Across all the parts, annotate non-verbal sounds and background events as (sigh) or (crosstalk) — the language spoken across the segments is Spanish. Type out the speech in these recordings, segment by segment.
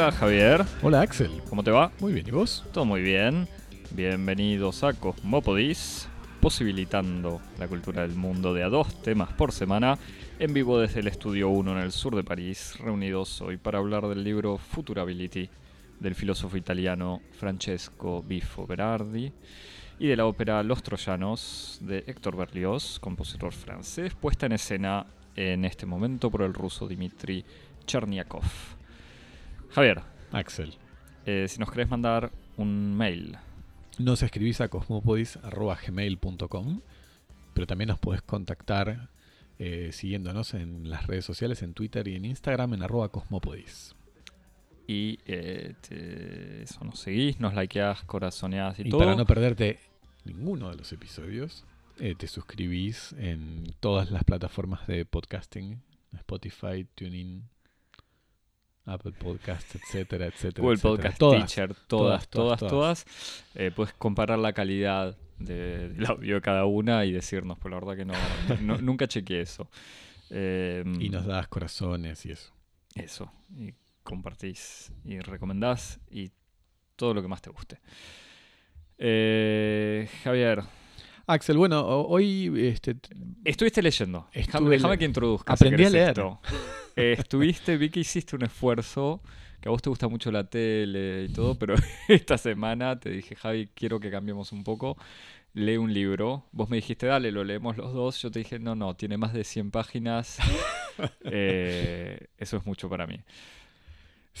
Hola Javier, Hola Axel. ¿cómo te va? Muy bien, ¿y vos? Todo muy bien. Bienvenidos a Cosmopodis, posibilitando la cultura del mundo de a dos temas por semana, en vivo desde el Estudio 1 en el sur de París, reunidos hoy para hablar del libro Futurability del filósofo italiano Francesco Bifo Berardi y de la ópera Los Troyanos de Héctor Berlioz, compositor francés, puesta en escena en este momento por el ruso Dmitry Cherniakov. Javier, Axel. eh, si nos querés mandar un mail, Nos escribís a cosmopodis.gmail.com, pero también nos podés contactar eh, siguiéndonos en las redes sociales, en Twitter y en Instagram, en arroba cosmopodis. y eh, te- eso nos seguís, nos likeás, corazoneás y, Y todo. para no perderte ninguno de los episodios, eh, te suscribís en todas las plataformas de podcasting, Spotify, TuneIn, Apple Podcasts, etcétera, etcétera. Google etcétera. Podcast Todas. Teacher, todas, todas, todas, todas. Eh, puedes comparar la calidad de- del audio de cada una y decirnos, pero la verdad que no, no- nunca chequeé eso. Eh, Y nos das corazones y eso. Eso, y compartís y recomendás y todo lo que más te guste. Eh, Javier, Axel, bueno, ho- hoy este, estuviste leyendo. Déjame, Estuve déjame le- que introduzca. si Aprendí a querés leer. esto. (laughs) Estuviste, vi que hiciste un esfuerzo, que a vos te gusta mucho la tele y todo, pero (laughs) esta semana te dije, Javi, quiero que cambiemos un poco. Lee un libro. Vos me dijiste, dale, lo leemos los dos. Yo te dije, no, no, tiene más de 100 páginas. (laughs) Eh, eso es mucho para mí.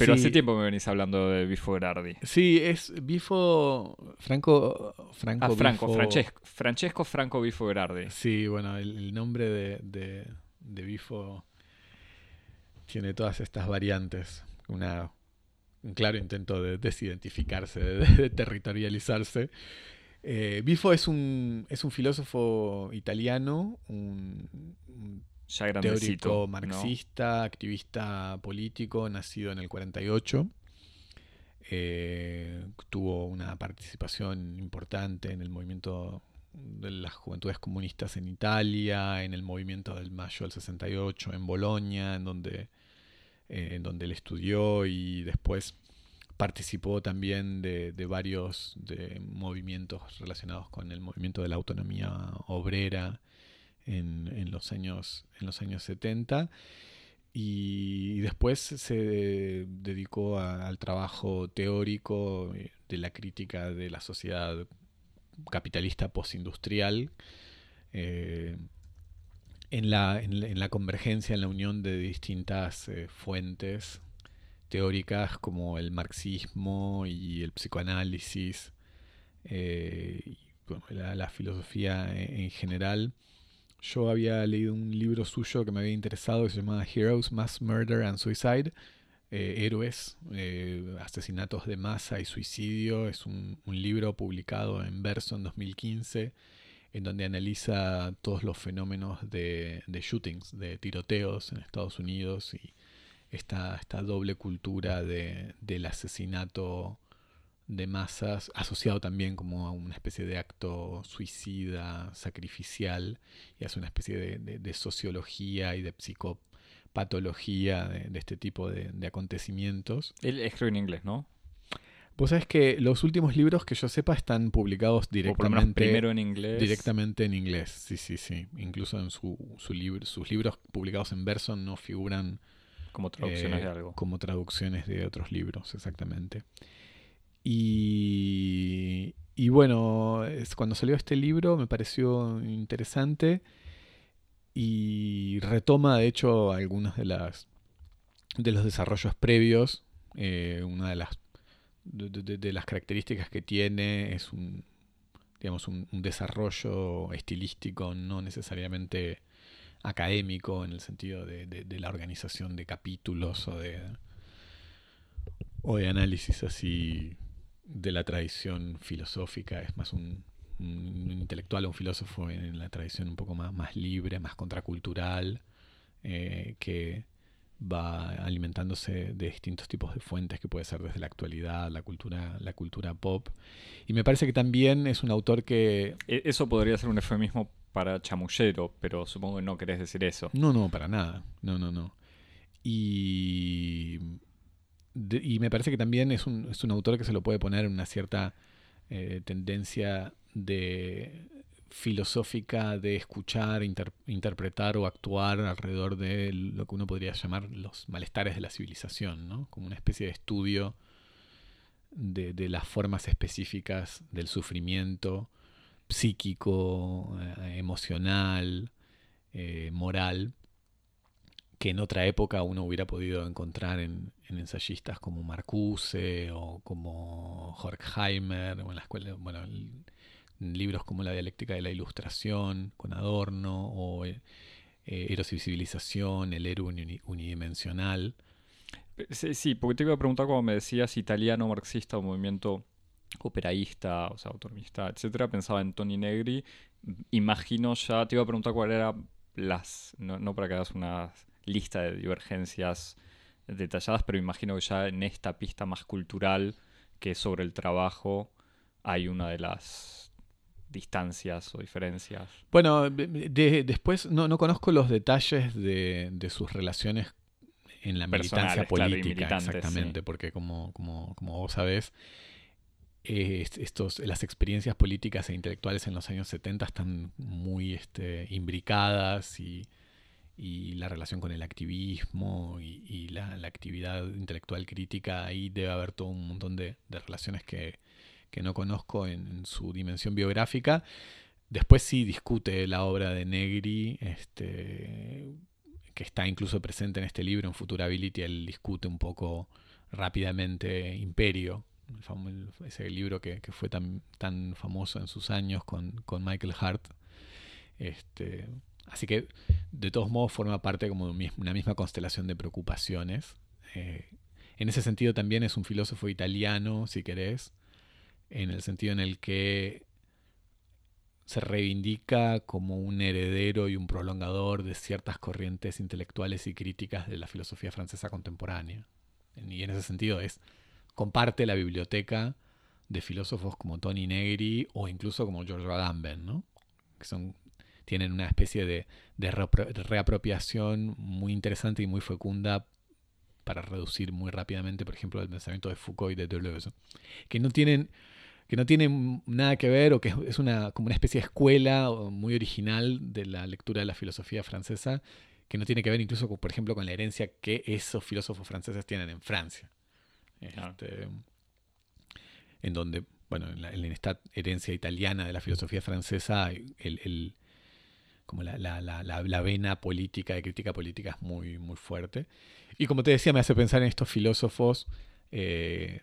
Pero sí, hace tiempo me venís hablando de Bifo Berardi. Sí, es Bifo Franco Franco Ah, Franco, Bifo- Francesco, Francesco Franco Bifo Berardi. Sí, bueno, el, el nombre de, de, de Bifo tiene todas estas variantes. Una, un claro intento de desidentificarse, de, de territorializarse. Eh, Bifo es un, es un filósofo italiano, un, un Ya grandecito. teórico ¿no? marxista, activista político, nacido en el 48. Eh, tuvo una participación importante en el movimiento de las juventudes comunistas en Italia, en el movimiento del Mayo del 68 en Bolonia, en donde, eh, en donde él estudió y después participó también de, de varios de movimientos relacionados con el movimiento de la autonomía obrera en, los, años, en los años 70 y después se dedicó al trabajo teórico eh, de la crítica de la sociedad capitalista postindustrial eh, en, la, en, la, en la convergencia, en la unión de distintas eh, fuentes teóricas como el marxismo y el psicoanálisis y la, filosofía en general. Yo había leído un libro suyo que me había interesado que se llamaba Heroes, Mass Murder and Suicide. eh, Héroes, eh, asesinatos de masa y suicidio. Es un, libro publicado en verso en 2015 en donde analiza todos los fenómenos de, de shootings, de tiroteos en Estados Unidos y esta, esta doble cultura de, del asesinato de masas, asociado también como a una especie de acto suicida, sacrificial, y hace una especie de, de- de sociología y de psicopatología de, de este tipo de, de acontecimientos. Él escribe en inglés, ¿no? Vos sabés que los últimos libros que yo sepa están publicados directamente, primero en inglés. directamente en inglés. Sí, sí, sí. Incluso en su, su libro, sus libros publicados en verso no figuran Como traducciones eh, de algo. Como traducciones de otros libros, exactamente. Y, y bueno, es, cuando salió este libro me pareció interesante y retoma, de hecho, algunos de las de los desarrollos previos. Eh, una de las de, las características que tiene es un digamos un, un desarrollo estilístico no necesariamente académico en el sentido de, de- de la organización de capítulos o de o de análisis así de la tradición filosófica es más un, un intelectual o un filósofo en la tradición un poco más, más libre, más contracultural, eh, que va alimentándose de distintos tipos de fuentes que puede ser desde la actualidad, la cultura, la cultura pop. Y me parece que también es un autor que E- Eso podría ser un eufemismo para chamullero, pero supongo que no querés decir eso. No, no, para nada. No, no, no. Y, y me parece que también es un, es un, autor que se lo puede poner en una cierta eh, tendencia de filosófica de escuchar, interpretar o actuar alrededor de lo que uno podría llamar los malestares de la civilización, ¿no? como una especie de estudio de, de las formas específicas del sufrimiento psíquico, eh, emocional, eh, moral, que en otra época uno hubiera podido encontrar en, ensayistas como Marcuse o como Horkheimer, o en la escuela, bueno, libros como La dialéctica de la ilustración con Adorno o eh, Eros y civilización, El héroe unidimensional. Sí, porque te iba a preguntar como me decías italiano marxista o movimiento operaísta, o sea, autonomista, etcétera, pensaba en Tony Negri. Imagino ya, te iba a preguntar cuál era las, no, para que hagas una lista de divergencias detalladas, pero imagino que ya en esta pista más cultural que sobre el trabajo hay una de las distancias o diferencias. Bueno, después no, no, conozco los detalles de, sus relaciones en la militancia política, exactamente, porque como, como, como vos sabés, estos, las experiencias políticas e intelectuales en los años 70 están muy este, imbricadas y, la relación con el activismo y, la, actividad intelectual crítica, ahí debe haber todo un montón de, relaciones que, no conozco en, su dimensión biográfica. Después sí discute la obra de Negri, este, que está incluso presente en este libro, en Futurability, él discute un poco rápidamente Imperio, ese libro que, fue tan, tan famoso en sus años con, Michael Hart. Este, así que de todos modos forma parte como de una misma constelación de preocupaciones. Eh, en ese sentido también es un filósofo italiano, si querés, en el sentido en el que se reivindica como un heredero y un prolongador de ciertas corrientes intelectuales y críticas de la filosofía francesa contemporánea. Y en ese sentido es comparte la biblioteca de filósofos como Tony Negri o incluso como George Agamben, ¿no? que son, tienen una especie de, reapropiación muy interesante y muy fecunda para reducir muy rápidamente, por ejemplo, el pensamiento de Foucault y de Deleuze, que no tienen que no tienen nada que ver o que es una, como una especie de escuela muy original de la lectura de la filosofía francesa, que no tiene que ver incluso, por ejemplo, con la herencia que esos filósofos franceses tienen en Francia. Este, en donde, bueno, en, esta herencia italiana de la filosofía francesa, el, como la, la, la, vena política, de crítica política es muy, muy fuerte. Y como te decía, me hace pensar en estos filósofos, eh,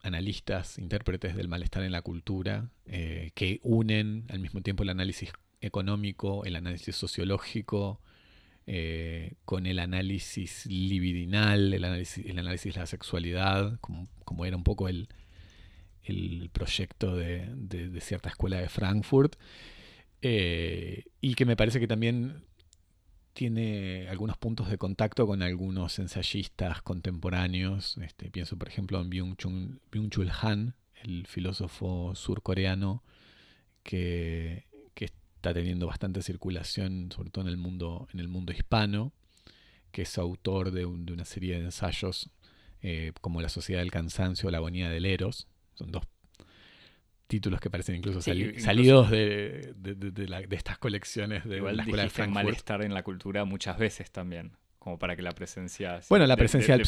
analistas, intérpretes del malestar en la cultura, eh, que unen al mismo tiempo el análisis económico, el análisis sociológico, eh, con el análisis libidinal, el análisis, el análisis de la sexualidad, como, era un poco el, proyecto de, cierta escuela de Frankfurt, eh, y que me parece que también tiene algunos puntos de contacto con algunos ensayistas contemporáneos. Este, pienso, por ejemplo, en Byung-Chul Han, el filósofo surcoreano que está teniendo bastante circulación, sobre todo en el mundo, en el mundo hispano, que es autor de, una serie de ensayos eh, como La Sociedad del Cansancio o La Agonía del Eros. Son dos títulos que parecen incluso, salidos de, estas colecciones de la escuela de Frankfurt. malestar en la cultura muchas veces también como para que la presencia bueno la presencia del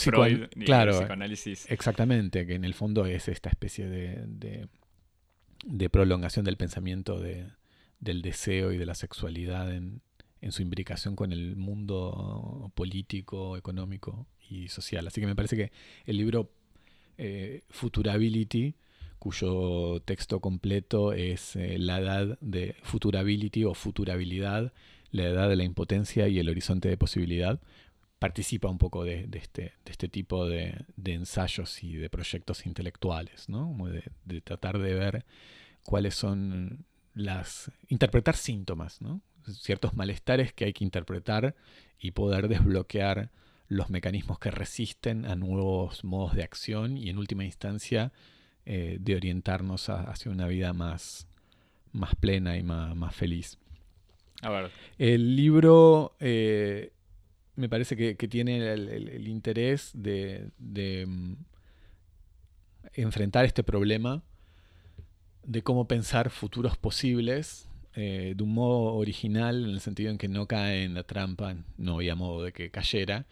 claro psicoanálisis exactamente que en el fondo es esta especie de, de prolongación del pensamiento de, del deseo y de la sexualidad en, su imbricación con el mundo político, económico y social. Así que me parece que el libro eh, Futurability, cuyo texto completo es eh, la edad de futurability o futurabilidad, la edad de la impotencia y el horizonte de posibilidad, participa un poco de, este, de este, tipo de, ensayos y de proyectos intelectuales, ¿no? de, tratar de ver cuáles son las interpretar síntomas, ¿no? ciertos malestares que hay que interpretar y poder desbloquear los mecanismos que resisten a nuevos modos de acción y en última instancia eh, de orientarnos hacia una vida más, más plena y más, feliz. A ver. El libro eh, me parece que, tiene el, interés de, mm, enfrentar este problema de cómo pensar futuros posibles eh, de un modo original, en el sentido en que no cae en la trampa, no había modo de que cayera,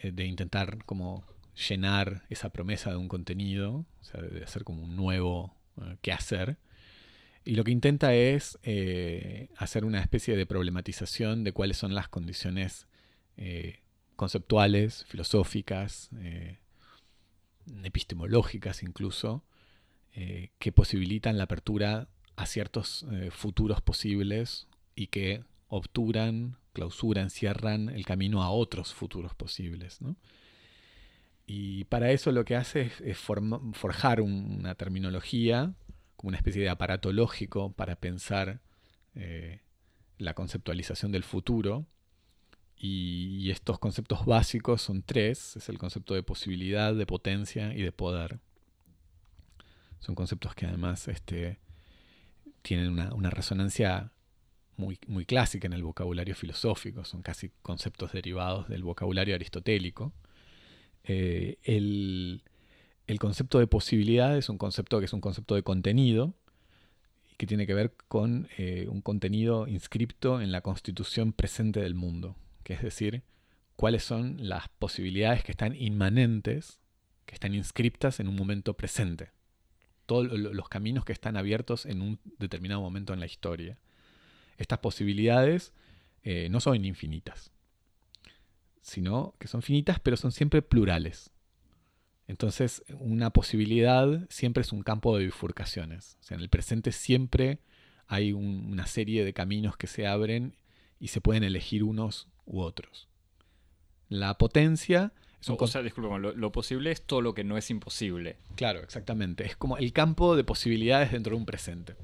eh, de intentar como llenar esa promesa de un contenido, o sea, de hacer como un nuevo eh, que hacer. Y lo que intenta es hacer una especie de problematización de cuáles son las condiciones conceptuales, filosóficas, epistemológicas incluso, que posibilitan la apertura a ciertos eh, futuros posibles y que obturan, clausuran, cierran el camino a otros futuros posibles. Y para eso lo que hace es, forjar una terminología, como una especie de aparato lógico para pensar eh, la conceptualización del futuro. Y, estos conceptos básicos son tres. Es el concepto de posibilidad, de potencia y de poder. Son conceptos que además este, tienen una, resonancia muy, muy, clásica en el vocabulario filosófico, son casi conceptos derivados del vocabulario aristotélico. Eh, el, concepto de posibilidad es un concepto que es un concepto de contenido que tiene que ver con eh, un contenido inscripto en la constitución presente del mundo, que es decir, cuáles son las posibilidades que están inmanentes, que están inscriptas en un momento presente todos los caminos que están abiertos en un determinado momento en la historia. Estas posibilidades eh, no son infinitas, sino que son finitas, pero son siempre plurales. Entonces, una posibilidad siempre es un campo de bifurcaciones. O sea, en el presente siempre hay una serie de caminos que se abren y se pueden elegir unos u otros. La potencia o, sea, disculpa, lo, posible es todo lo que no es imposible. Claro, exactamente. Es como el campo de posibilidades dentro de un presente.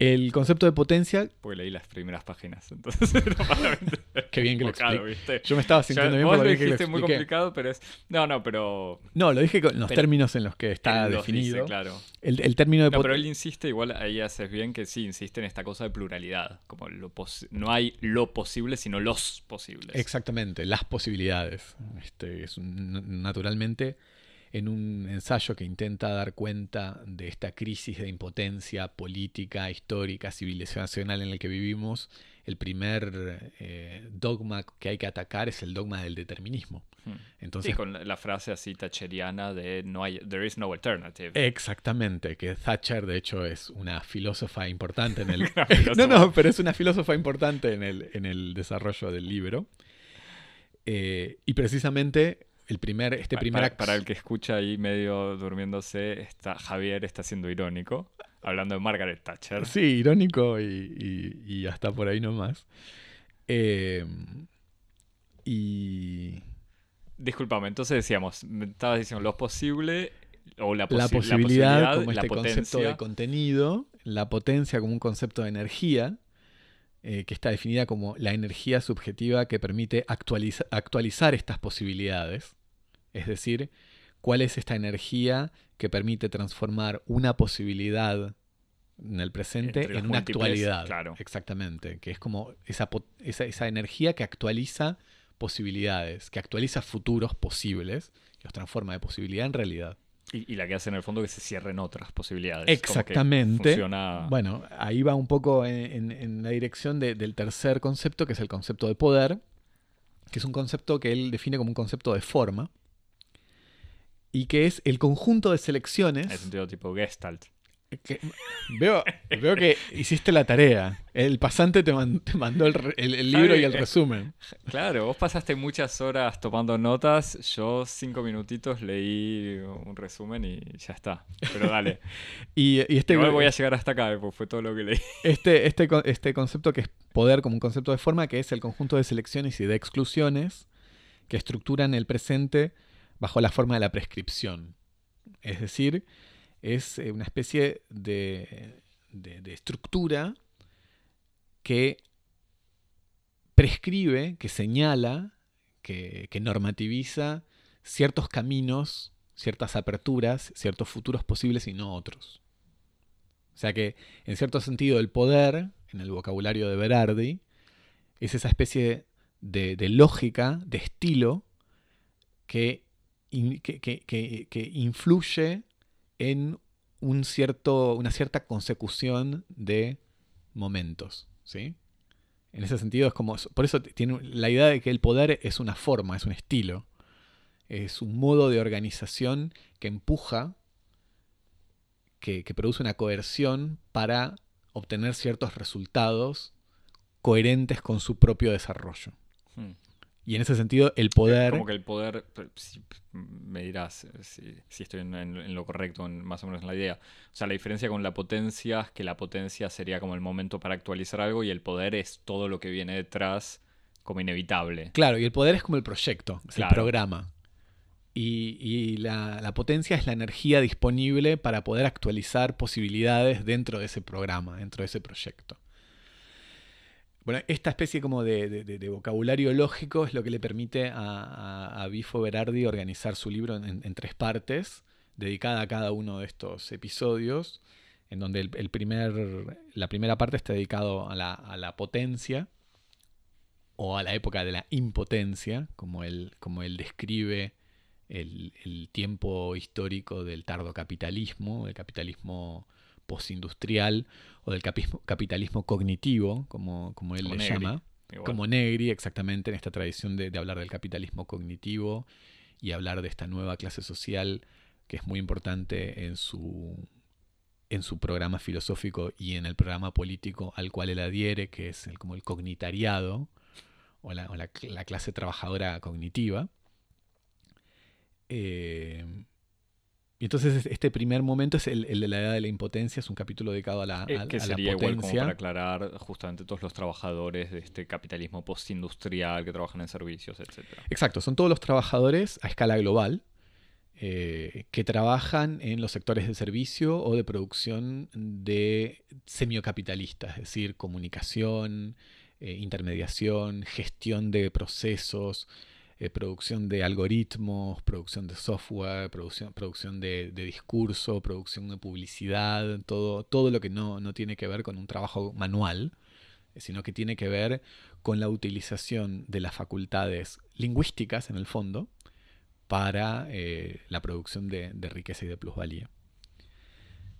El concepto de potencia. Porque leí las primeras páginas, entonces (laughs) (laughs) Qué bien que lo expliqué. Yo me estaba sintiendo bien por lo dijiste que lo muy complicado, pero es. No, no, pero. No, lo dije con los términos en los que está definido. claro. El, término de No, pero él insiste, igual ahí haces bien que sí, insiste en esta cosa de pluralidad. Como lo no hay lo posible, sino los posibles. Exactamente, las posibilidades. Este, es naturalmente en un ensayo que intenta dar cuenta de esta crisis de impotencia política, histórica, civilizacional en el que vivimos, el primer eh, dogma que hay que atacar es el dogma del determinismo. Hmm. Entonces, sí, con la frase así thatcheriana de no hay, there is no alternative. Exactamente, que Thatcher de hecho es una filósofa importante en el... (laughs) (laughs) no, no, pero es una filósofa importante en el, en el desarrollo del libro. Eh, y precisamente el primer, este primer para, el que escucha ahí medio durmiéndose, está, Javier está siendo irónico, hablando de Margaret Thatcher. Sí, irónico y, hasta por ahí nomás. Eh, y... Disculpame, entonces decíamos, estabas diciendo lo posible o la, la, posibilidad como este concepto de contenido, la potencia como un concepto de energía, eh, que está definida como la energía subjetiva que permite actualizar estas posibilidades. Es decir, cuál es esta energía que permite transformar una posibilidad en el presente en una actualidad. Exactamente, que es como esa, esa, energía que actualiza posibilidades, que actualiza futuros posibles, y los transforma de posibilidad en realidad. Y, la que hace en el fondo que se cierren otras posibilidades. Exactamente. Bueno, ahí va un poco en, la dirección del tercer concepto, que es el concepto de poder, que es un concepto que él define como un concepto de forma y que es el conjunto de selecciones. Es un tipo Gestalt. veo, veo que hiciste la tarea. El pasante te, mandó el, libro y el resumen. (laughs) Claro, vos pasaste muchas horas tomando notas. Yo cinco minutitos leí un resumen y ya está. Pero dale. (laughs) y, este, Igual voy a llegar hasta acá, pues fue todo lo que leí. (laughs) Este, este, este concepto que es poder como un concepto de forma, que es el conjunto de selecciones y de exclusiones que estructuran el presente bajo la forma de la prescripción. Es decir, es eh, una especie de, estructura que prescribe, que señala, que, normativiza ciertos caminos, ciertas aperturas, ciertos futuros posibles y no otros. O sea que, en cierto sentido, el poder, en el vocabulario de Berardi, es esa especie de, lógica, de estilo, que, que, influye en un cierto, una cierta consecución de momentos. ¿sí? En ese sentido es como, por eso tiene la idea de que el poder es una forma, es un estilo, es un modo de organización que empuja, que, produce una coerción para obtener ciertos resultados coherentes con su propio desarrollo. Hmm. Y en ese sentido, el poder. Como que el poder. me dirás si, estoy en, lo correcto, más o menos en la idea. O sea, la diferencia con la potencia es que la potencia sería como el momento para actualizar algo y el poder es todo lo que viene detrás como inevitable. Claro, y el poder es como el proyecto, es el programa. Y, la, potencia es la energía disponible para poder actualizar posibilidades dentro de ese programa, dentro de ese proyecto. Bueno, esta especie como de, vocabulario lógico es lo que le permite a, Bifo Berardi organizar su libro en, tres partes, dedicada a cada uno de estos episodios, en donde el, primer, la primera parte está dedicado a la, potencia o a la época de la impotencia, como él, como él describe el, el tiempo histórico del tardo capitalismo, el capitalismo postindustrial o del capitalismo cognitivo, como, como él le llama, como Negri, exactamente, en esta tradición de, hablar del capitalismo cognitivo y hablar de esta nueva clase social que es muy importante en su, en su programa filosófico y en el programa político al cual él adhiere, que es el, como el cognitariado o la, clase trabajadora cognitiva. Eh, y entonces este primer momento es el, de la edad de la impotencia, es un capítulo dedicado a la, eh, que sería Igual como para aclarar justamente todos los trabajadores de este capitalismo postindustrial que trabajan en servicios, etc. Exacto, son todos los trabajadores a escala global eh, que trabajan en los sectores de servicio o de producción de semiocapitalistas, es decir, comunicación, eh, intermediación, gestión de procesos, eh, producción de algoritmos, producción de software, producción, producción de, discurso, producción de publicidad, todo, todo lo que no, tiene que ver con un trabajo manual, eh, sino que tiene que ver con la utilización de las facultades lingüísticas, en el fondo, para eh, la producción de riqueza y de plusvalía.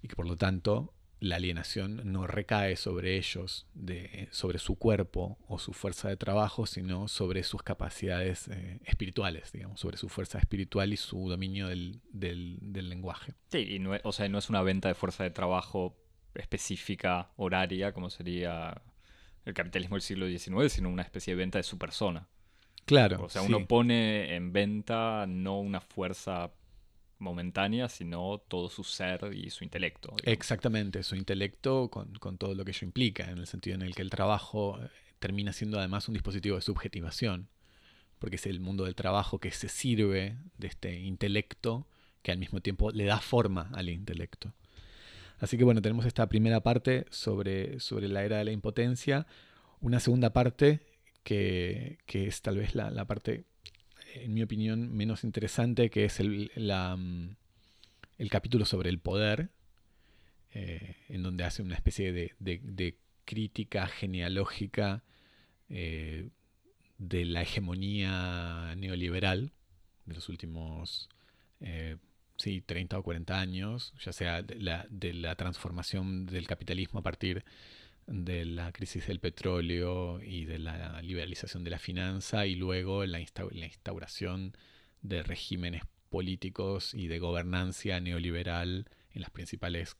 Y que por lo tanto la alienación no recae sobre ellos, de, sobre su cuerpo o su fuerza de trabajo, sino sobre sus capacidades eh, espirituales, digamos, sobre su fuerza espiritual y su dominio del, lenguaje. Sí, y no, o sea, no es una venta de fuerza de trabajo específica, horaria, como sería el capitalismo del siglo XIX, sino una especie de venta de su persona. Claro. O sea, uno pone en venta no una fuerza momentánea, sino todo su ser y su intelecto. Exactamente, su intelecto con, todo lo que ello implica, en el sentido en el que el trabajo eh, termina siendo además un dispositivo de subjetivación, porque es el mundo del trabajo que se sirve de este intelecto que al mismo tiempo le da forma al intelecto. Así que bueno, tenemos esta primera parte sobre, sobre la era de la impotencia, una segunda parte que, es tal vez la, la parte en mi opinión, menos interesante, que es el, mm, el capítulo sobre el poder, eh, en donde hace una especie de, crítica genealógica eh, de la hegemonía neoliberal de los últimos eh, sí, 30 o 40 años, ya sea de la, de la transformación del capitalismo a partir de la crisis del petróleo y de la liberalización de la finanza y luego la, instauración de regímenes políticos y de gobernancia neoliberal en las principales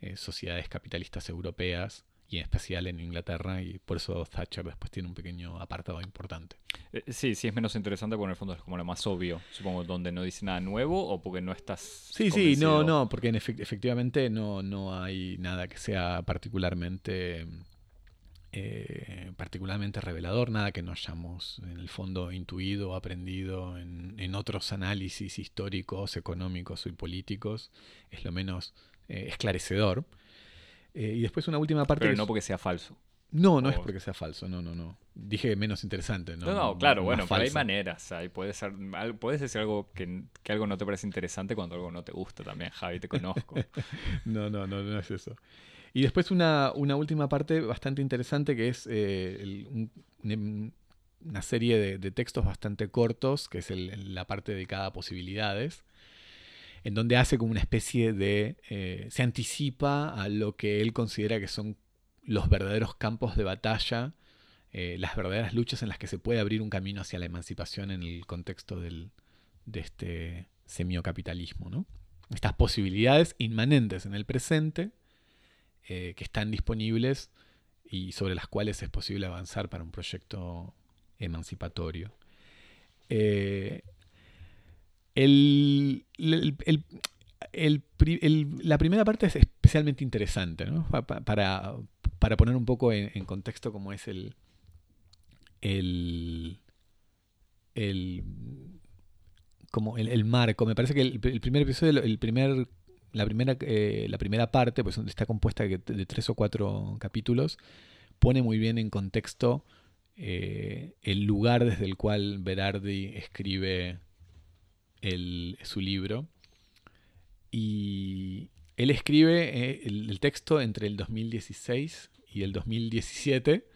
eh, sociedades capitalistas europeas y en especial en Inglaterra y por eso Thatcher después tiene un pequeño apartado importante. Eh, sí, sí es menos interesante porque en el fondo es como lo más obvio, supongo, donde no dice nada nuevo o porque no estás... Sí, sí, no, no, porque efectivamente no, no hay nada que sea particularmente... Eh, particularmente revelador, nada que no hayamos en el fondo intuido aprendido en, en, otros análisis históricos, económicos y políticos, es lo menos eh, esclarecedor. Eh, y después una última parte. Pero no porque sea falso. No, no es porque sea falso, no, no, no. Dije menos interesante, ¿no? No, no, claro, bueno, pero hay maneras. Hay, puede ser, puedes decir algo que, que, algo no te parece interesante cuando algo no te gusta también, Javi, te conozco. (laughs) no, no, no, no es eso. Y después una, una última parte bastante interesante que es eh, una serie de, textos bastante cortos, que es la parte dedicada a posibilidades, en donde hace como una especie de... Eh, se anticipa a lo que él considera que son los verdaderos campos de batalla, eh, las verdaderas luchas en las que se puede abrir un camino hacia la emancipación en el contexto del, de este semiocapitalismo. ¿no? Estas posibilidades inmanentes en el presente eh, que están disponibles y sobre las cuales es posible avanzar para un proyecto emancipatorio. Eh, la primera parte es especialmente interesante, para, poner un poco en, contexto cómo es el, marco. Me parece que el, primer episodio, el primer, la, primera, eh, la primera parte, pues está compuesta de, tres o cuatro capítulos, pone muy bien en contexto eh, el lugar desde el cual Berardi escribe su libro. Y él escribe eh, el, texto entre el 2016 y el 2017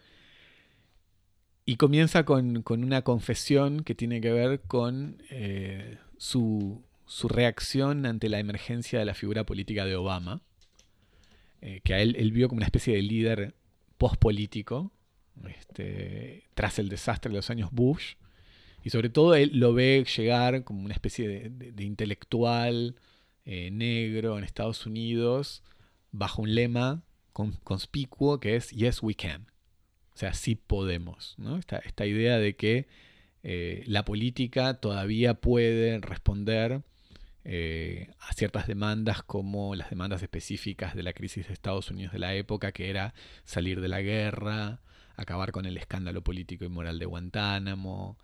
y comienza con, una confesión que tiene que ver con eh, su, reacción ante la emergencia de la figura política de Obama, eh, que a él, él, vio como una especie de líder post-político este, tras el desastre de los años Bush. Y sobre todo él lo ve llegar como una especie de, intelectual eh, negro en Estados Unidos bajo un lema conspicuo que es Yes, we can. O sea, sí podemos. ¿no? Esta, idea de que eh, la política todavía puede responder eh, a ciertas demandas como las demandas específicas de la crisis de Estados Unidos de la época, que era salir de la guerra, acabar con el escándalo político y moral de Guantánamo,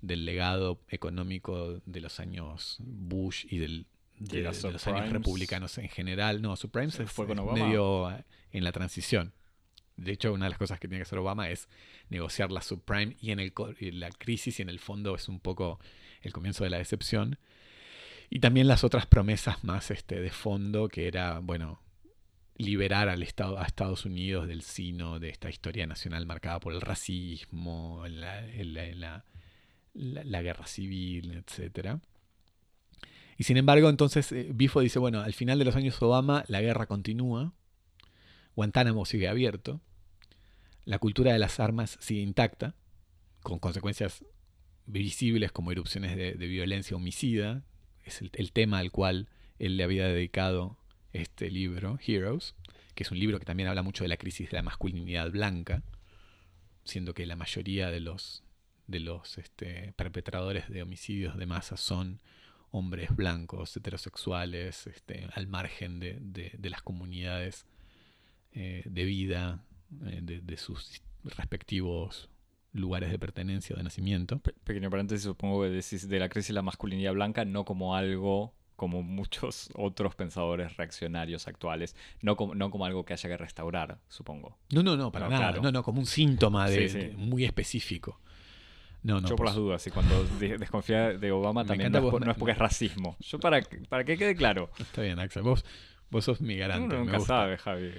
del legado económico de los años Bush y del, de, los años republicanos en general. No, Supreme se fue con medio eh, en la transición. De hecho, una de las cosas que tiene que hacer Obama es negociar la subprime y en el, la crisis y en el fondo es un poco el comienzo de la decepción. Y también las otras promesas más este, de fondo, que era, bueno, liberar al Estado, a Estados Unidos del sino de esta historia nacional marcada por el racismo, la, la, guerra civil, etc. Y sin embargo, entonces eh, Bifo dice, bueno, al final de los años Obama la guerra continúa, Guantánamo sigue abierto, la cultura de las armas sigue intacta, con consecuencias visibles como erupciones de, violencia homicida, es el tema al cual él le había dedicado este libro, Heroes, que es un libro que también habla mucho de la crisis de la masculinidad blanca, siendo que la mayoría de los, de los este, perpetradores de homicidios de masa son hombres blancos, heterosexuales, este, al margen de, las comunidades eh, de vida, eh, de, sus respectivos lugares de pertenencia o de nacimiento. pequeño paréntesis, supongo que decís de la crisis de la masculinidad blanca no como algo como muchos (laughs) otros pensadores reaccionarios actuales, no como, no como algo que haya que restaurar, supongo. No, no, no, para nada, no, no, como un síntoma de, muy específico. No, no, Yo por las dudas, y cuando desconfía de Obama también no es, porque es racismo. Yo para, para que quede claro. Está bien, Axel, vos, vos sos mi garante. Uno nunca sabe, Javi.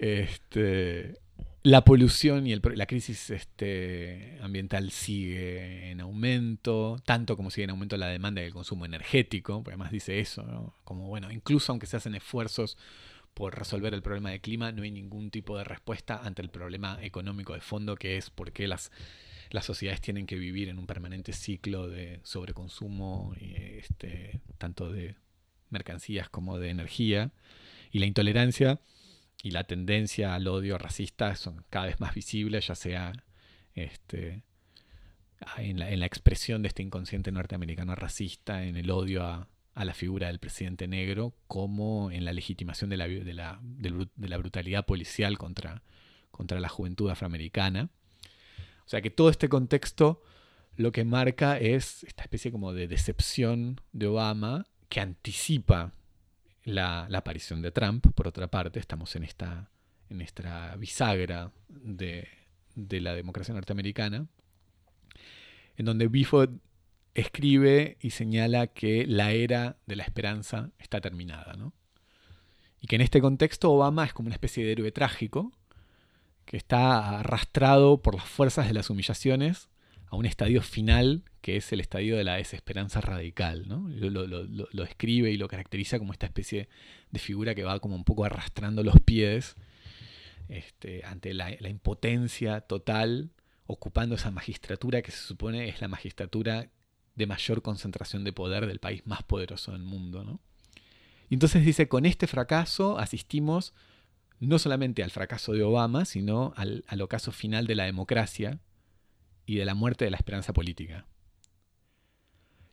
Este, la polución y la crisis este, ambiental sigue en aumento, tanto como sigue en aumento la demanda y el consumo energético, porque además dice eso, como bueno, incluso aunque se hacen esfuerzos por resolver el problema del clima, no hay ningún tipo de respuesta ante el problema económico de fondo, que es por qué las, las sociedades tienen que vivir en un permanente ciclo de sobreconsumo, este, tanto de mercancías como de energía, y la intolerancia y la tendencia al odio racista son cada vez más visibles, ya sea este, en, la, expresión de este inconsciente norteamericano racista, en el odio a, la figura del presidente negro, como en la legitimación de la, brutalidad policial contra la juventud afroamericana. Sea que todo este contexto lo que marca es esta especie como de decepción de Obama que anticipa la, aparición de Trump, por otra parte, estamos en esta, en esta bisagra de, la democracia norteamericana, en donde Bifo escribe y señala que la era de la esperanza está terminada, Y que en este contexto Obama es como una especie de héroe trágico, que está arrastrado por las fuerzas de las humillaciones a un estadio final que es el estadio de la desesperanza radical. ¿no? Lo, lo, lo, describe y lo caracteriza como esta especie de figura que va como un poco arrastrando los pies este, ante la, la, impotencia total, ocupando esa magistratura que se supone es la magistratura de mayor concentración de poder del país más poderoso del mundo. ¿no? Y entonces dice, con este fracaso asistimos no solamente al fracaso de Obama, sino al, ocaso final de la democracia y de la muerte de la esperanza política.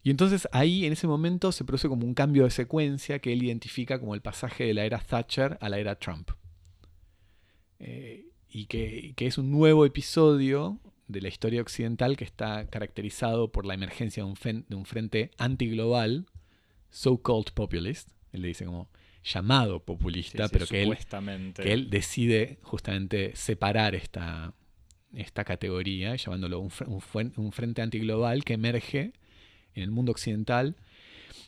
Y entonces ahí, en ese momento, se produce como un cambio de secuencia que él identifica como el pasaje de la era Thatcher a la era Trump. Eh, y que, que, es un nuevo episodio de la historia occidental que está caracterizado por la emergencia de un, de un frente antiglobal, so-called populist, él le dice como llamado populista, sí, sí, pero que él, que él decide justamente separar esta, esta categoría, llamándolo un, un, un frente antiglobal que emerge en el mundo occidental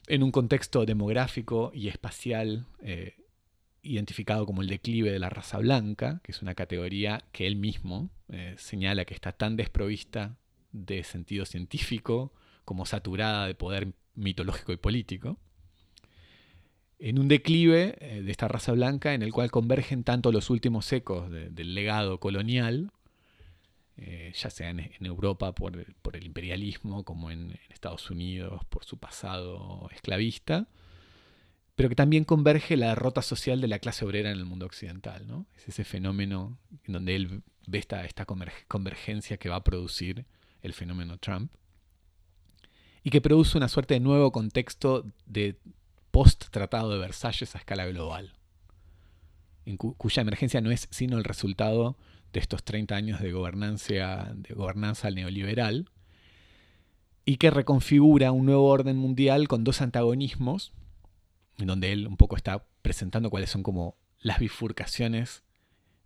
en un contexto demográfico y espacial eh, identificado como el declive de la raza blanca, que es una categoría que él mismo eh, señala que está tan desprovista de sentido científico como saturada de poder mitológico y político, en un declive eh, de esta raza blanca en el cual convergen tanto los últimos ecos de, del legado colonial, eh, ya sea en, Europa por el, por el, imperialismo, como en, en, Estados Unidos por su pasado esclavista, pero que también converge la derrota social de la clase obrera en el mundo occidental. ¿no? Es ese fenómeno en donde él ve esta, esta convergencia que va a producir el fenómeno Trump y que produce una suerte de nuevo contexto de post-tratado de Versalles a escala global, cuya emergencia no es sino el resultado de estos 30 años de gobernanza, de gobernanza neoliberal, y que reconfigura un nuevo orden mundial con dos antagonismos, en donde él un poco está presentando cuáles son como las bifurcaciones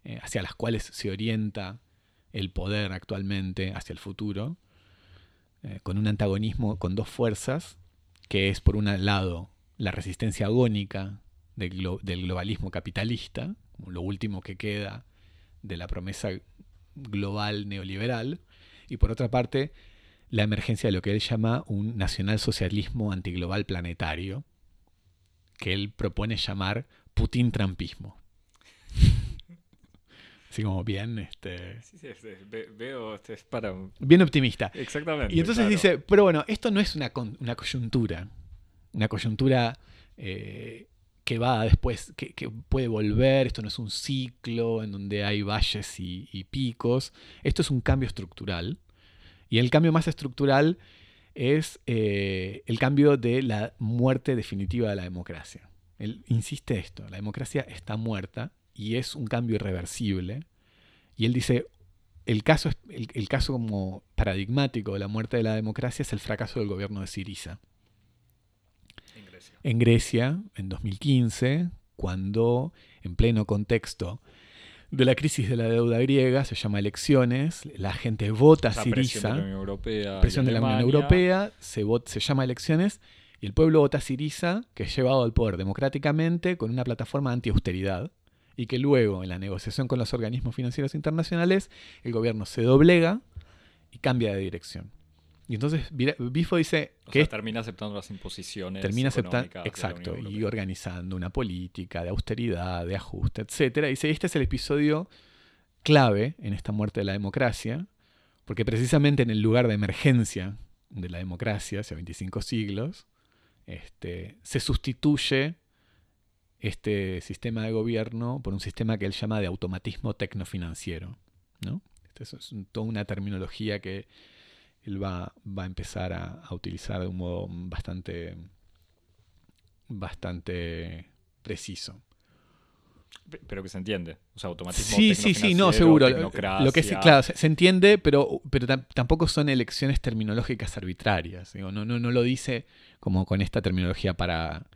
eh, hacia las cuales se orienta el poder actualmente hacia el futuro, eh, con un antagonismo con dos fuerzas, que es por un lado la resistencia agónica del, glo del globalismo capitalista, como lo último que queda de la promesa global neoliberal, y por otra parte, la emergencia de lo que él llama un nacionalsocialismo antiglobal planetario, que él propone llamar Putin-Trampismo. (laughs) Así como bien, este... Sí, sí, sí, veo, este es para... Bien optimista. Exactamente. Y entonces claro. dice, pero bueno, esto no es una, una coyuntura, una coyuntura eh, que va después, que, puede volver, esto no es un ciclo en donde hay valles y, picos, esto es un cambio estructural. Y el cambio más estructural es eh, el cambio de la muerte definitiva de la democracia. Él insiste esto, la democracia está muerta y es un cambio irreversible. Y él dice, el caso, el caso como paradigmático de la muerte de la democracia es el fracaso del gobierno de Siriza en Grecia en 2015, cuando en pleno contexto de la crisis de la deuda griega, se llama elecciones, la gente vota Siriza, presión de la Unión Europea, presión de la Unión Europea se, vota, se llama elecciones y el pueblo vota Siriza, que es llevado al poder democráticamente con una plataforma anti-austeridad y que luego en la negociación con los organismos financieros internacionales el gobierno se doblega y cambia de dirección. Y entonces Bifo dice o que sea, termina aceptando las imposiciones. Termina aceptando, exacto, y organizando una política de austeridad, de ajuste, etc. Dice, este es el episodio clave en esta muerte de la democracia, porque precisamente en el lugar de emergencia de la democracia, hace 25 siglos, este, se sustituye este sistema de gobierno por un sistema que él llama de automatismo tecnofinanciero. ¿no? Esto es toda una terminología que él va, va a empezar a, a, utilizar de un modo bastante, bastante preciso. Pero que se entiende. O sea, automatismo. Sí, sí, sí, no, seguro. Lo que sí, claro, se, se, entiende, pero, pero tampoco son elecciones terminológicas arbitrarias. Digo, no, no, no lo dice como con esta terminología para,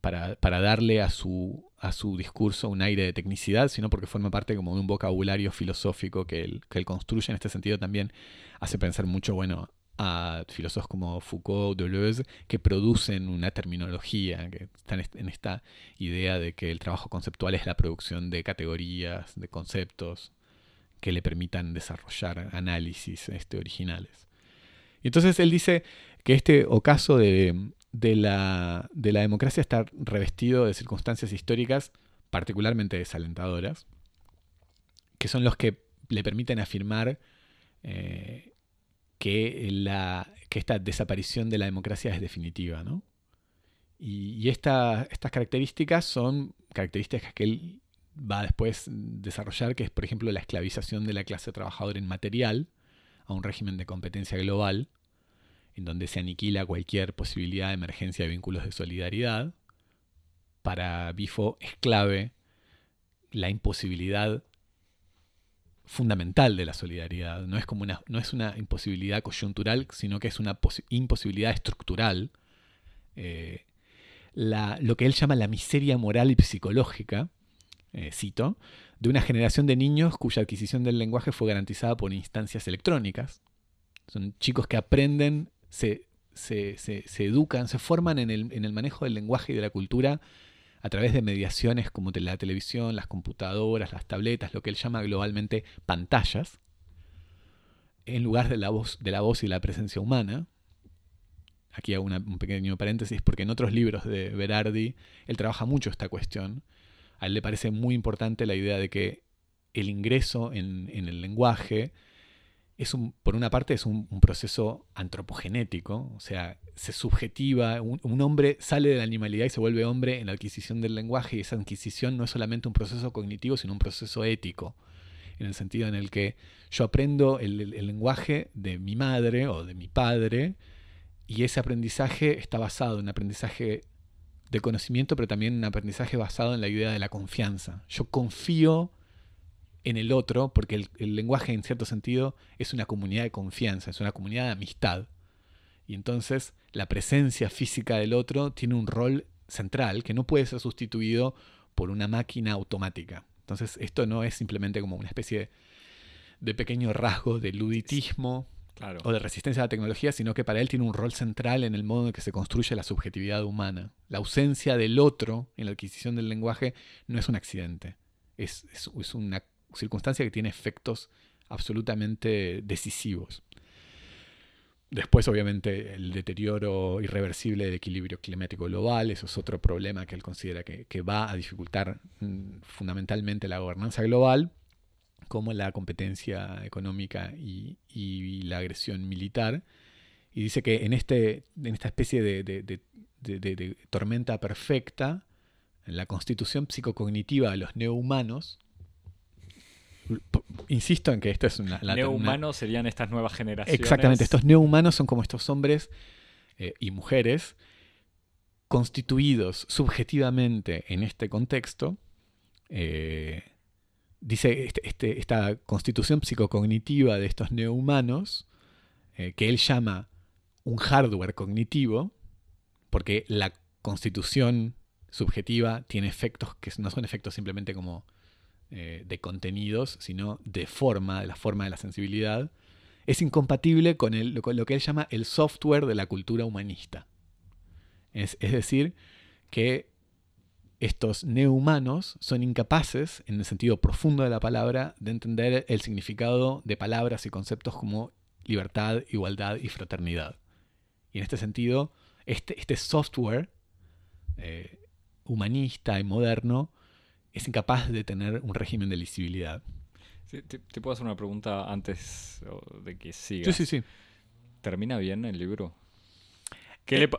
para, para darle a su, a su discurso un aire de tecnicidad, sino porque forma parte como de un vocabulario filosófico que él, que él construye. En este sentido también hace pensar mucho, bueno, a filósofos como Foucault, Deleuze, que producen una terminología, que están en esta idea de que el trabajo conceptual es la producción de categorías, de conceptos que le permitan desarrollar análisis este, originales. Y entonces él dice que este ocaso de, de, la, de la democracia está revestido de circunstancias históricas particularmente desalentadoras, que son los que le permiten afirmar eh, que, la, que esta desaparición de la democracia es definitiva. ¿no? Y, estas características son características que él va después desarrollar, que es por ejemplo la esclavización de la clase trabajadora en material a un régimen de competencia global, en donde se aniquila cualquier posibilidad de emergencia de vínculos de solidaridad. Para Bifo es clave la imposibilidad fundamental de la solidaridad. No es, como una, no es una imposibilidad coyuntural, sino que es una imposibilidad estructural. Eh, lo que él llama la miseria moral y psicológica, eh, cito, de una generación de niños cuya adquisición del lenguaje fue garantizada por instancias electrónicas. Son chicos que aprenden, se, se, educan, se forman en el, en el manejo del lenguaje y de la cultura a través de mediaciones como la televisión, las computadoras, las tabletas, lo que él llama globalmente pantallas, en lugar de la voz, de la voz y la presencia humana. Aquí hago un pequeño paréntesis porque en otros libros de Berardi él trabaja mucho esta cuestión. A él le parece muy importante la idea de que el ingreso en, en el lenguaje es un, por una parte es un, proceso antropogenético, o sea, se subjetiva, un, hombre sale de la animalidad y se vuelve hombre en la adquisición del lenguaje y esa adquisición no es solamente un proceso cognitivo, sino un proceso ético, en el sentido en el que yo aprendo el, el lenguaje de mi madre o de mi padre y ese aprendizaje está basado en aprendizaje de conocimiento, pero también en un aprendizaje basado en la idea de la confianza. Yo confío en el otro, porque el, lenguaje en cierto sentido es una comunidad de confianza, es una comunidad de amistad. Y entonces la presencia física del otro tiene un rol central que no puede ser sustituido por una máquina automática. Entonces esto no es simplemente como una especie de, pequeño rasgo de luditismo o de resistencia a la tecnología, sino que para él tiene un rol central en el modo en que se construye la subjetividad humana. La ausencia del otro en la adquisición del lenguaje no es un accidente, es, es, es una circunstancia que tiene efectos absolutamente decisivos. Después, obviamente, el deterioro irreversible del equilibrio climático global, eso es otro problema que él considera que, va a dificultar mm, fundamentalmente la gobernanza global, como la competencia económica y, la agresión militar. Y dice que en, este, en esta especie de, de tormenta perfecta, la constitución psicocognitiva de los neohumanos, insisto en que esto es una... Neohumanos serían estas nuevas generaciones. Exactamente, estos neohumanos son como estos hombres eh, y mujeres constituidos subjetivamente en este contexto. Eh, dice este, este, esta constitución psicocognitiva de estos neohumanos, eh, que él llama un hardware cognitivo, porque la constitución subjetiva tiene efectos que no son efectos simplemente como eh, de contenidos, sino de forma, de la forma de la sensibilidad, es incompatible con, lo que él llama el software de la cultura humanista. Es, decir, que estos neohumanos son incapaces, en el sentido profundo de la palabra, de entender el significado de palabras y conceptos como libertad, igualdad y fraternidad. Y en este sentido, este, este software eh, humanista y moderno es incapaz de tener un régimen de lisibilidad. te, puedo hacer una pregunta antes de que siga. Sí, sí, sí. ¿Termina bien el libro?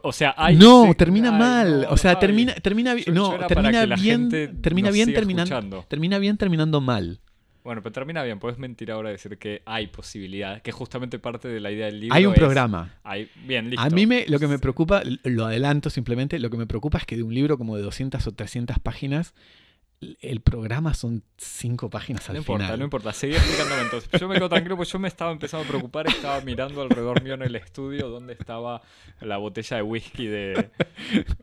o sea, no, termina mal. o sea, termina, termina, no, termina bien, termina bien terminando, termina bien terminando mal. Bueno, pero termina bien. Puedes mentir ahora y decir que hay posibilidades, que justamente parte de la idea del libro. Hay un programa. Hay, bien, listo. A mí me, lo que me preocupa, lo adelanto simplemente, lo que me preocupa es que de un libro como de 200 o 300 páginas el programa son cinco páginas al no importa, No importa, seguí explicándome entonces. Yo me quedo tranquilo porque yo me estaba empezando a preocupar, estaba mirando alrededor mío en el estudio donde estaba la botella de whisky de,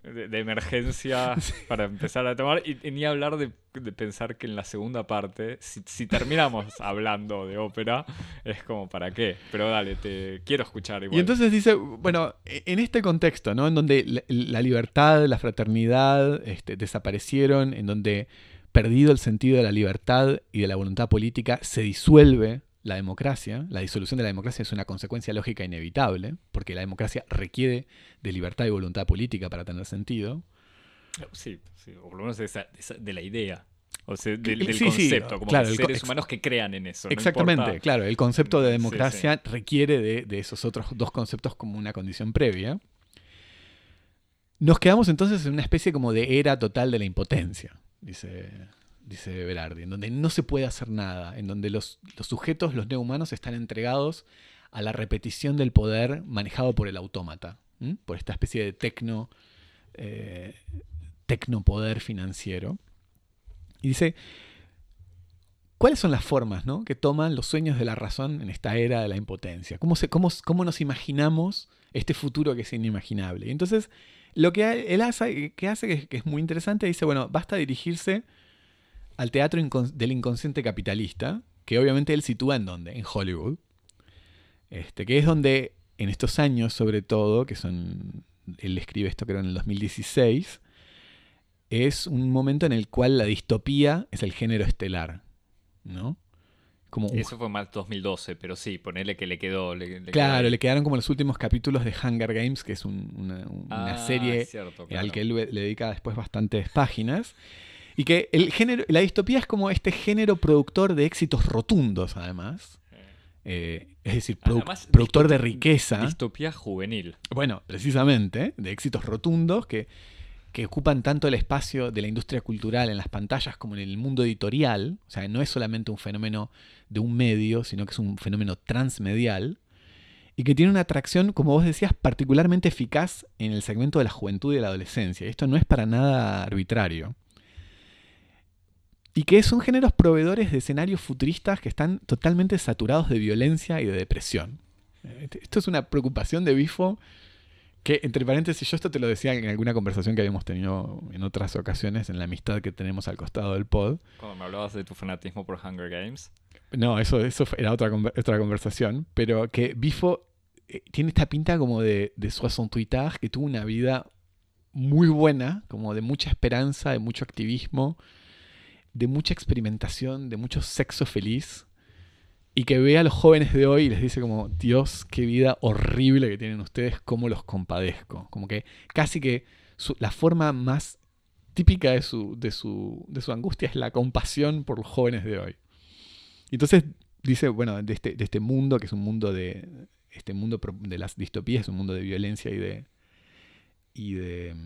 de, emergencia (laughs) para empezar a tomar y, ni hablar de, pensar que en la segunda parte, si, terminamos (laughs) hablando de ópera, es como, ¿para qué? Pero dale, te quiero escuchar igual. Y entonces dice, bueno, e, en este contexto, ¿no? En donde la, libertad, la fraternidad este, desaparecieron, en donde perdido el sentido de la libertad y de la voluntad política, se disuelve la democracia, la disolución de la democracia es una consecuencia lógica inevitable, porque la democracia requiere de libertad y voluntad política para tener sentido. Sí, o por lo menos de, la idea. O sea, del, concepto, como seres humanos que crean en eso. Exactamente, claro. El concepto de democracia requiere de, de, esos otros dos conceptos como una condición previa. Nos quedamos entonces en una especie como de era total de la impotencia, dice dice Berardi, en donde no se puede hacer nada, en donde los, sujetos, los neohumanos, están entregados a la repetición del poder manejado por el autómata, por esta especie de tecno, eh, tecnopoder financiero. Y dice, ¿cuáles son las formas que toman los sueños de la razón en esta era de la impotencia? ¿Cómo, se, cómo, cómo nos imaginamos este futuro que es inimaginable? Y entonces, lo que él hace, que, hace que es muy interesante, dice, bueno, basta dirigirse al teatro del inconsciente capitalista, que obviamente él sitúa en dónde? En Hollywood. Este, que es donde en estos años, sobre todo, que son. Él escribe esto creo en el 2016, es un momento en el cual la distopía es el género estelar. ¿No? Como Eso fue más 2012, pero sí, ponele que le quedó. claro, le quedaron como los últimos capítulos de Hunger Games, que es una, ah, serie al que él le dedica después bastantes páginas. Y que el género, la distopía es como este género productor de éxitos rotundos, además. Eh, es decir, productor de riqueza. Distopía juvenil. Bueno, precisamente, de éxitos rotundos que, que ocupan tanto el espacio de la industria cultural en las pantallas como en el mundo editorial. O sea, no es solamente un fenómeno de un medio, sino que es un fenómeno transmedial. Y que tiene una atracción, como vos decías, particularmente eficaz en el segmento de la juventud y de la adolescencia. Esto no es para nada arbitrario y que son géneros proveedores de escenarios futuristas que están totalmente saturados de violencia y de depresión. Este, esto es una preocupación de Bifo que, entre paréntesis, yo esto te lo decía en alguna conversación que habíamos tenido en otras ocasiones, en la amistad que tenemos al costado del pod. Cuando me hablabas de tu fanatismo por Hunger Games. No, eso, eso era otra, otra conversación, pero que Bifo eh, tiene esta pinta como de, de soixante que tuvo una vida muy buena, como de mucha esperanza, de mucho activismo, de mucha experimentación, de mucho sexo feliz, y que ve a los jóvenes de hoy y les dice como, Dios, qué vida horrible que tienen ustedes, cómo los compadezco. Como que casi que la forma más típica de su, de, su, de su angustia es la compasión por los jóvenes de hoy. entonces dice, bueno, de este, de este mundo, que es un mundo de, este mundo de las distopías, es un mundo de violencia y de, y de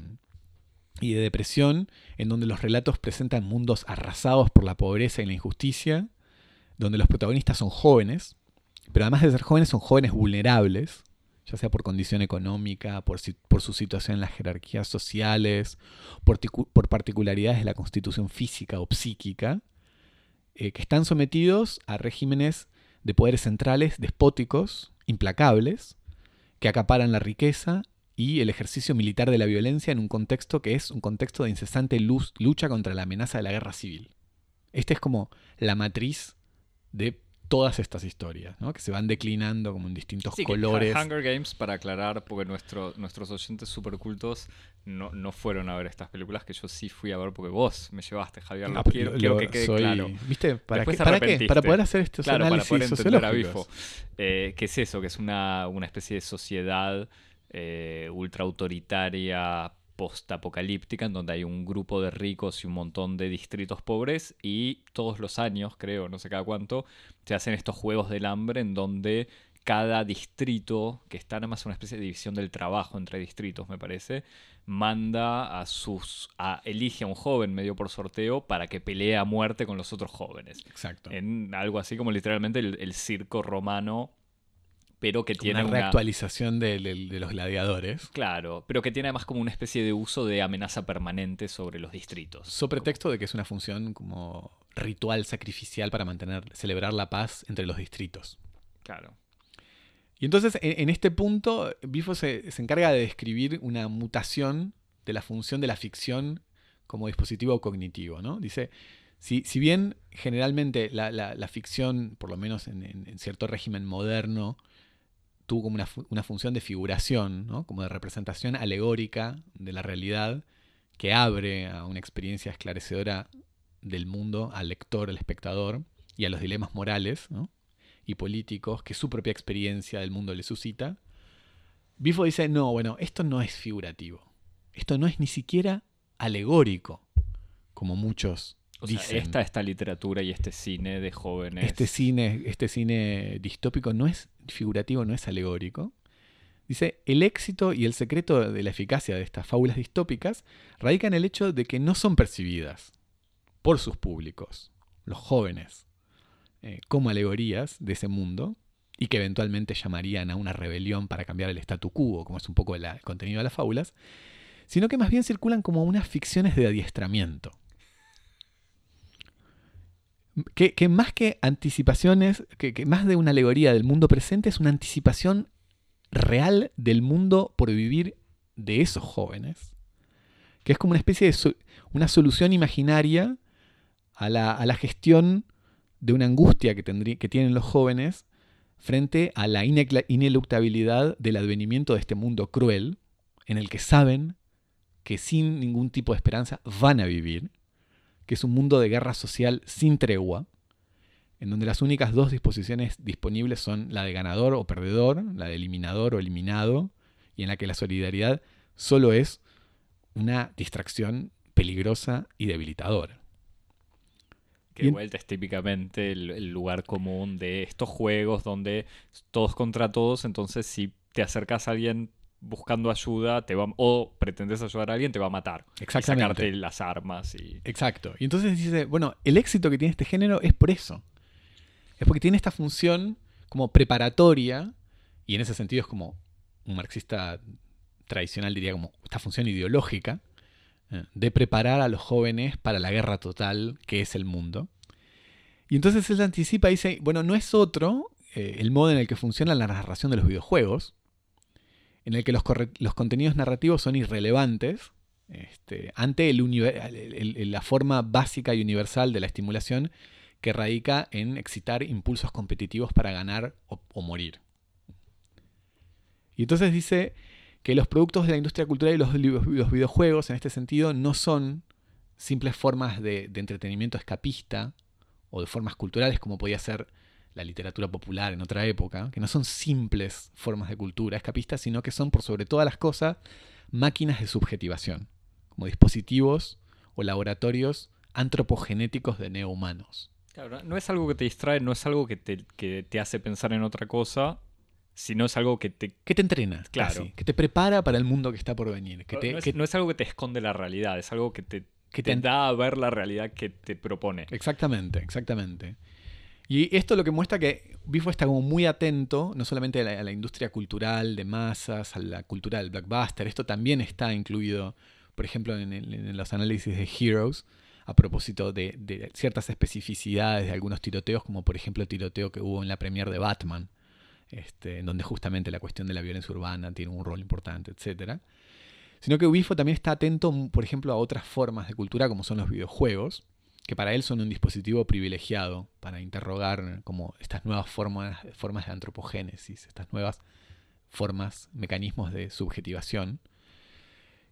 y de depresión, en donde los relatos presentan mundos arrasados por la pobreza y la injusticia, donde los protagonistas son jóvenes, pero además de ser jóvenes son jóvenes vulnerables, ya sea por condición económica, por, su situación en las jerarquías sociales, por, por, particularidades de la constitución física o psíquica, eh, que están sometidos a regímenes de poderes centrales despóticos, implacables, que acaparan la riqueza y el ejercicio militar de la violencia en un contexto que es un contexto de incesante lucha contra la amenaza de la guerra civil. Esta es como la matriz de todas estas historias, ¿no? que se van declinando como en distintos colores. Hunger Games, para aclarar, porque nuestro, nuestros oyentes supercultos no, no fueron a ver estas películas que yo sí fui a ver porque vos me llevaste, Javier. No, quiero, que quede claro. ¿Viste? ¿Para, qué, ¿Para, qué? para poder hacer estos claro, análisis para poder entender a Bifo. Eh, ¿Qué es eso? Que es una, una especie de sociedad eh, ultra autoritaria post-apocalíptica, en donde hay un grupo de ricos y un montón de distritos pobres, y todos los años, creo, no sé cada cuánto, se hacen estos juegos del hambre en donde cada distrito, que está nada más una especie de división del trabajo entre distritos, me parece, manda a sus. A, elige a un joven medio por sorteo para que pelee a muerte con los otros jóvenes. Exacto. En algo así como literalmente el circo romano pero que tiene una reactualización de, los gladiadores. Claro, pero que tiene además como una especie de uso de amenaza permanente sobre los distritos. Sobre pretexto de que es una función como ritual sacrificial para mantener, celebrar la paz entre los distritos. Claro. Y entonces, en, este punto, Bifo se, encarga de describir una mutación de la función de la ficción como dispositivo cognitivo, ¿no? Dice, si, si bien generalmente la, ficción, por lo menos en cierto régimen moderno, tuvo como una, función de figuración, ¿no? como de representación alegórica de la realidad que abre a una experiencia esclarecedora del mundo al lector, al espectador y a los dilemas morales, y políticos que su propia experiencia del mundo le suscita. Bifo dice, no, bueno, esto no es figurativo. Esto no es ni siquiera alegórico, como muchos O dicen. sea, esta, esta literatura y este cine de jóvenes. Este cine, este cine distópico no es figurativo, no es alegórico. Dice, el éxito y el secreto de la eficacia de estas fábulas distópicas radica en el hecho de que no son percibidas por sus públicos, los jóvenes, eh, como alegorías de ese mundo y que eventualmente llamarían a una rebelión para cambiar el statu quo, como es un poco la- el contenido de las fábulas, sino que más bien circulan como unas ficciones de adiestramiento. Que, más que anticipaciones, que, más de una alegoría del mundo presente, es una anticipación real del mundo por vivir de esos jóvenes. Que es como una especie de una solución imaginaria a la, a la gestión de una angustia que, que tienen los jóvenes frente a la ineluctabilidad del advenimiento de este mundo cruel, en el que saben que sin ningún tipo de esperanza van a vivir, que es un mundo de guerra social sin tregua, en donde las únicas dos disposiciones disponibles son la de ganador o perdedor, la de eliminador o eliminado, y en la que la solidaridad solo es una distracción peligrosa y debilitadora. Que de vuelta es típicamente el, el lugar común de estos juegos donde todos contra todos, entonces si te acercas a alguien buscando ayuda te va, o pretendes ayudar a alguien, te va a matar. Y Exactamente. sacarte las armas y... Exacto. Y entonces dice, bueno, el éxito que tiene este género es por eso. Es porque tiene esta función como preparatoria, y en ese sentido es como un marxista tradicional diría como esta función ideológica, eh, de preparar a los jóvenes para la guerra total que es el mundo. Y entonces él anticipa y dice, bueno, no es otro eh, el modo en el que funciona la narración de los videojuegos, en el que los, los contenidos narrativos son irrelevantes este, ante la forma básica y universal de la estimulación que radica en excitar impulsos competitivos para ganar o, morir. Y entonces dice que los productos de la industria cultural y los, videojuegos en este sentido no son simples formas de entretenimiento escapista o de formas culturales como podía ser la literatura popular en otra época, que no son simples formas de cultura escapista, sino que son por sobre todas las cosas máquinas de subjetivación, como dispositivos o laboratorios antropogenéticos de neohumanos. Claro, no es algo que te distrae, no es algo que te, que te hace pensar en otra cosa, sino es algo que te... Que te entrena, Claro. casi, que te prepara para el mundo que está por venir, que te, no, es, que- no es algo que te esconde la realidad, es algo que te, que te te- da a ver la realidad que te propone. Exactamente, exactamente. Y esto lo que muestra que Bifo está como muy atento, no solamente a la, industria cultural de masas, a la cultura del blockbuster, esto también está incluido, por ejemplo, en, los análisis de Heroes, a propósito de, ciertas especificidades de algunos tiroteos, como por ejemplo el tiroteo que hubo en la premiere de Batman, este, en donde justamente la cuestión de la violencia urbana tiene un rol importante, etcétera. Sino que Bifo también está atento, por ejemplo, a otras formas de cultura, como son los videojuegos, que para él son un dispositivo privilegiado para interrogar como estas nuevas formas, formas de antropogénesis, estas nuevas formas, mecanismos de subjetivación.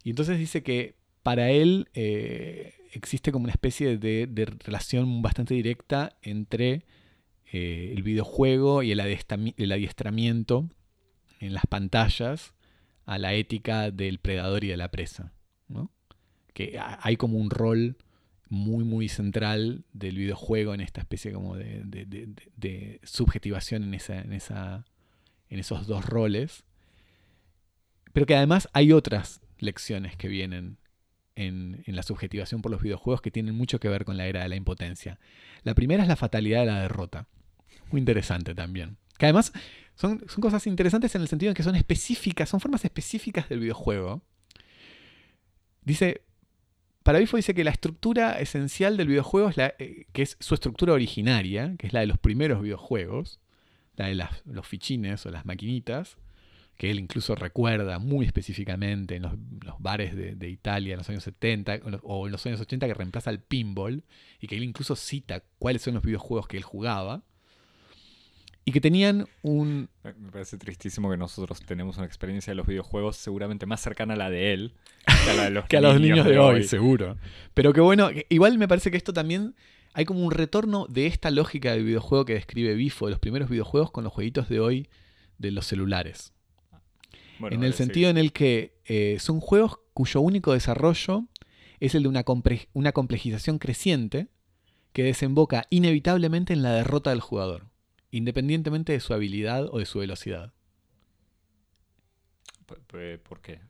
Y entonces dice que para él eh, existe como una especie de, relación bastante directa entre eh, el videojuego y el, adiestramiento en las pantallas a la ética del predador y de la presa. Que ha- hay como un rol muy, muy central del videojuego en esta especie como de, de- de- de- de subjetivación en, esa, en, esa, en esos dos roles. Pero que además hay otras lecciones que vienen en, en la subjetivación por los videojuegos que tienen mucho que ver con la era de la impotencia. La primera es la fatalidad de la derrota. Muy interesante también. Que además son, son cosas interesantes en el sentido en que son específicas, son formas específicas del videojuego. Dice, para Bifo dice que la estructura esencial del videojuego es la, eh, que es su estructura originaria, que es la de los primeros videojuegos, la de los fichines o las maquinitas, que él incluso recuerda muy específicamente en los, bares de, de Italia en los años 70 o en los- o en los años 80 que reemplaza el pinball y que él incluso cita cuáles son los videojuegos que él jugaba y que tenían un... Me parece tristísimo que nosotros tenemos una experiencia de los videojuegos seguramente más cercana a la de él que a la de los, (laughs) que a los niños de hoy, seguro. Pero que bueno, igual me parece que esto también hay como un retorno de esta lógica del videojuego que describe Bifo, de los primeros videojuegos, con los jueguitos de hoy de los celulares. Bueno, en el vale, sí. sentido en el que eh, son juegos cuyo único desarrollo es el de una, una complejización creciente que desemboca inevitablemente en la derrota del jugador, independientemente de su habilidad o de su velocidad. ¿Por qué?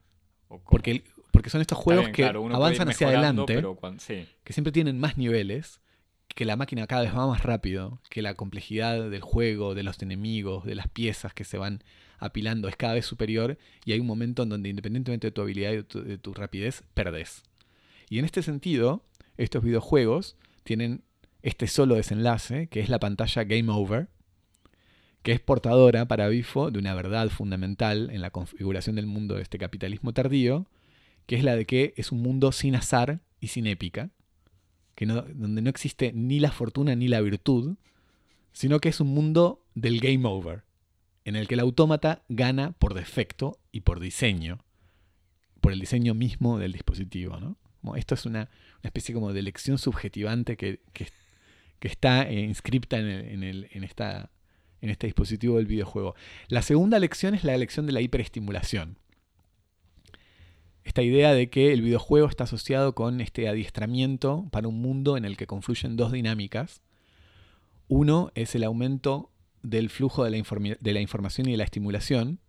Porque, el- porque son estos juegos bien, que claro, avanzan hacia adelante, sí. que siempre tienen más niveles, que la máquina cada vez va más rápido, que la complejidad del juego, de los enemigos, de las piezas que se van apilando es cada vez superior y hay un momento en donde independientemente de tu habilidad y de tu, de tu rapidez, perdés. Y en este sentido, estos videojuegos tienen este solo desenlace, que es la pantalla Game Over, que es portadora para Bifo de una verdad fundamental en la configuración del mundo de este capitalismo tardío, que es la de que es un mundo sin azar y sin épica, que donde no existe ni la fortuna ni la virtud, sino que es un mundo del game over, en el que el autómata gana por defecto y por diseño, por el diseño mismo del dispositivo. ¿no? Esto es una, especie como de elección subjetivante que, que- que está inscripta en el- en esta, en este dispositivo del videojuego. La segunda lección es la lección de la hiperestimulación. Esta idea de que el videojuego está asociado con este adiestramiento para un mundo en el que confluyen dos dinámicas. Uno es el aumento del flujo de la, información y de la estimulación.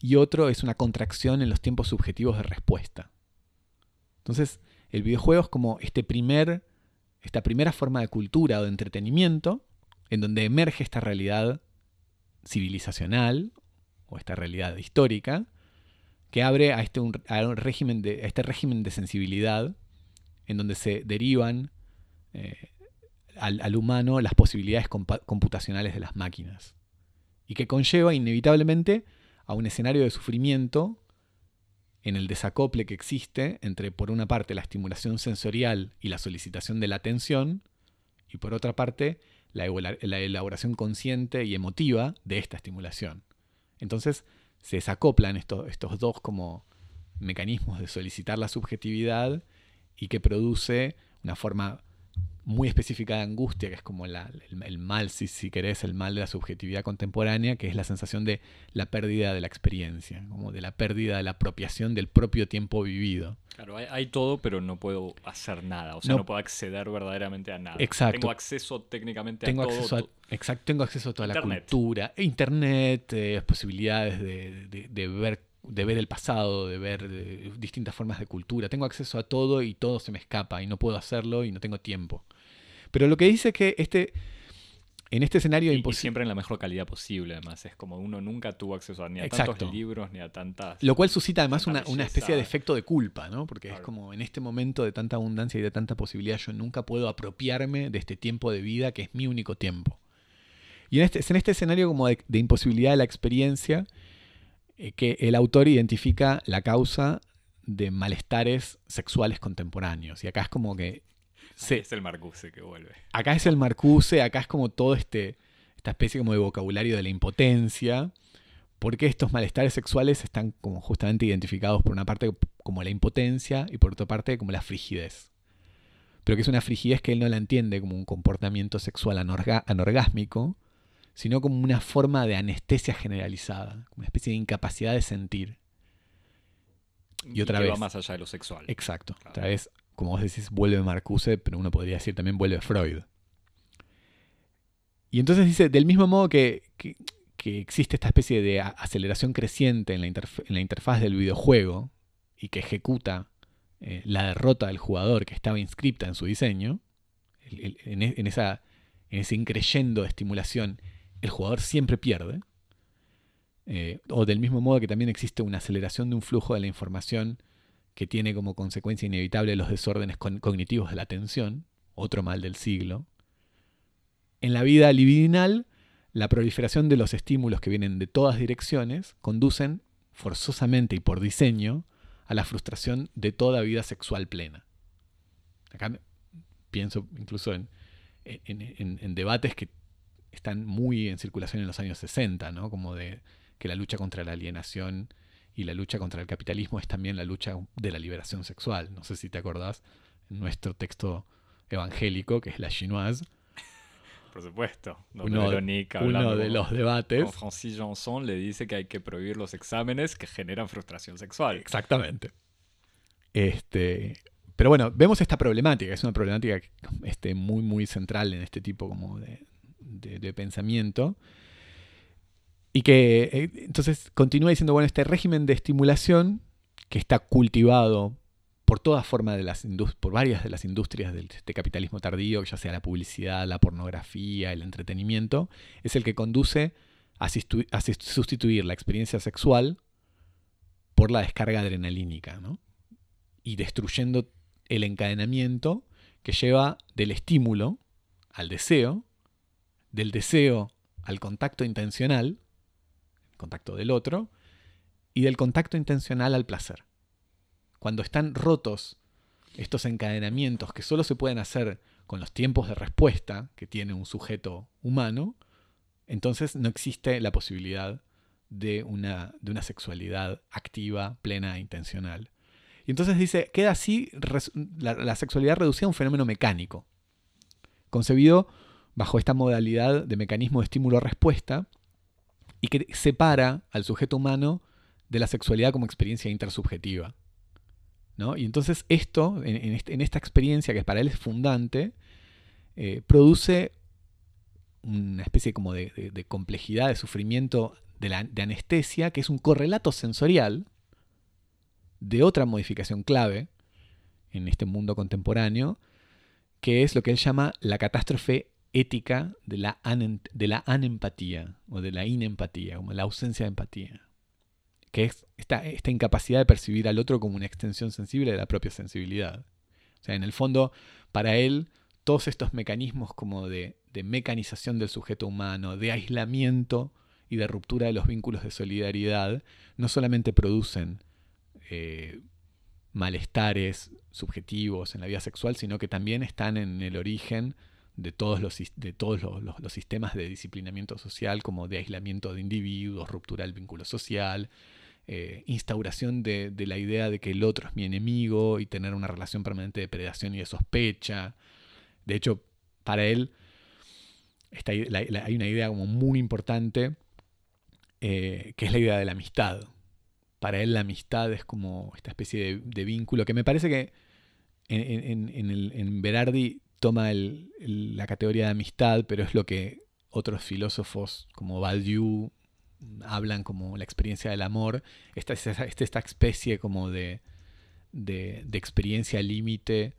Y otro es una contracción en los tiempos subjetivos de respuesta. Entonces, el videojuego es como este primer, esta primera forma de cultura o de entretenimiento en donde emerge esta realidad civilizacional o esta realidad histórica que abre a este, a un régimen de, este régimen de sensibilidad en donde se derivan eh, al, humano las posibilidades computacionales de las máquinas y que conlleva inevitablemente a un escenario de sufrimiento en el desacople que existe entre, por una parte, la estimulación sensorial y la solicitación de la atención, y por otra parte, la, elaboración consciente y emotiva de esta estimulación. Entonces, se desacoplan estos, estos dos como mecanismos de solicitar la subjetividad y que produce una forma muy específica de angustia, que es como la- el, el mal, si, si querés, el mal de la subjetividad contemporánea, que es la sensación de la pérdida de la experiencia, como de la pérdida de la apropiación del propio tiempo vivido. Claro, hay, hay todo, pero no puedo hacer nada. O sea, No. no, puedo acceder verdaderamente a nada. Exacto. Tengo acceso técnicamente Tengo a todo. acceso a, to- exacto, tengo acceso a toda Internet. la cultura, internet, eh, posibilidades de, de- de ver, de ver el pasado, de ver distintas formas de cultura. Tengo acceso a todo y todo se me escapa y no puedo hacerlo y no tengo tiempo. Pero lo que dice es que este, en este escenario y, y imposible, siempre en la mejor calidad posible, además. Es como uno nunca tuvo acceso a, ni a Exacto. tantos libros, ni a tantas... Lo cual suscita además una, especie de efecto de culpa, ¿no? Porque es como en este momento de tanta abundancia y de tanta posibilidad, yo nunca puedo apropiarme de este tiempo de vida que es mi único tiempo. Y en este, es en este escenario como de, de imposibilidad de la experiencia eh, que el autor identifica la causa de malestares sexuales contemporáneos. Y acá es como que Es el Marcuse que vuelve. acá es el Marcuse, acá es como todo este, esta especie como de vocabulario de la impotencia, porque estos malestares sexuales están como justamente identificados por una parte como la impotencia y por otra parte como la frigidez. Pero que es una frigidez que él no la entiende como un comportamiento sexual anorga- anorgásmico, sino como una forma de anestesia generalizada, como una especie de incapacidad de sentir. Y otra que vez. va más allá de lo sexual. Exacto. Claro. Otra vez, como vos decís, vuelve Marcuse, pero uno podría decir también vuelve Freud. Y entonces dice, del mismo modo que, que- existe esta especie de aceleración creciente en la, en la interfaz del videojuego y que ejecuta eh, la derrota del jugador que estaba inscripta en su diseño, e- en esa, en ese increyendo de estimulación, el jugador siempre pierde. Eh, o del mismo modo que también existe una aceleración de un flujo de la información que tiene como consecuencia inevitable los desórdenes cognitivos de la atención, otro mal del siglo. En la vida libidinal, la proliferación de los estímulos que vienen de todas direcciones conducen forzosamente y por diseño a la frustración de toda vida sexual plena. Acá pienso incluso en, en- en- en debates que están muy en circulación en los años 60, ¿no? como de que la lucha contra la alienación y la lucha contra el capitalismo es también la lucha de la liberación sexual. No sé si te acordás, en nuestro texto evangélico, que es la chinoise. (laughs) Por supuesto. Uno, uno de los debates. Con Francis Janson le dice que hay que prohibir los exámenes que generan frustración sexual. Exactamente. Este, pero bueno, vemos esta problemática, es una problemática este, muy, muy central en este tipo como de, pensamiento. Y que eh, entonces continúa diciendo, bueno, este régimen de estimulación que está cultivado por todas formas de las por varias de las industrias del este capitalismo tardío, ya sea la publicidad, la pornografía, el entretenimiento, es el que conduce a, sustituir la experiencia sexual por la descarga adrenalínica, ¿no? y destruyendo el encadenamiento que lleva del estímulo al deseo, del deseo al contacto intencional, contacto del otro, y del contacto intencional al placer cuando están rotos estos encadenamientos que solo se pueden hacer con los tiempos de respuesta que tiene un sujeto humano, entonces no existe la posibilidad de una, de una sexualidad activa, plena e intencional. Y entonces dice, queda así la, la sexualidad reducida a un fenómeno mecánico, concebido bajo esta modalidad de mecanismo de estímulo-respuesta y que separa al sujeto humano de la sexualidad como experiencia intersubjetiva. Y entonces esto, este, en, esta experiencia que para él es fundante, eh, produce una especie como de, complejidad, de sufrimiento de, de, anestesia, que es un correlato sensorial de otra modificación clave en este mundo contemporáneo, que es lo que él llama la catástrofe ética de la, de la anempatía o de la inempatía, como la ausencia de empatía que es esta, esta incapacidad de percibir al otro como una extensión sensible de la propia sensibilidad. O sea, en el fondo, para él, todos estos mecanismos como de, mecanización del sujeto humano, de aislamiento y de ruptura de los vínculos de solidaridad, no solamente producen eh, malestares subjetivos en la vida sexual, sino que también están en el origen de todos los, de todos los sistemas de disciplinamiento social, como de aislamiento de individuos, ruptura del vínculo social, eh, instauración de, la idea de que el otro es mi enemigo y tener una relación permanente de predación y de sospecha. De hecho, para él hay una idea como muy importante eh, que es la idea de la amistad. Para él la amistad es como esta especie de, vínculo que me parece que en, en, Berardi toma la categoría de amistad, pero es lo que otros filósofos como Badiou hablan como la experiencia del amor, esta, esta, esta especie como de, de, experiencia límite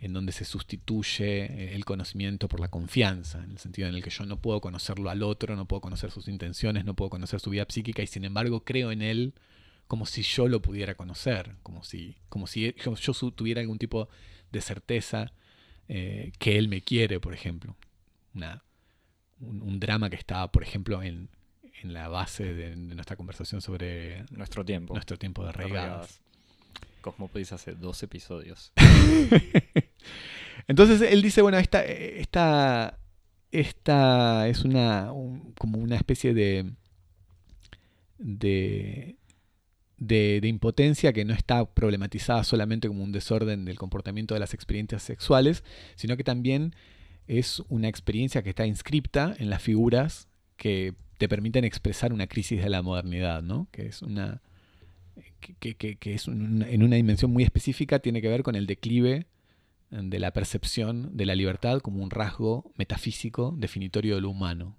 en donde se sustituye el conocimiento por la confianza, en el sentido en el que yo no puedo conocerlo al otro, no puedo conocer sus intenciones, no puedo conocer su vida psíquica y sin embargo creo en él como si yo lo pudiera conocer, como si, como si yo, tuviera algún tipo de certeza eh, que él me quiere, por ejemplo. Una, un, drama que está, por ejemplo, en, en la base de, nuestra conversación sobre nuestro tiempo. Nuestro tiempo de regadas. Cosmopodis hace dos episodios. (laughs) Entonces él dice, bueno, esta, esta, esta es una como una especie de, de, de, de, impotencia que no está problematizada solamente como un desorden del comportamiento de las experiencias sexuales, sino que también es una experiencia que está inscripta en las figuras que te permiten expresar una crisis de la modernidad, ¿no? que es una que, es en una dimensión muy específica, tiene que ver con el declive de la percepción de la libertad como un rasgo metafísico definitorio de lo humano.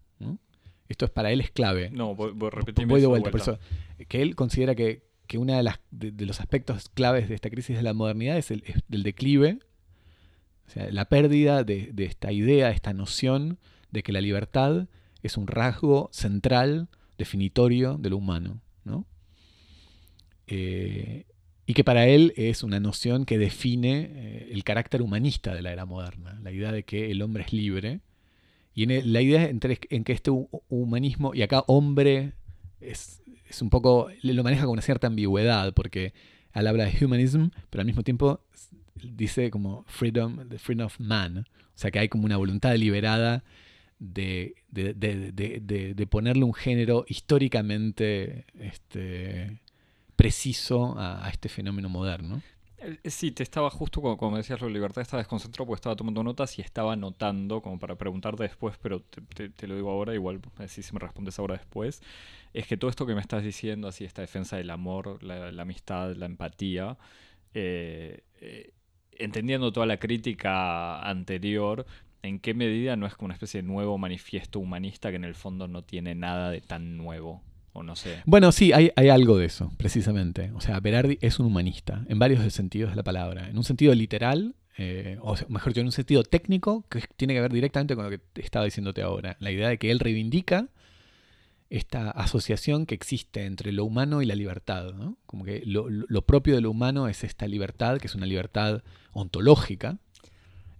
Esto es para él es clave. No, voy, voy, voy de vuelta. Por eso, que él considera que, que uno de, de, los aspectos claves de esta crisis de la modernidad es el declive, o sea, la pérdida de, de esta idea, de esta noción de que la libertad es un rasgo central, definitorio de lo humano. ¿no? Eh, y que para él es una noción que define eh, el carácter humanista de la era moderna, la idea de que el hombre es libre. Y en la idea en, en que este humanismo, y acá hombre es, es, un poco, lo maneja con una cierta ambigüedad, porque él habla de humanism, pero al mismo tiempo dice como freedom, the freedom of man, o sea que hay como una voluntad liberada de, de, ponerle un género históricamente este, preciso a, este fenómeno moderno. Eh, sí, te estaba justo como, me decías, la libertad estaba desconcentrado porque estaba tomando notas y estaba anotando como para preguntarte después, pero te, lo digo ahora, igual si me respondes ahora después. Es que todo esto que me estás diciendo, así esta defensa del amor, la, amistad, la empatía, eh, eh, entendiendo toda la crítica anterior, ¿en qué medida no es como una especie de nuevo manifiesto humanista que en el fondo no tiene nada de tan nuevo? No sé. Bueno, sí, hay, algo de eso, precisamente. O sea, Berardi es un humanista, en varios sentidos de la palabra. En un sentido literal, eh, o mejor dicho, en un sentido técnico, que tiene que ver directamente con lo que estaba diciéndote ahora. La idea de que él reivindica esta asociación que existe entre lo humano y la libertad. ¿no? Como que lo, lo, propio de lo humano es esta libertad, que es una libertad ontológica,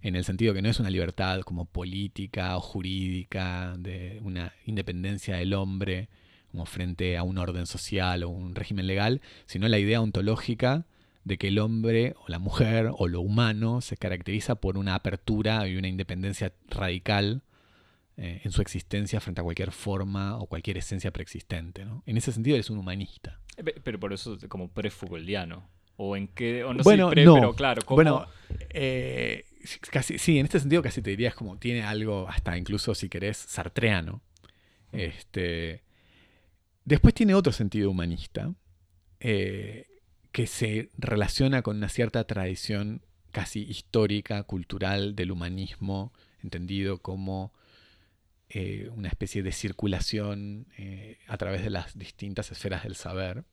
en el sentido que no es una libertad como política o jurídica, de una independencia del hombre como frente a un orden social o un régimen legal, sino la idea ontológica de que el hombre o la mujer o lo humano se caracteriza por una apertura y una independencia radical eh, en su existencia frente a cualquier forma o cualquier esencia preexistente. ¿no? En ese sentido eres un humanista. Eh, pero por eso como pre-Foucauldiano. O en qué, o no bueno, sé, pre, pero claro, ¿cómo? Bueno, eh, casi, sí, en este sentido casi te dirías como tiene algo, hasta incluso si querés, sartreano. Este, después tiene otro sentido humanista, eh, que se relaciona con una cierta tradición casi histórica, cultural del humanismo, entendido como eh, una especie de circulación eh, a través de las distintas esferas del saber.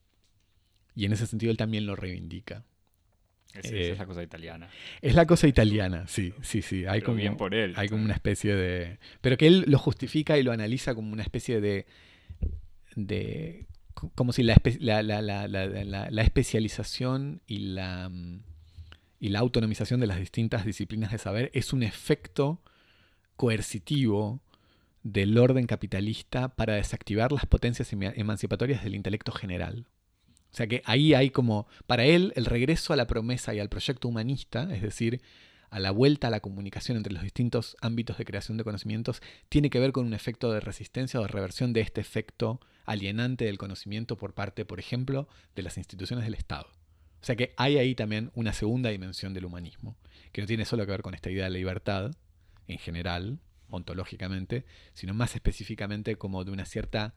Y en ese sentido él también lo reivindica. Es, es, la cosa italiana. Es la cosa italiana, sí, sí, sí. Hay como, bien por él. Hay como una especie de... Pero que él lo justifica y lo analiza como una especie de... de como si la, la, especialización y la, y la autonomización de las distintas disciplinas de saber es un efecto coercitivo del orden capitalista para desactivar las potencias emancipatorias del intelecto general. O sea que ahí hay como, para él, el regreso a la promesa y al proyecto humanista, es decir, a la vuelta a la comunicación entre los distintos ámbitos de creación de conocimientos, tiene que ver con un efecto de resistencia o de reversión de este efecto alienante del conocimiento por parte, por ejemplo, de las instituciones del Estado. O sea que hay ahí también una segunda dimensión del humanismo, que no tiene solo que ver con esta idea de la libertad, en general, ontológicamente, sino más específicamente como de una cierta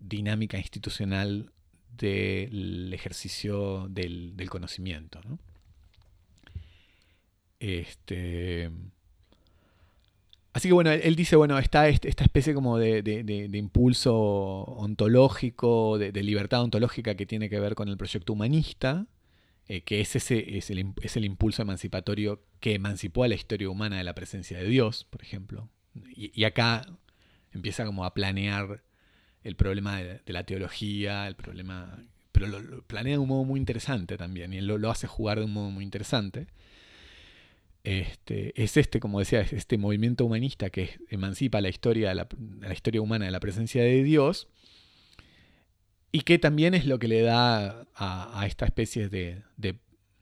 dinámica institucional del ejercicio del, conocimiento. Este, así que bueno, él, dice, bueno, está esta especie como de, impulso ontológico, de, libertad ontológica que tiene que ver con el proyecto humanista, eh, que es, ese, es el, impulso emancipatorio que emancipó a la historia humana de la presencia de Dios, por ejemplo. Y, acá empieza como a planear el problema de, la teología, el problema... Pero lo, planea de un modo muy interesante también, y él lo, hace jugar de un modo muy interesante. Este, es este, como decía, este movimiento humanista que emancipa la historia, la, la historia humana de la presencia de Dios, y que también es lo que le da a, esta especie de,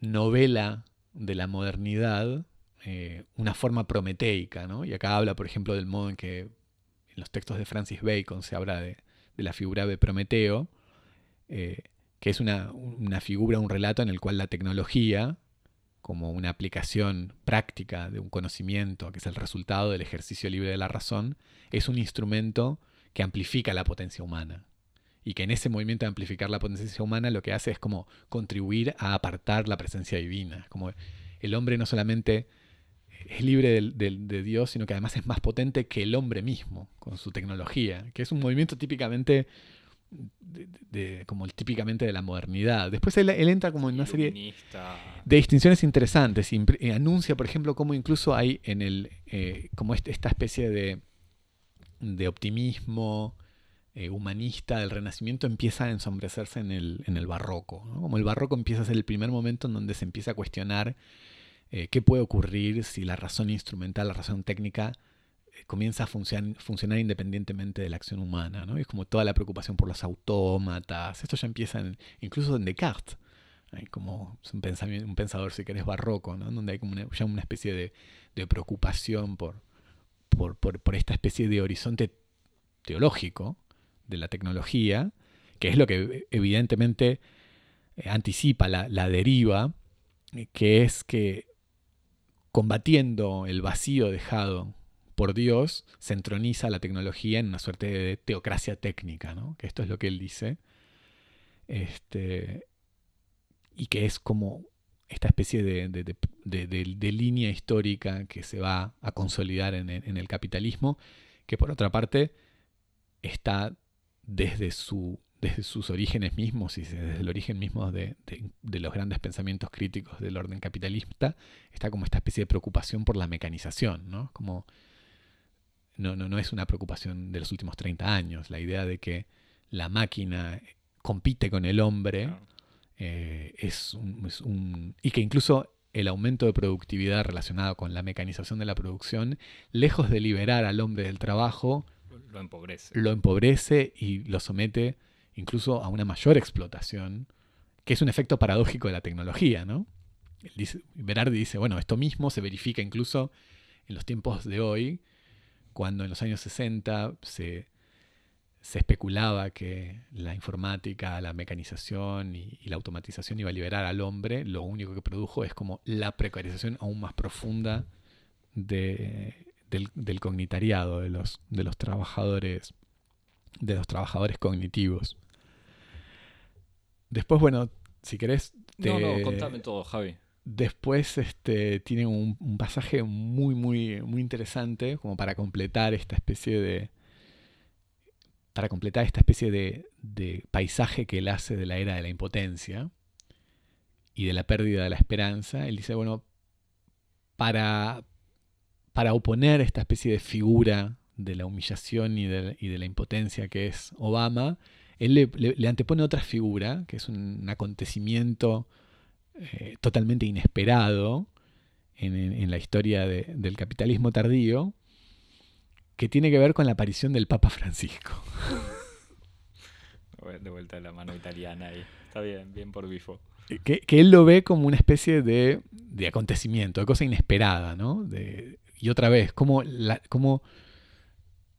novela de la modernidad eh, una forma prometeica, ¿no? Y acá habla, por ejemplo, del modo en que en los textos de Francis Bacon se habla de, la figura de Prometeo, eh, que es una, figura, un relato en el cual la tecnología, como una aplicación práctica de un conocimiento, que es el resultado del ejercicio libre de la razón, es un instrumento que amplifica la potencia humana. Y que en ese movimiento de amplificar la potencia humana lo que hace es como contribuir a apartar la presencia divina. Como el hombre no solamente es libre de, Dios, sino que además es más potente que el hombre mismo, con su tecnología, que es un movimiento típicamente de, como típicamente de la modernidad. Después él, entra como en una serie de distinciones interesantes. Y, eh, anuncia, por ejemplo, cómo incluso hay en el eh, como este, esta especie de, de optimismo eh, humanista del Renacimiento empieza a ensombrecerse en el, en el barroco. Como el barroco empieza a ser el primer momento en donde se empieza a cuestionar eh, qué puede ocurrir si la razón instrumental, la razón técnica, comienza a funcionar independientemente de la acción humana. ¿no? Es como toda la preocupación por los autómatas. Esto ya empieza incluso en Descartes. Hay como un, un pensador, si querés, barroco, ¿no? donde hay como ya una especie de, preocupación por, por, esta especie de horizonte teológico de la tecnología, que es lo que evidentemente eh, anticipa la, la deriva que es que combatiendo el vacío dejado por Dios, se entroniza la tecnología en una suerte de teocracia técnica, ¿no? que esto es lo que él dice, este, y que es como esta especie de, línea histórica que se va a consolidar en, el capitalismo, que por otra parte está desde, su, desde sus orígenes mismos y desde el origen mismo de, los grandes pensamientos críticos del orden capitalista, está como esta especie de preocupación por la mecanización, ¿no? Como no, no, no es una preocupación de los últimos 30 años, la idea de que la máquina compite con el hombre eh, es, un, y que incluso el aumento de productividad relacionado con la mecanización de la producción, lejos de liberar al hombre del trabajo, lo empobrece. Lo empobrece y lo somete incluso a una mayor explotación, que es un efecto paradójico de la tecnología, ¿no? Dice, Berardi dice, bueno, esto mismo se verifica incluso en los tiempos de hoy, cuando en los años 60 se se especulaba que la informática, la mecanización y, la automatización iba a liberar al hombre, lo único que produjo es como la precarización aún más profunda del, cognitariado, de los, de los trabajadores, de los trabajadores cognitivos. Después, bueno, si querés. no, no, contame todo, Javi. Después este, tiene un, pasaje muy, muy, muy interesante, como para completar esta especie de, para completar esta especie de, paisaje que él hace de la era de la impotencia y de la pérdida de la esperanza, él dice, bueno, para, para oponer esta especie de figura de la humillación y de, la impotencia que es Obama, él le, antepone otra figura, que es un, acontecimiento eh, totalmente inesperado en, la historia del capitalismo tardío, que tiene que ver con la aparición del Papa Francisco. De vuelta a la mano italiana ahí. Está bien, bien por Bifo. Que, él lo ve como una especie de, acontecimiento, de cosa inesperada, ¿no? y otra vez, como, como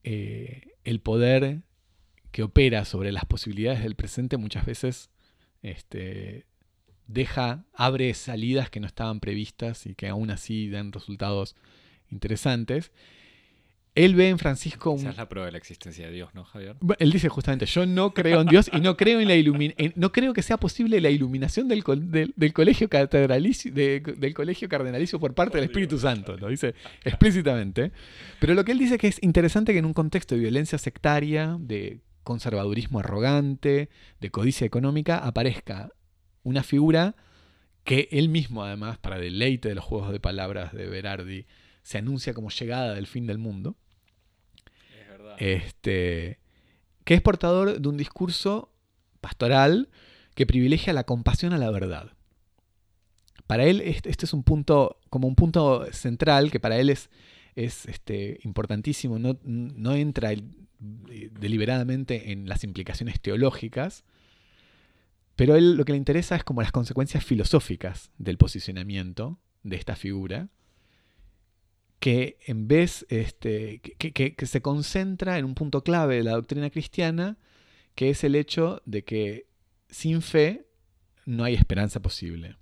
eh, el poder que opera sobre las posibilidades del presente muchas veces este, deja, abre salidas que no estaban previstas y que aún así dan resultados interesantes. Él ve en Francisco Esa es la prueba de la existencia de Dios, ¿no, Javier? Él dice justamente, yo no creo en Dios y no creo en la no creo que sea posible la iluminación del, del, colegio catedralicio, del colegio cardenalicio por parte del Espíritu Santo, lo dice explícitamente. Pero lo que él dice que es interesante que en un contexto de violencia sectaria, de conservadurismo arrogante, de codicia económica, aparezca una figura que él mismo, además, para deleite de los juegos de palabras de Berardi, se anuncia como llegada del fin del mundo. Es verdad. Este, que es portador de un discurso pastoral que privilegia la compasión a la verdad. Para él este es un punto, como un punto central, que para él es, es este, importantísimo, no, no entra deliberadamente en las implicaciones teológicas, pero él lo que le interesa es como las consecuencias filosóficas del posicionamiento de esta figura que en vez, este, que, se concentra en un punto clave de la doctrina cristiana, que es el hecho de que sin fe no hay esperanza posible.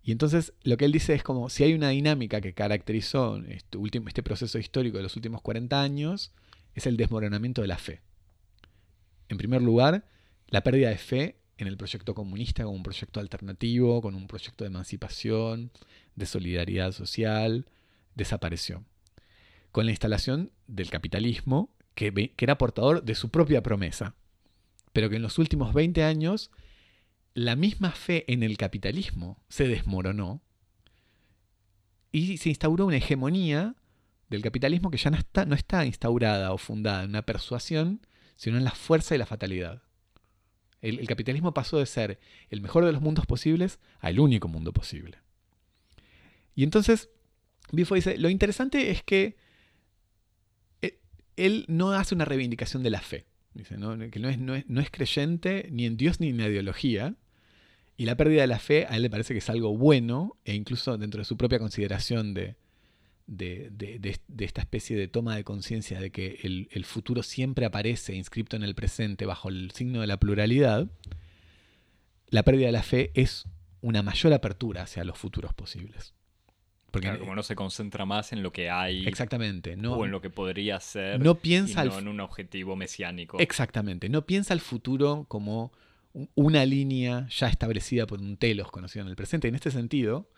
Y entonces lo que él dice es como si hay una dinámica que caracterizó este, último, este proceso histórico de los últimos 40 años, es el desmoronamiento de la fe. En primer lugar, la pérdida de fe en el proyecto comunista como un proyecto alternativo, con un proyecto de emancipación, de solidaridad social, desapareció. Con la instalación del capitalismo, que, era portador de su propia promesa, pero que en los últimos 20 años la misma fe en el capitalismo se desmoronó y se instauró una hegemonía del capitalismo que ya no está, no está instaurada o fundada en una persuasión, sino en la fuerza y la fatalidad. El, capitalismo pasó de ser el mejor de los mundos posibles al único mundo posible. Y entonces Bifo dice, lo interesante es que eh, él no hace una reivindicación de la fe. Dice, que no es, no, es, creyente ni en Dios ni en la ideología. Y la pérdida de la fe a él le parece que es algo bueno, e incluso dentro de su propia consideración de, de, esta especie de toma de conciencia de que el, el, futuro siempre aparece inscripto en el presente bajo el signo de la pluralidad, la pérdida de la fe es una mayor apertura hacia los futuros posibles. Porque claro, como no se concentra más en lo que hay. Exactamente. No, o en lo que podría ser. No piensa. Y no en un objetivo mesiánico. Exactamente. No piensa el futuro como una línea ya establecida por un telos conocido en el presente. En este sentido,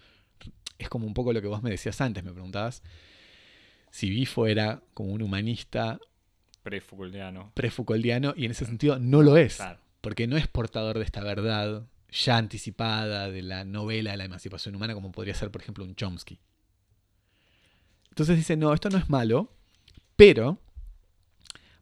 es como un poco lo que vos me decías antes, me preguntabas si Bifo era como un humanista Pre-Foucauldiano. Pre-Foucauldiano, y en ese sentido no lo es. Porque no es portador de esta verdad ya anticipada de la novela de la emancipación humana, como podría ser, por ejemplo, un Chomsky. Entonces dice, no, esto no es malo, pero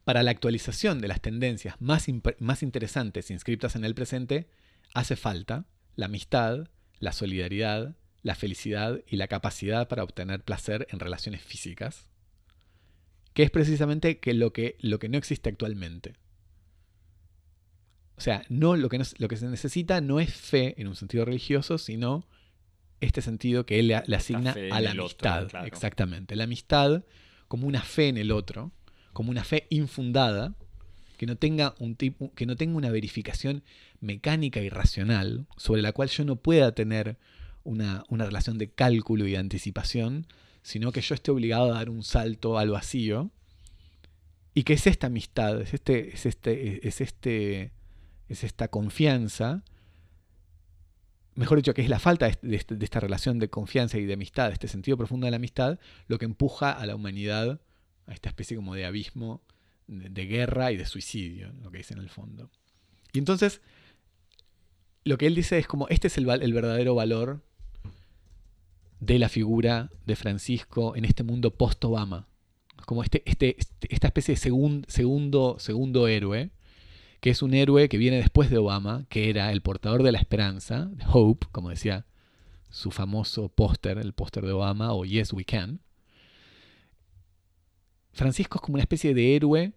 para la actualización de las tendencias más, más interesantes inscritas en el presente, hace falta la amistad, la solidaridad, la felicidad y la capacidad para obtener placer en relaciones físicas, que es precisamente que lo, que, lo que no existe actualmente. O sea, no, lo, que lo que se necesita no es fe en un sentido religioso, sino este sentido que él le, asigna a la amistad. Exactamente. La amistad como una fe en el otro, como una fe infundada, que no tenga, un tipo, que no tenga una verificación mecánica y racional sobre la cual yo no pueda tener una, una relación de cálculo y de anticipación, sino que yo esté obligado a dar un salto al vacío. Y que es esta amistad, es este, es este, es este, es esta confianza, mejor dicho, que es la falta de, este, esta relación de confianza y de amistad, de este sentido profundo de la amistad, lo que empuja a la humanidad a esta especie como de abismo de, guerra y de suicidio, lo que dice en el fondo. Y entonces, lo que él dice es como, este es el, el verdadero valor de la figura de Francisco en este mundo post-Obama. Como este, este, este, esta especie de segundo, segundo héroe, que es un héroe que viene después de Obama, que era el portador de la esperanza, Hope, como decía su famoso póster, el póster de Obama, o Yes We Can. Francisco es como una especie de héroe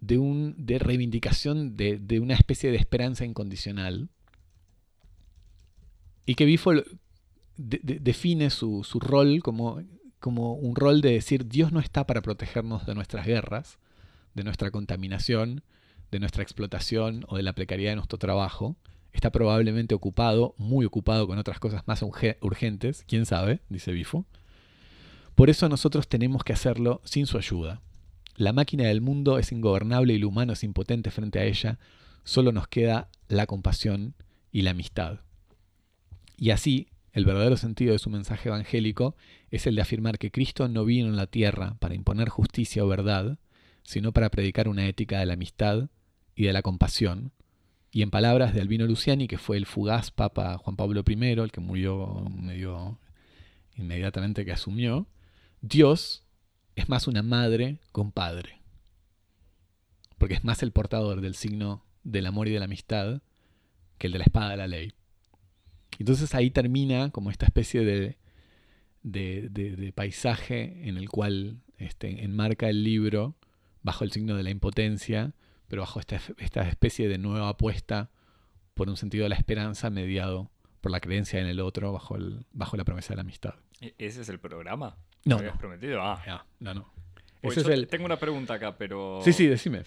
de, un, de reivindicación de, de una especie de esperanza incondicional. Y que Bifo define su, rol como, como un rol de decir Dios no está para protegernos de nuestras guerras, de nuestra contaminación, de nuestra explotación o de la precariedad de nuestro trabajo. Está probablemente ocupado, muy ocupado con otras cosas más urgentes, quién sabe, dice Bifo. Por eso nosotros tenemos que hacerlo sin su ayuda. La máquina del mundo es ingobernable y el humano es impotente frente a ella. Solo nos queda la compasión y la amistad. Y así, el verdadero sentido de su mensaje evangélico es el de afirmar que Cristo no vino en la tierra para imponer justicia o verdad, sino para predicar una ética de la amistad y de la compasión. Y en palabras de Albino Luciani, que fue el fugaz Papa Juan Pablo I, el que murió medio inmediatamente que asumió, Dios es más una madre con padre. Porque es más el portador del signo del amor y de la amistad que el de la espada de la ley. Entonces ahí termina como esta especie de, de, paisaje en el cual este, enmarca el libro bajo el signo de la impotencia, pero bajo esta, esta especie de nueva apuesta por un sentido de la esperanza mediado por la creencia en el otro bajo, el, bajo la promesa de la amistad. ¿E-, ¿Ese es el programa? No. habías prometido? Ah. no, no. Tengo una pregunta acá, pero... Sí, sí, decime.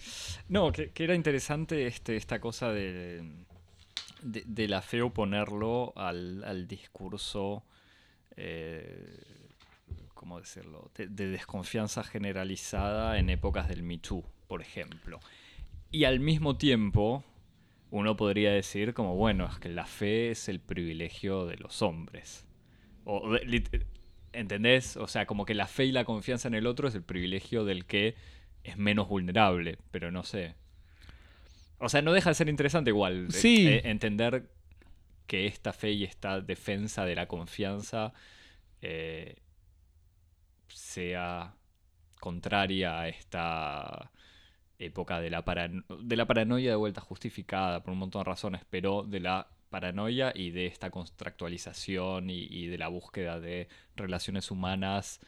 No, que, que era interesante este, esta cosa de de, la fe oponerlo al, al discurso, eh, ¿cómo decirlo?, de, desconfianza generalizada en épocas del Me Too, por ejemplo. Y al mismo tiempo, uno podría decir como, bueno, es que la fe es el privilegio de los hombres. O, ¿Entendés? O sea, como que la fe y la confianza en el otro es el privilegio del que es menos vulnerable, pero no sé. O sea, no deja de ser interesante igual. Eh, sí. Eh, entender que esta fe y esta defensa de la confianza eh, sea contraria a esta época de la, de la paranoia de vuelta justificada por un montón de razones, pero de la paranoia y de esta contractualización y de la búsqueda de relaciones humanas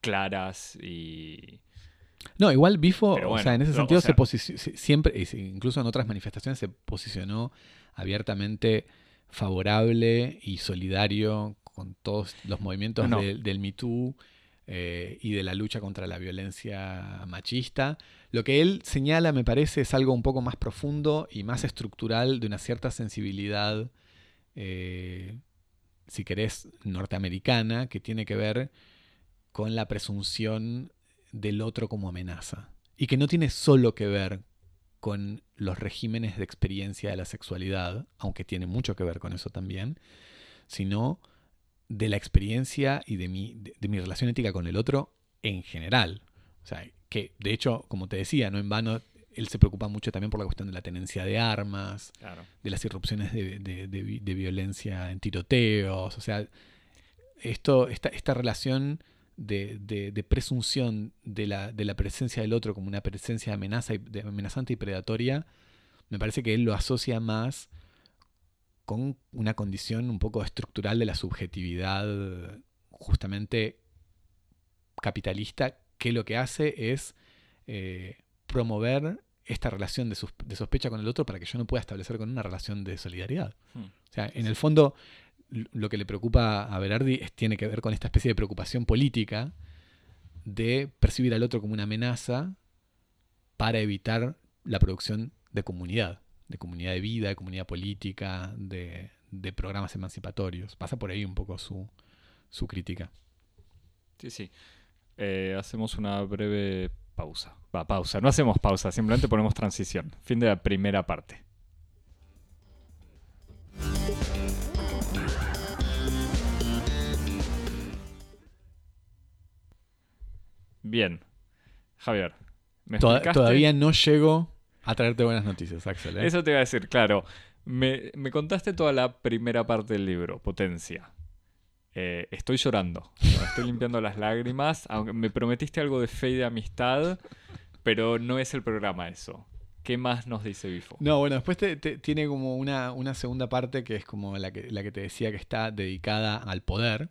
claras y, no, igual Bifo, o sea, en ese sentido se siempre, incluso en otras manifestaciones, se posicionó abiertamente favorable y solidario con todos los movimientos del Me Too eh, y de la lucha contra la violencia machista. Lo que él señala, me parece, es algo un poco más profundo y más estructural de una cierta sensibilidad eh, si querés, norteamericana, que tiene que ver con la presunción del otro como amenaza. Y que no tiene solo que ver con los regímenes de experiencia de la sexualidad, aunque tiene mucho que ver con eso también, sino de la experiencia y de mi, de, mi relación ética con el otro en general. O sea, que de hecho, como te decía, no en vano, él se preocupa mucho también por la cuestión de la tenencia de armas, de las irrupciones de, de, violencia en tiroteos. O sea, esto, esta, esta relación de, presunción de la, de la, presencia del otro como una presencia amenaza y, amenazante y predatoria, me parece que él lo asocia más con una condición un poco estructural de la subjetividad justamente capitalista, que lo que hace es eh, promover esta relación de, sospecha con el otro para que yo no pueda establecer con una relación de solidaridad. Hmm. O sea, en el fondo, lo que le preocupa a Berardi tiene que ver con esta especie de preocupación política de percibir al otro como una amenaza para evitar la producción de comunidad, de comunidad de vida, de comunidad política, de, programas emancipatorios. Pasa por ahí un poco su, crítica. Sí, sí. Eh, hacemos una breve pausa. Va, pausa. No hacemos pausa, simplemente ponemos transición. Fin de la primera parte. Bien. Javier, ¿me Todavía no llego a traerte buenas noticias, Axel. ¿eh? Eso te iba a decir, claro. Me, contaste toda la primera parte del libro, Potencia. Eh, estoy llorando, estoy limpiando las lágrimas, aunque me prometiste algo de fe y de amistad, pero no es el programa eso. ¿Qué más nos dice Bifo? No, bueno, después tiene como una, una, segunda parte que es como la que, la que te decía que está dedicada al poder,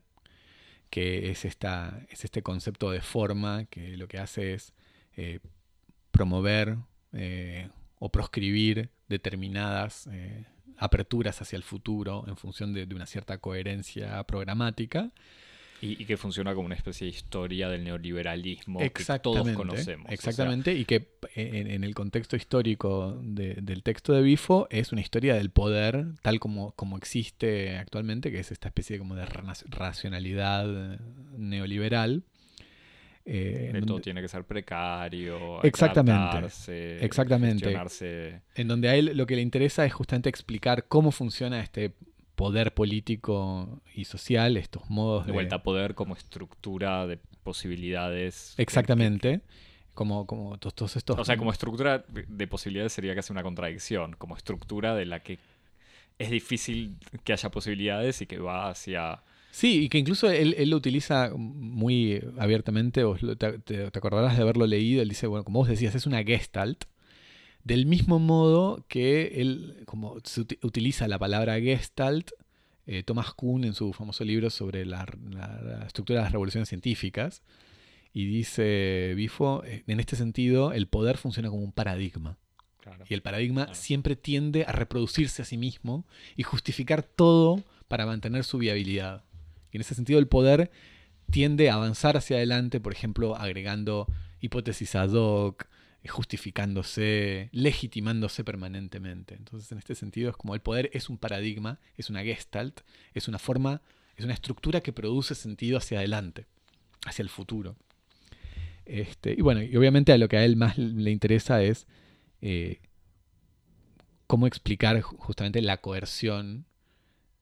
que es, esta, es este concepto de forma que lo que hace es eh, promover eh, o proscribir determinadas eh, aperturas hacia el futuro en función de, una cierta coherencia programática. Y, que funciona como una especie de historia del neoliberalismo que todos conocemos. Exactamente, y que en, el contexto histórico del texto de Bifo es una historia del poder tal como, como existe actualmente, que es esta especie como de racionalidad neoliberal. Eh, todo tiene que ser precario, exactamente, exactamente. En donde a él lo que le interesa es justamente explicar cómo funciona este poder político y social, estos modos de... vuelta a poder como estructura de posibilidades. Exactamente. Como, como todos, estos... O sea, como estructura de posibilidades sería casi una contradicción, como estructura de la que es difícil que haya posibilidades y que va hacia... Sí, y que incluso él, lo utiliza muy abiertamente, te, te, acordarás de haberlo leído, él dice, bueno, como vos decías, es una gestalt, del mismo modo que él, como se utiliza la palabra gestalt, eh, Thomas Kuhn en su famoso libro sobre la, estructura de las revoluciones científicas, y dice Bifo, eh, en este sentido, el poder funciona como un paradigma. Y el paradigma siempre tiende a reproducirse a sí mismo y justificar todo para mantener su viabilidad. Y en ese sentido el poder tiende a avanzar hacia adelante, por ejemplo, agregando hipótesis ad hoc, justificándose, legitimándose permanentemente. Entonces, en este sentido, es como el poder es un paradigma, es una gestalt, es una forma, es una estructura que produce sentido hacia adelante, hacia el futuro. Este, y bueno, y obviamente a lo que a él más le interesa es eh, cómo explicar justamente la coerción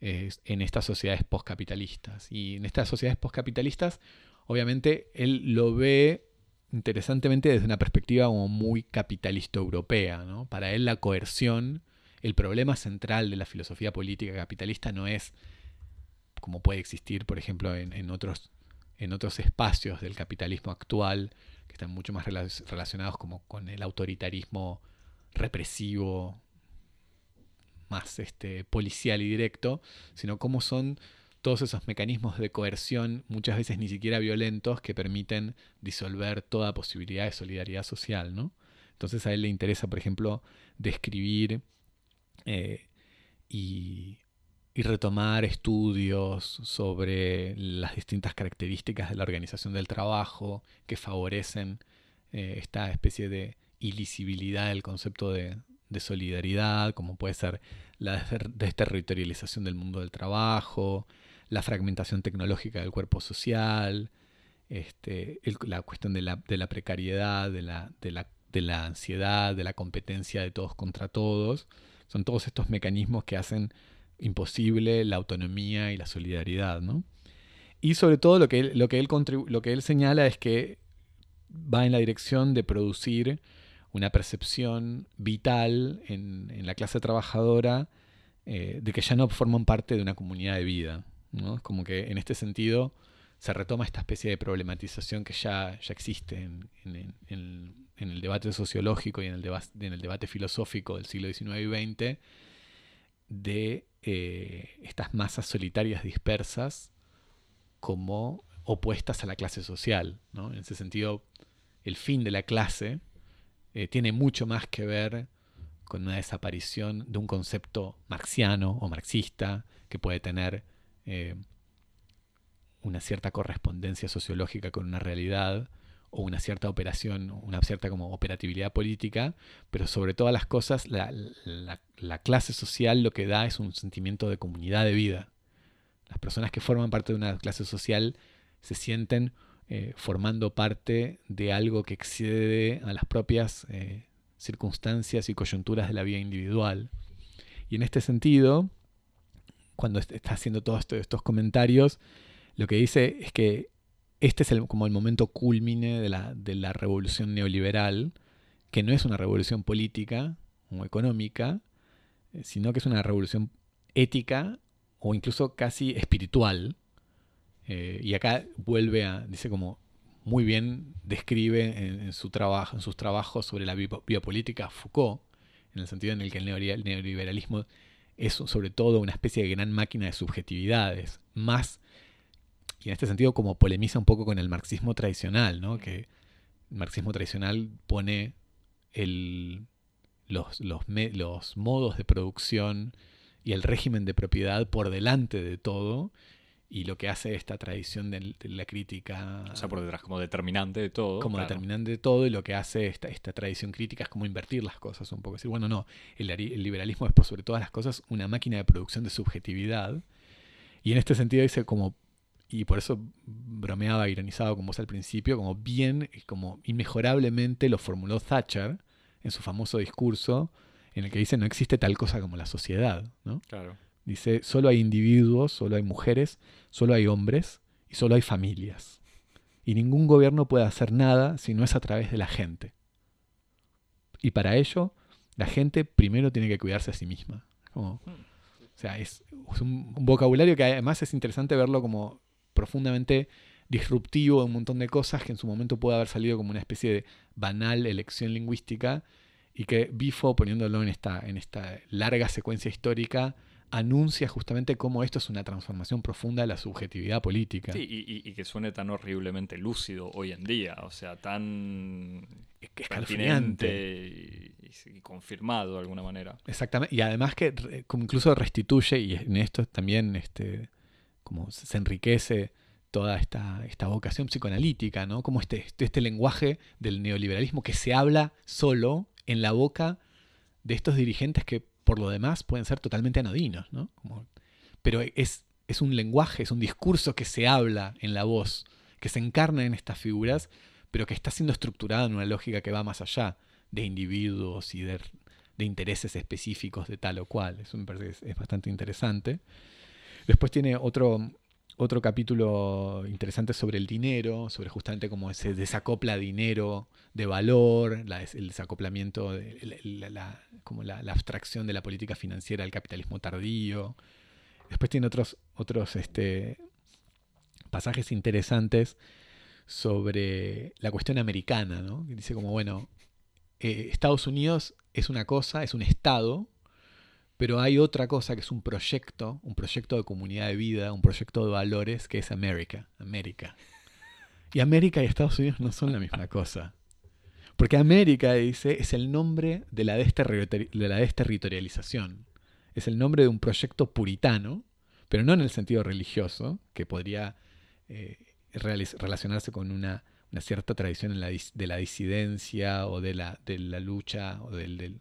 en estas sociedades postcapitalistas. Y en estas sociedades postcapitalistas, obviamente, él lo ve interesantemente desde una perspectiva como muy capitalista europea. ¿no? Para él la coerción, el problema central de la filosofía política capitalista no es como puede existir, por ejemplo, en, otros, en otros espacios del capitalismo actual, que están mucho más relacionados como con el autoritarismo represivo, más este, policial y directo, sino cómo son todos esos mecanismos de coerción, muchas veces ni siquiera violentos, que permiten disolver toda posibilidad de solidaridad social. ¿no? Entonces a él le interesa, por ejemplo, describir eh, y, retomar estudios sobre las distintas características de la organización del trabajo que favorecen eh, esta especie de ilisibilidad del concepto de, de solidaridad, como puede ser la desterritorialización del mundo del trabajo, la fragmentación tecnológica del cuerpo social, este, la cuestión de la, precariedad, de la, ansiedad, de la competencia de todos contra todos. Son todos estos mecanismos que hacen imposible la autonomía y la solidaridad. ¿no? Y sobre todo lo que él, lo que él, lo que él señala es que va en la dirección de producir una percepción vital en, en la clase trabajadora eh, de que ya no forman parte de una comunidad de vida. Es como que en este sentido se retoma esta especie de problematización que ya, ya existe en, en, el debate sociológico y en el, en el debate filosófico del siglo XIX y XX de eh, estas masas solitarias dispersas como opuestas a la clase social. ¿no? En ese sentido, el fin de la clase eh, tiene mucho más que ver con una desaparición de un concepto marxiano o marxista que puede tener eh, una cierta correspondencia sociológica con una realidad o una cierta operación, una cierta como operatividad política, pero sobre todas las cosas la, clase social lo que da es un sentimiento de comunidad de vida. Las personas que forman parte de una clase social se sienten eh, formando parte de algo que excede a las propias eh, circunstancias y coyunturas de la vida individual. Y en este sentido, cuando está haciendo todos estos comentarios, lo que dice es que este es como el momento culmine de la, revolución neoliberal, que no es una revolución política o económica, eh, sino que es una revolución ética o incluso casi espiritual. Eh, y acá vuelve a, dice como muy bien describe en, su trabajo, en sus trabajos sobre la biopolítica Foucault, en el sentido en el que el neoliberalismo es sobre todo una especie de gran máquina de subjetividades, más y en este sentido como polemiza un poco con el marxismo tradicional, ¿no? que el marxismo tradicional pone el, los, los, los modos de producción y el régimen de propiedad por delante de todo y lo que hace esta tradición de, la crítica. O sea, por detrás, como determinante de todo. Como determinante de todo, y lo que hace esta, esta tradición crítica es como invertir las cosas un poco. Decir, bueno, no, el, el, liberalismo es por sobre todas las cosas una máquina de producción de subjetividad. Y en este sentido dice como y por eso bromeaba, ironizado como vos al principio, como bien, como inmejorablemente lo formuló Thatcher en su famoso discurso, en el que dice no existe tal cosa como la sociedad, ¿no? Claro. Dice, solo hay individuos, solo hay mujeres, solo hay hombres y solo hay familias. Y ningún gobierno puede hacer nada si no es a través de la gente. Y para ello, la gente primero tiene que cuidarse a sí misma. Hmm. o sea, es, un, vocabulario que además es interesante verlo como profundamente disruptivo de un montón de cosas que en su momento puede haber salido como una especie de banal elección lingüística y que Bifo, poniéndolo en esta, en esta larga secuencia histórica, anuncia justamente cómo esto es una transformación profunda de la subjetividad política. Sí, y, que suene tan horriblemente lúcido hoy en día, o sea, tan escalofriante y, y, confirmado de alguna manera. Exactamente, y además que como incluso restituye, y en esto también este, como se enriquece toda esta, esta vocación psicoanalítica, ¿no? Como este, este, este lenguaje del neoliberalismo que se habla solo en la boca de estos dirigentes que por lo demás pueden ser totalmente anodinos, ¿no? pero es, es un lenguaje, es un discurso que se habla en la voz, que se encarna en estas figuras, pero que está siendo estructurado en una lógica que va más allá de individuos y de, intereses específicos de tal o cual. Eso me parece es bastante interesante. Después tiene otro, otro capítulo interesante sobre el dinero, sobre justamente cómo se desacopla dinero de valor, el desacoplamiento, la, como la, abstracción de la política financiera al capitalismo tardío. Después tiene otros, otros este, pasajes interesantes sobre la cuestión americana, ¿no? dice como, bueno, eh, Estados Unidos es una cosa, es un Estado, pero hay otra cosa que es un proyecto, un proyecto de comunidad de vida, un proyecto de valores que es América, América. Y América y Estados Unidos no son la misma cosa. Porque América, dice, es el nombre de la, desterritorialización. Es el nombre de un proyecto puritano, pero no en el sentido religioso, que podría eh, relacionarse con una, cierta tradición de la disidencia o de la, lucha o del,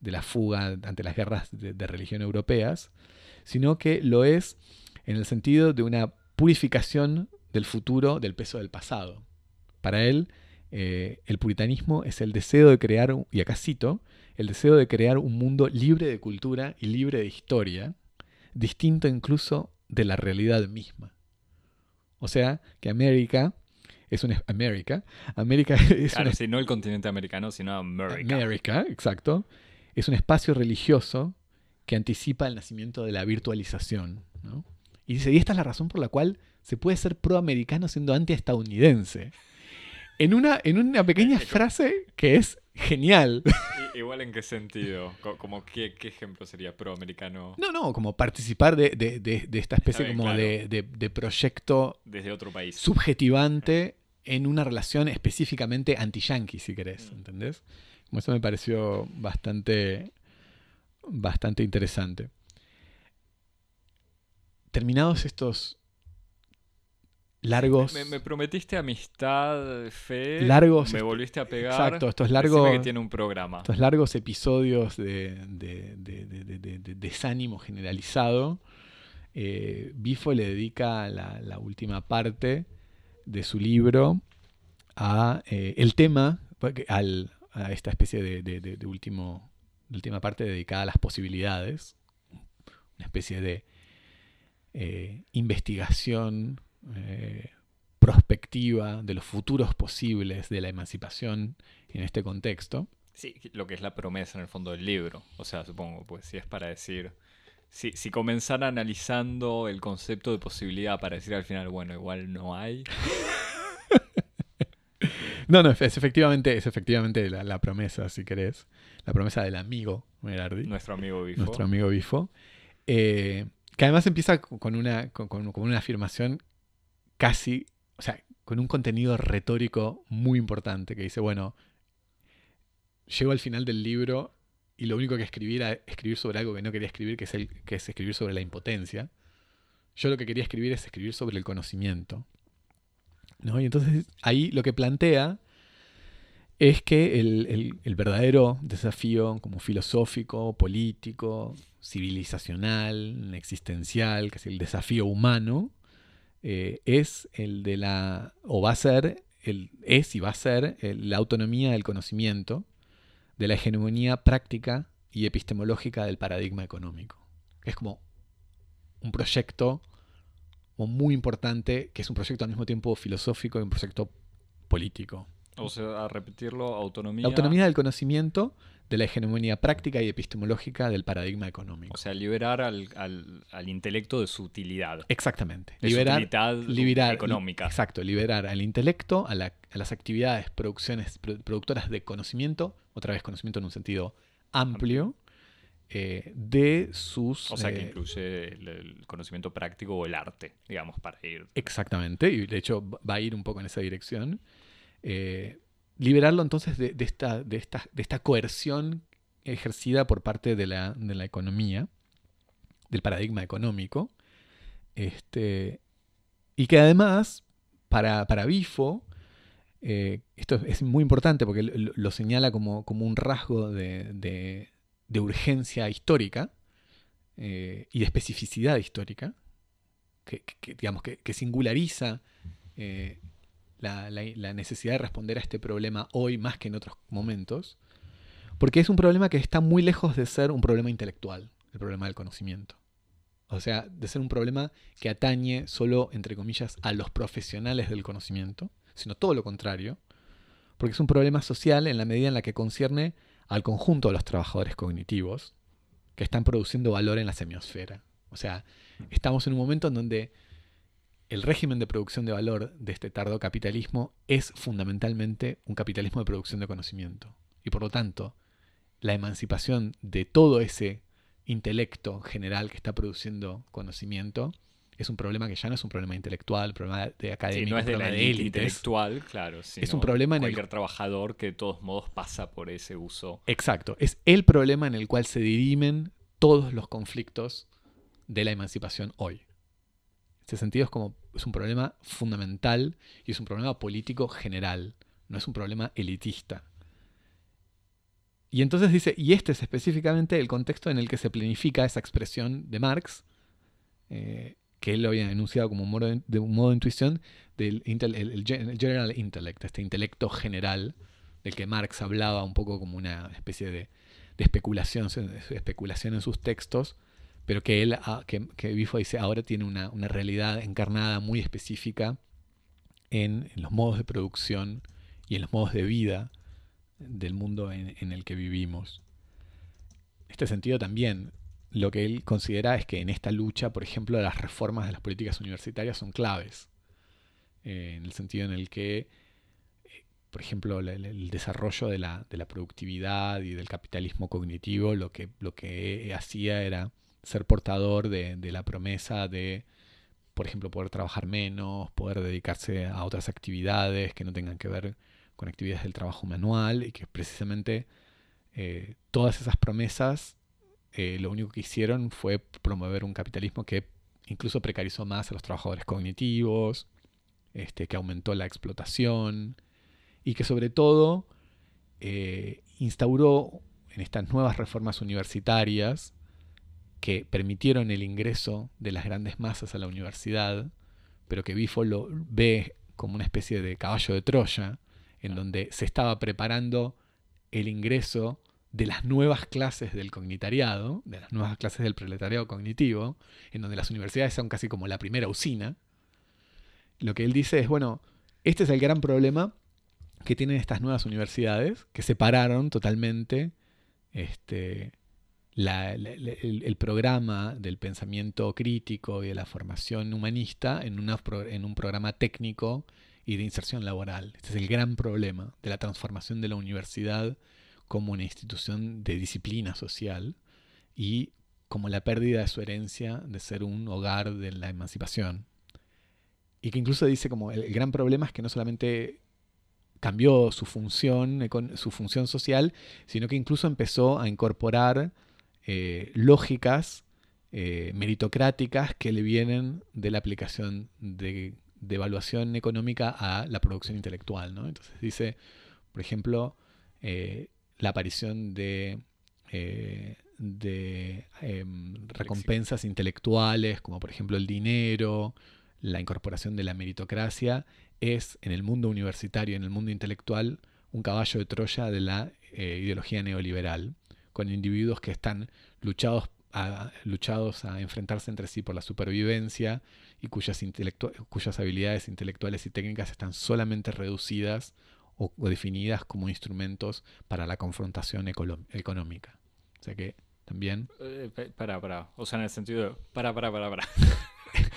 de la fuga ante las guerras de, de religión europeas, sino que lo es en el sentido de una purificación del futuro del peso del pasado. Para él, eh, el puritanismo es el deseo de crear, y acá cito, el deseo de crear un mundo libre de cultura y libre de historia, distinto incluso de la realidad misma. O sea, que América es una América, América (laughs) es Claro, una sí, no el continente americano, sino América. América, exacto, es un espacio religioso que anticipa el nacimiento de la virtualización. ¿no? Y dice, y esta es la razón por la cual se puede ser proamericano siendo anti-estadounidense. En una, en una pequeña (laughs) frase que es genial. (laughs) Igual en qué sentido, Co- como qué, qué ejemplo sería proamericano No, no, como participar de, de- de- de esta especie bien, como claro. de, proyecto desde otro país. subjetivante en una relación específicamente anti-yankee, si querés. ¿entendés? Como eso me pareció bastante, bastante interesante. Terminados estos largos... Me, me prometiste amistad, fe. Largos, Me volviste a pegar. Exacto, estos Decime largos, que tiene un programa. estos largos episodios de, de- de- de- de- de- de desánimo generalizado, eh, Bifo le dedica la, la última parte de su libro a eh, el tema, al- a esta especie de, de- de- de último, última parte dedicada a las posibilidades, una especie de eh, investigación eh, prospectiva de los futuros posibles de la emancipación en este contexto. Sí, lo que es la promesa en el fondo del libro. O sea, supongo, pues si es para decir. Si, si comenzara analizando el concepto de posibilidad para decir al final, bueno, igual no hay. (laughs) No, no, es, es efectivamente, es efectivamente la, la promesa, si querés. La promesa del amigo Merardi, Nuestro amigo Bifo. nuestro amigo Bifo. eh, que además empieza con una, con, con- con una afirmación casi, o sea, con un contenido retórico muy importante, que dice, bueno, llego al final del libro y lo único que escribí era escribir sobre algo que no quería escribir, que es, el, que es escribir sobre la impotencia. Yo lo que quería escribir es escribir sobre el conocimiento. ¿No? Y entonces ahí lo que plantea es que el, el- verdadero desafío como filosófico, político, civilizacional, existencial, que es el desafío humano, eh, es el de la, o va a ser, el, es y va a ser la autonomía del conocimiento, de la hegemonía práctica y epistemológica del paradigma económico. Es como un proyecto como muy importante, que es un proyecto al mismo tiempo filosófico y un proyecto político. O sea, a repetirlo, autonomía. La autonomía del conocimiento de la hegemonía práctica y epistemológica del paradigma económico. O sea, liberar al, al- al intelecto de su utilidad. Exactamente. De Liberar, su utilidad liberar- económica. Exacto, liberar al intelecto, a, la- a las actividades producciones, pro- productoras de conocimiento, otra vez conocimiento en un sentido amplio, eh, de sus... O sea, que eh, incluye el, el conocimiento práctico o el arte, digamos, para ir. Exactamente, y de hecho va a ir un poco en esa dirección. Eh, liberarlo entonces de, de esta, de, esta, de esta coerción ejercida por parte de la, de la economía, del paradigma económico, este, y que además, para, para Bifo, eh, esto es muy importante porque lo, lo señala como, como un rasgo de, de- de urgencia histórica eh, y de especificidad histórica, que, digamos, que, singulariza eh, la necesidad de responder a este problema hoy más que en otros momentos, porque es un problema que está muy lejos de ser un problema intelectual, el problema del conocimiento. O sea, de ser un problema que atañe solo, entre comillas, a los profesionales del conocimiento, sino todo lo contrario, porque es un problema social en la medida en la que concierne al conjunto de los trabajadores cognitivos que están produciendo valor en la semiosfera. O sea, estamos en un momento en donde el régimen de producción de valor de este tardo capitalismo es fundamentalmente un capitalismo de producción de conocimiento. Y por lo tanto, la emancipación de todo ese intelecto general que está produciendo conocimiento es un problema que ya no es un problema intelectual, un problema de académico, Sí, no es de la de élite intelectual, claro. Es un problema en el- cualquier trabajador que de todos modos pasa por ese uso. Exacto, es el problema en el cual se dirimen todos los conflictos de la emancipación hoy. En este sentido es como es un problema fundamental y es un problema político general, no es un problema elitista. y entonces dice, y este es específicamente el contexto en el que se planifica esa expresión de Marx, eh, que él lo había enunciado como un modo de, un modo de intuición del el, general intellect, este intelecto general del que Marx hablaba un poco como una especie de, especulación, especulación en sus textos, pero que él, ah, que, que Bifo dice, ahora tiene una, realidad encarnada muy específica en, los modos de producción y en los modos de vida del mundo en, en el que vivimos. En este sentido también, lo que él considera es que en esta lucha, por ejemplo, las reformas de las políticas universitarias son claves, eh, en el sentido en el que, eh, por ejemplo, el, desarrollo de la, productividad y del capitalismo cognitivo lo que, lo que hacía era ser portador de, la promesa de, por ejemplo, poder trabajar menos, poder dedicarse a otras actividades que no tengan que ver con actividades del trabajo manual y que precisamente eh, todas esas promesas eh, lo único que hicieron fue promover un capitalismo que incluso precarizó más a los trabajadores cognitivos, este, que aumentó la explotación y que sobre todo eh, instauró en estas nuevas reformas universitarias que permitieron el ingreso de las grandes masas a la universidad, pero que Bifo lo ve como una especie de caballo de Troya, en donde se estaba preparando el ingreso de las nuevas clases del cognitariado, de las nuevas clases del proletariado cognitivo, en donde las universidades son casi como la primera usina, lo que él dice es, bueno, este es el gran problema que tienen estas nuevas universidades, que separaron totalmente este, el, programa del pensamiento crítico y de la formación humanista en, en un programa técnico y de inserción laboral. Este es el gran problema de la transformación de la universidad como una institución de disciplina social y como la pérdida de su herencia de ser un hogar de la emancipación. Y que incluso dice como el, gran problema es que no solamente cambió su función, su función social, sino que incluso empezó a incorporar eh, lógicas eh, meritocráticas que le vienen de la aplicación de, evaluación económica a la producción intelectual. ¿no? Entonces dice, por ejemplo, eh, la aparición de, eh, em, recompensas intelectuales, como por ejemplo el dinero, la incorporación de la meritocracia, es en el mundo universitario, en el mundo intelectual, un caballo de Troya de la eh, ideología neoliberal, con individuos que están luchados a, luchados a enfrentarse entre sí por la supervivencia y cuyas, cuyas habilidades intelectuales y técnicas están solamente reducidas o, definidas como instrumentos para la confrontación económica. O sea que también... Eh, para, para. O sea, en el sentido de... Para, para, para, (laughs) para.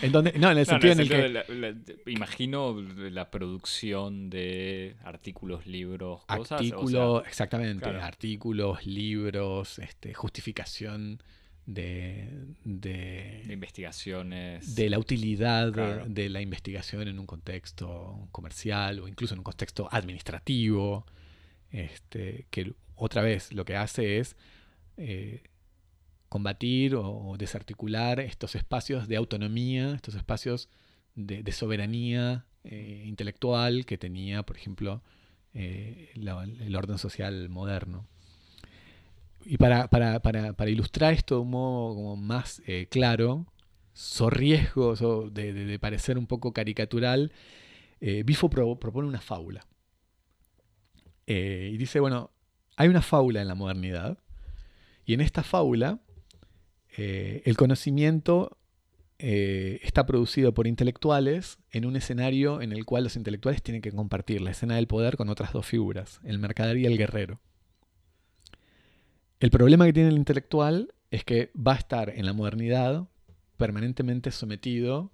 ¿En no, en el (laughs) sentido en el, que... imagino la producción de artículos, libros, cosas. Artículos, exactamente. Artículos, libros, este, justificación de, investigaciones. De la utilidad de, la investigación en un contexto comercial o incluso en un contexto administrativo. Este, que otra vez lo que hace es eh, combatir o, desarticular estos espacios de autonomía, estos espacios de, soberanía eh, intelectual que tenía, por ejemplo, eh, el orden social moderno. Y para, para, para, para, ilustrar esto de un modo como más eh, claro, so riesgo de, de, parecer un poco caricatural, eh, Bifo propone una fábula. Eh, y dice, bueno, hay una fábula en la modernidad, y en esta fábula el conocimiento está producido por intelectuales en un escenario en el cual los intelectuales tienen que compartir la escena del poder con otras dos figuras, el mercader y el guerrero. El problema que tiene el intelectual es que va a estar en la modernidad permanentemente sometido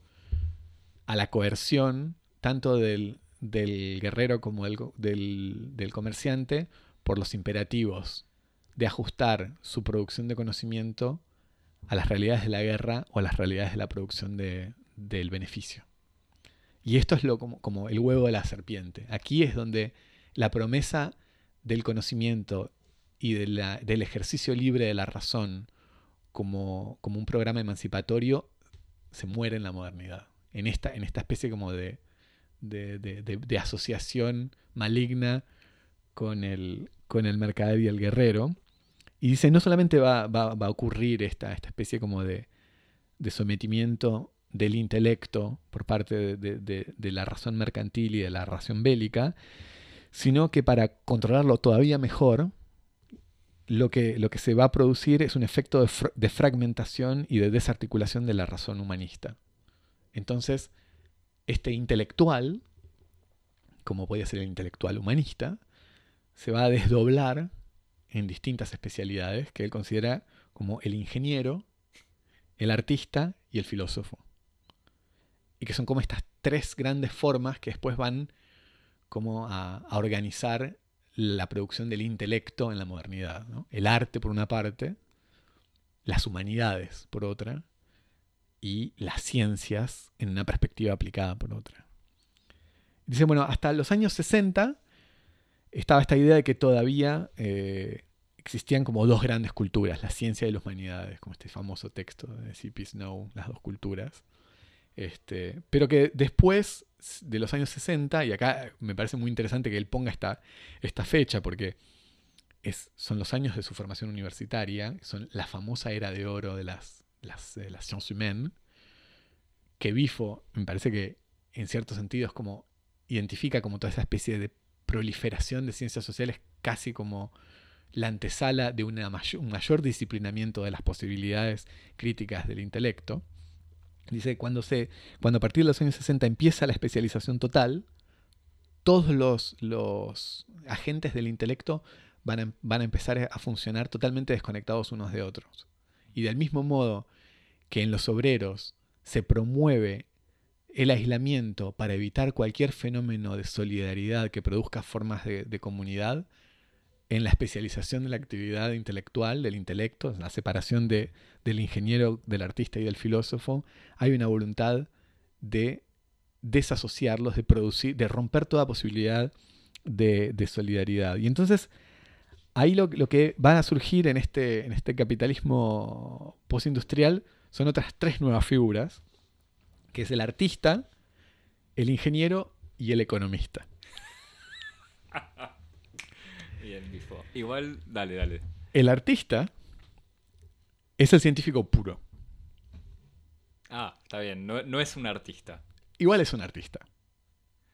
a la coerción tanto del, guerrero como del, del, comerciante por los imperativos de ajustar su producción de conocimiento a las realidades de la guerra o a las realidades de la producción del beneficio. Y esto es lo, como el huevo de la serpiente. Aquí es donde la promesa del conocimiento y del ejercicio libre de la razón como, un programa emancipatorio se muere en la modernidad. En esta, en esta especie como de, de, asociación maligna con el, con el mercader y el guerrero. Y dice, no solamente va, a ocurrir esta, esta especie como de, de sometimiento del intelecto por parte de, la razón mercantil y de la razón bélica, sino que para controlarlo todavía mejor, lo que, lo que se va a producir es un efecto de, fragmentación y de desarticulación de la razón humanista. Entonces, este intelectual, como podría ser el intelectual humanista, se va a desdoblar en distintas especialidades que él considera como el ingeniero, el artista y el filósofo y que son como estas tres grandes formas que después van como a, organizar la producción del intelecto en la modernidad. El arte por una parte, las humanidades por otra, y las ciencias en una perspectiva aplicada por otra. Dice, bueno, hasta los años 60 estaba esta idea de que todavía eh, existían como dos grandes culturas, la ciencia y las humanidades, como este famoso texto de C.P. Snow, las dos culturas. Este, pero que después de los años 60, y acá me parece muy interesante que él ponga esta, esta fecha, porque es, son los años de su formación universitaria, son la famosa era de oro de las, las, las sciences humaines, que Bifo me parece que en cierto sentido es como identifica como toda esa especie de proliferación de ciencias sociales casi como la antesala de una un mayor disciplinamiento de las posibilidades críticas del intelecto. Dice, cuando, se, cuando a partir de los años 60 empieza la especialización total, todos los, los agentes del intelecto van a, van a, empezar a funcionar totalmente desconectados unos de otros. Y del mismo modo que en los obreros se promueve el aislamiento para evitar cualquier fenómeno de solidaridad que produzca formas de, de comunidad, en la especialización de la actividad intelectual, del intelecto, la separación de, del ingeniero, del artista y del filósofo, hay una voluntad de desasociarlos, de producir, de romper toda posibilidad de, solidaridad. Y entonces, ahí lo, que va a surgir en este, en este capitalismo postindustrial son otras tres nuevas figuras, que es el artista, el ingeniero y el economista. (laughs) Igual, dale, dale. El artista es el científico puro. Ah, está bien. No, es un artista. Igual es un artista.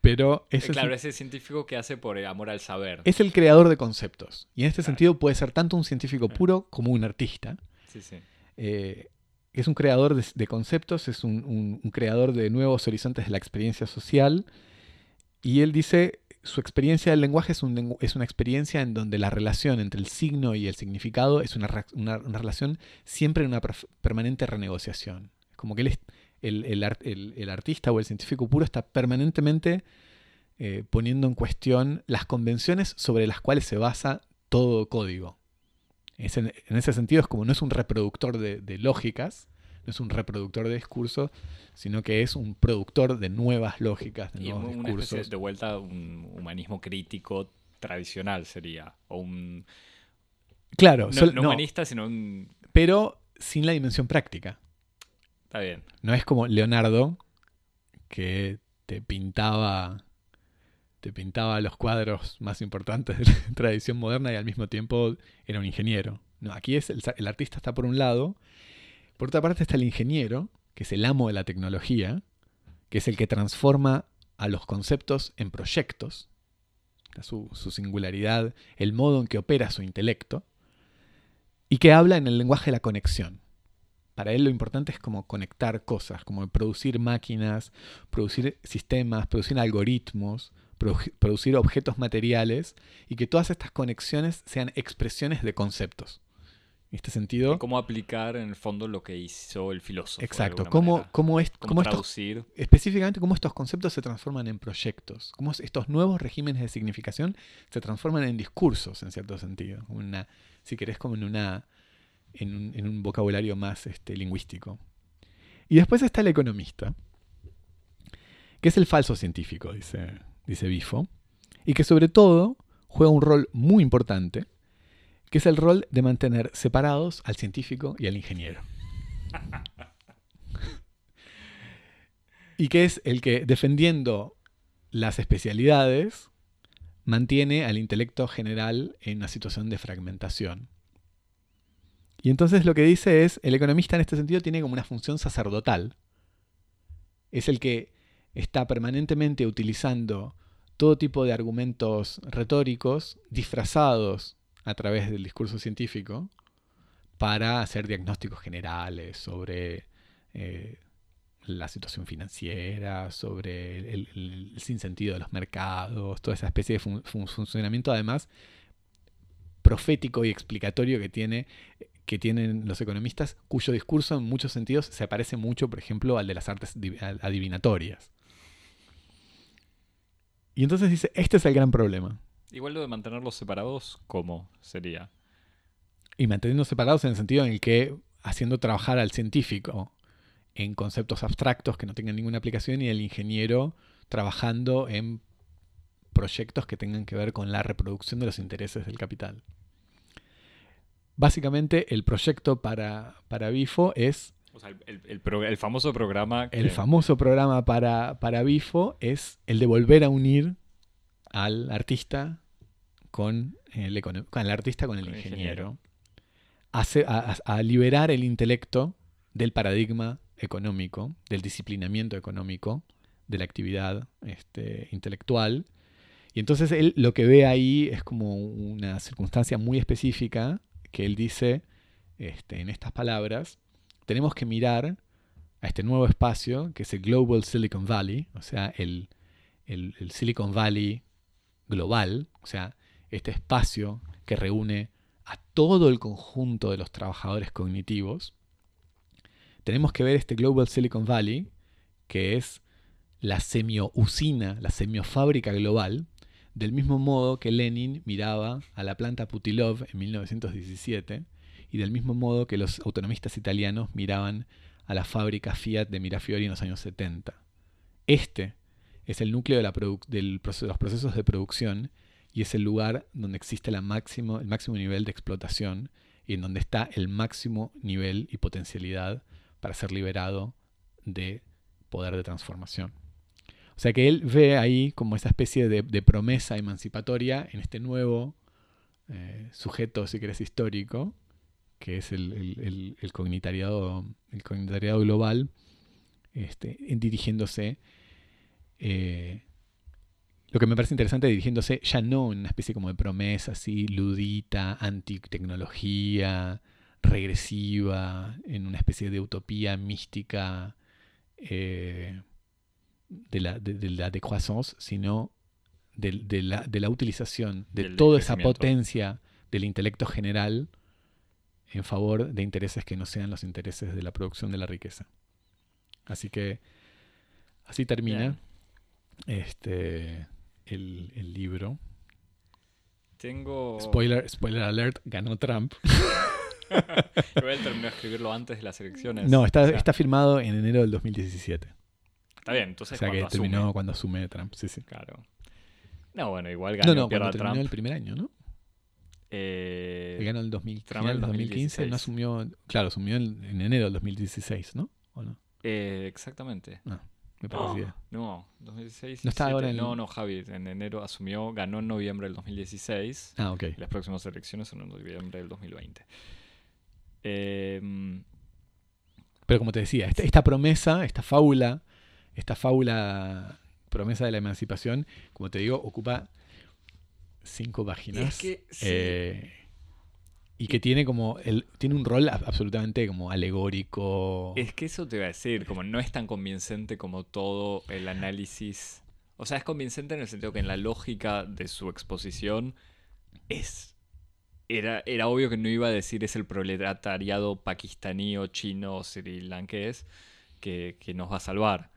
Pero es eh, claro, es el científico que hace por amor al saber. Es el creador de conceptos. Y en este sentido puede ser tanto un científico puro como un artista. Sí, sí. Eh, es un creador de, conceptos, es un, creador de nuevos horizontes de la experiencia social. Y él dice, su experiencia del lenguaje es, es, una experiencia en donde la relación entre el signo y el significado es una, relación siempre en una permanente renegociación. Como que el, el, artista o el científico puro está permanentemente eh, poniendo en cuestión las convenciones sobre las cuales se basa todo código. en ese sentido es como no es un reproductor de lógicas, no es un reproductor de discursos, sino que es un productor de nuevas lógicas, de nuevos discursos. de vuelta un humanismo crítico tradicional sería, o un... Claro, no, humanista, sino un... Pero sin la dimensión práctica. Está bien. No es como Leonardo, que te pintaba te pintaba los cuadros más importantes de la (laughs) tradición moderna y al mismo tiempo era un ingeniero. No, aquí es el artista está por un lado por otra parte está el ingeniero, que es el amo de la tecnología, que es el que transforma a los conceptos en proyectos, su, singularidad, el modo en que opera su intelecto, y que habla en el lenguaje de la conexión. Para él lo importante es como conectar cosas, como producir máquinas, producir sistemas, producir algoritmos, producir objetos materiales y que todas estas conexiones sean expresiones de conceptos. En este sentido. cómo aplicar en el fondo lo que hizo el filósofo. Exacto. Cómo, cómo, es, cómo, traducir. específicamente cómo estos conceptos se transforman en proyectos. Cómo estos nuevos regímenes de significación se transforman en discursos, en cierto sentido. Una, si querés, como en, una, en, un, vocabulario más este, lingüístico. Y después está el economista, que es el falso científico, dice, dice Bifo, y que sobre todo juega un rol muy importante que es el rol de mantener separados al científico y al ingeniero. y que es el que, defendiendo las especialidades, mantiene al intelecto general en una situación de fragmentación. Y entonces lo que dice es, el economista en este sentido tiene como una función sacerdotal. Es el que está permanentemente utilizando todo tipo de argumentos retóricos disfrazados a través del discurso científico para hacer diagnósticos generales sobre eh, la situación financiera, sobre el, sinsentido de los mercados, toda esa especie de funcionamiento además profético y explicatorio que tiene que tienen los economistas, cuyo discurso en muchos sentidos se parece mucho, por ejemplo, al de las artes adivinatorias. Y entonces dice, este es el gran problema. Igual lo de mantenerlos separados, ¿cómo sería? Y manteniendo separados en el sentido en el que haciendo trabajar al científico en conceptos abstractos que no tengan ninguna aplicación y el ingeniero trabajando en proyectos que tengan que ver con la reproducción de los intereses del capital. Básicamente el proyecto para, para Bifo es... O sea, el, famoso programa... El famoso programa para, para Bifo es el de volver a unir al artista con el, con el artista con el, ingeniero. a, liberar el intelecto del paradigma económico, del disciplinamiento económico, de la actividad este, intelectual. Y entonces él lo que ve ahí es como una circunstancia muy específica que él dice este, en estas palabras, tenemos que mirar a este nuevo espacio que es el Global Silicon Valley, o sea, el, el Silicon Valley global, o sea, este espacio que reúne a todo el conjunto de los trabajadores cognitivos, tenemos que ver este Global Silicon Valley, que es la semio-usina, la semiofábrica global, del mismo modo que Lenin miraba a la planta Putilov en 1917 y del mismo modo que los autonomistas italianos miraban a la fábrica Fiat de Mirafiori en los años 70. Este es el núcleo de, proceso, los procesos de producción y es el lugar donde existe máximo, el máximo nivel de explotación y en donde está el máximo nivel y potencialidad para ser liberado de poder de transformación. O sea que él ve ahí como esa especie de, promesa emancipatoria en este nuevo eh, sujeto, si querés, histórico, que es el, el, cognitariado, el cognitariado global, este, dirigiéndose, eh, lo que me parece interesante, dirigiéndose ya no en una especie como de promesa así, ludita, antitecnología, regresiva, en una especie de utopía mística eh, de, la, de, la sino de, la, utilización de toda esa potencia del intelecto general en favor de intereses que no sean los intereses de la producción de la riqueza. Así que así termina este el, el libro. Tengo. Spoiler, spoiler alert, ganó Trump. (laughs) Él terminó de escribirlo antes de las elecciones. No, está, está firmado en enero del 2017. Está bien, entonces. O sea que terminó cuando asume Trump, sí, sí. Claro. No, bueno, igual ganó. No, no, cuando terminó el primer año, ¿no? Eh, ganó el 2000, el 2015, no asumió. Claro, asumió en, enero del 2016, ¿no? ¿O no? Eh, exactamente. No, me parecía. (gasps) No, 2016. No está ahora en. No, no, Javi, en enero asumió, ganó en noviembre del 2016. Ah, ok. Las próximas elecciones son en noviembre del 2020. Em, Pero como te decía, esta, promesa, esta fábula, esta fábula promesa de la emancipación, como te digo, ocupa cinco páginas. Eh, y que tiene como el, tiene un rol absolutamente como alegórico. Es que eso te iba a decir, como no es tan convincente como todo el análisis. O sea, es convincente en el sentido que en la lógica de su exposición es era, era obvio que no iba a decir es el proletariado pakistaní o chino o sri lanqués que, que nos va a salvar.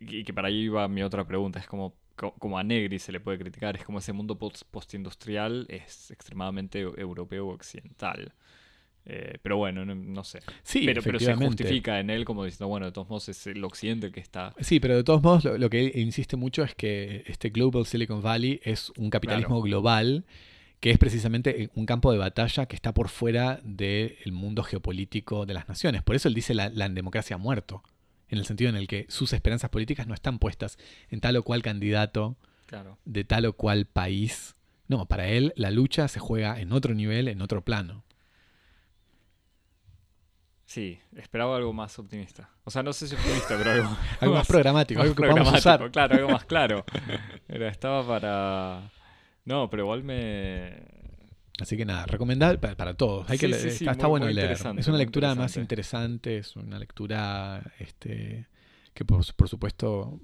Y que para ahí iba mi otra pregunta, es como, como a Negri se le puede criticar, es como ese mundo postindustrial es extremadamente europeo o occidental. Eh, pero bueno, no, sé. Sí, pero, pero, se justifica en él como diciendo, bueno, de todos modos es el occidente que está. Sí, pero de todos modos lo, que insiste mucho es que este Global Silicon Valley es un capitalismo global que es precisamente un campo de batalla que está por fuera del mundo geopolítico de las naciones. Por eso él dice la, democracia ha muerto, en el sentido en el que sus esperanzas políticas no están puestas en tal o cual candidato Claro. de tal o cual país. No, para él la lucha se juega en otro nivel, en otro plano. Sí, esperaba algo más optimista. O sea, no sé si optimista, pero algo, (laughs) Algo más programático, más algo que programático, usar. Claro, algo más (laughs) claro. Era, estaba para. No, pero igual me. Así que nada, recomendable para, para todos. Hay que Sí, está, muy- bueno muy leer. interesante, Es una lectura más interesante. interesante, es una lectura este, que por, por supuesto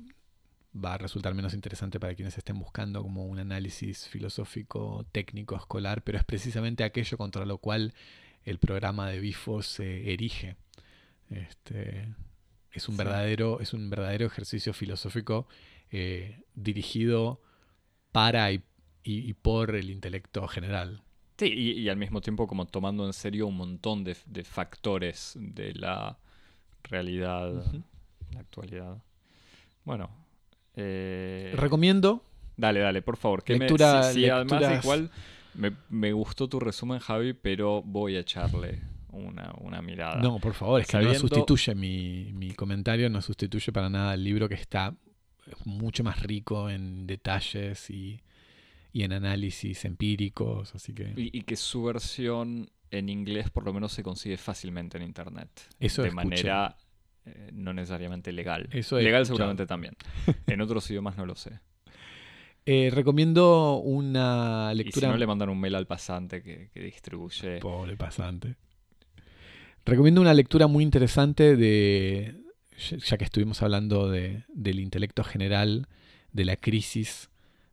va a resultar menos interesante para quienes estén buscando como un análisis filosófico, técnico, escolar, pero es precisamente aquello contra lo cual el programa de Bifo se erige. Este, es un verdadero, es un verdadero ejercicio filosófico eh, dirigido para y, y- y por el intelecto general. Sí, y, y al mismo tiempo como tomando en serio un montón de, de factores de la realidad, la actualidad. Bueno. eh, Recomiendo dale, dale, por favor. Que me- Lectura- sí, además lecturas- igual me, me gustó tu resumen, Javi, pero voy a echarle una, una mirada. No, por favor, es que no sustituye mi, mi comentario, no sustituye para nada el libro que está mucho más rico en detalles y, y en análisis empíricos, así que Y, y que su versión en inglés por lo menos se consigue fácilmente en internet. Eso de escuché. manera eh, no necesariamente legal. Eso legal escuchado. seguramente también. (laughs) En otros idiomas no lo sé. Eh, recomiendo una Y si lectura no le mandan un mail al pasante que, que distribuye. Pobre pasante. Recomiendo una lectura muy interesante de, ya- ya que estuvimos hablando de- del intelecto general, de la crisis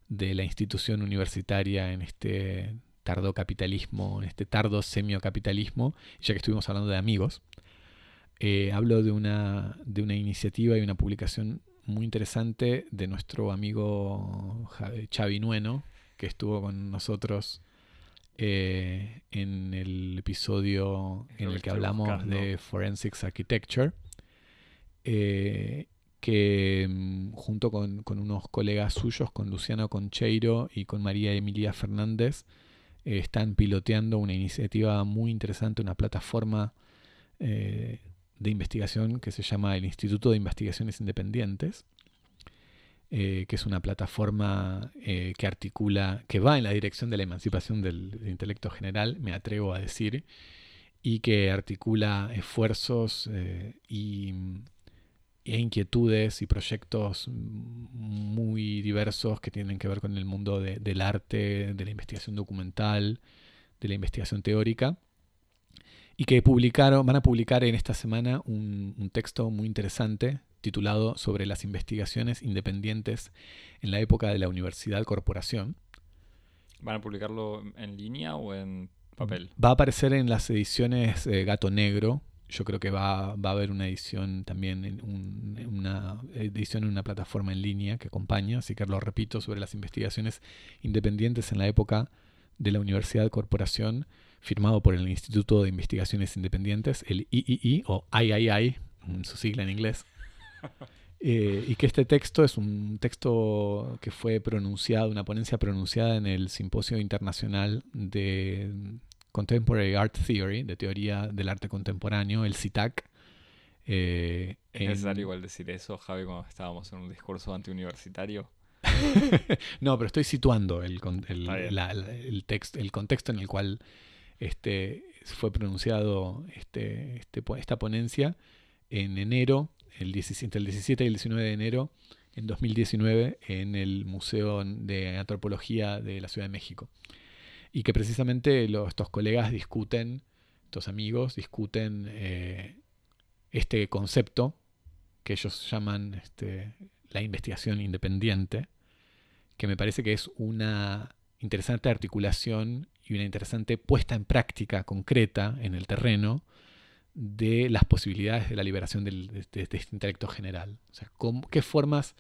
de la institución universitaria en este tardo capitalismo, en este tardo semiocapitalismo, ya que estuvimos hablando de amigos. eh, hablo de una, de una iniciativa y una publicación muy interesante de nuestro amigo Xavi Nueno, que estuvo con nosotros eh, en el episodio en el que hablamos buscando. de Forensics Architecture, eh, que mm, junto con, unos colegas suyos, con Luciano Concheiro y con María Emilia Fernández, eh, están piloteando una iniciativa muy interesante, una plataforma eh, de investigación que se llama el Instituto de Investigaciones Independientes, eh, que es una plataforma que articula, que va en la dirección de la emancipación del, intelecto general, me atrevo a decir, y que articula esfuerzos y, e inquietudes y proyectos muy diversos que tienen que ver con el mundo de- del arte, de la investigación documental, de la investigación teórica y que publicaron, van a publicar en esta semana un, un texto muy interesante titulado sobre las investigaciones independientes en la época de la Universidad Corporación. ¿Van a publicarlo en línea o en papel? Va a aparecer en las ediciones eh, Gato Negro. Yo creo que va, va a haber una edición también, en un- una edición en una plataforma en línea que acompaña, así que lo repito, sobre las investigaciones independientes en la época de la Universidad Corporación, firmado por el Instituto de Investigaciones Independientes, el III o III, en su sigla en inglés. (laughs) Eh, y que este texto es un texto que fue pronunciado, una ponencia pronunciada en el Simposio Internacional de Contemporary Art Theory, de teoría del arte contemporáneo, el CITAC. eh, ¿Es en- necesario igual decir eso, Javi, cuando estábamos en un discurso antiuniversitario? (laughs) no, pero estoy situando el, el, la- la- el text- el contexto en el cual este, fue pronunciado este, este esta ponencia en enero, el 17, el 17 y el 19 de enero en 2019 en el Museo de Antropología de la Ciudad de México. Y que precisamente estos colegas discuten, estos amigos discuten eh, este concepto que ellos llaman este, la investigación independiente, que me parece que es una interesante articulación y una interesante puesta en práctica concreta en el terreno de las posibilidades de la liberación de, este intelecto general. O sea, qué formas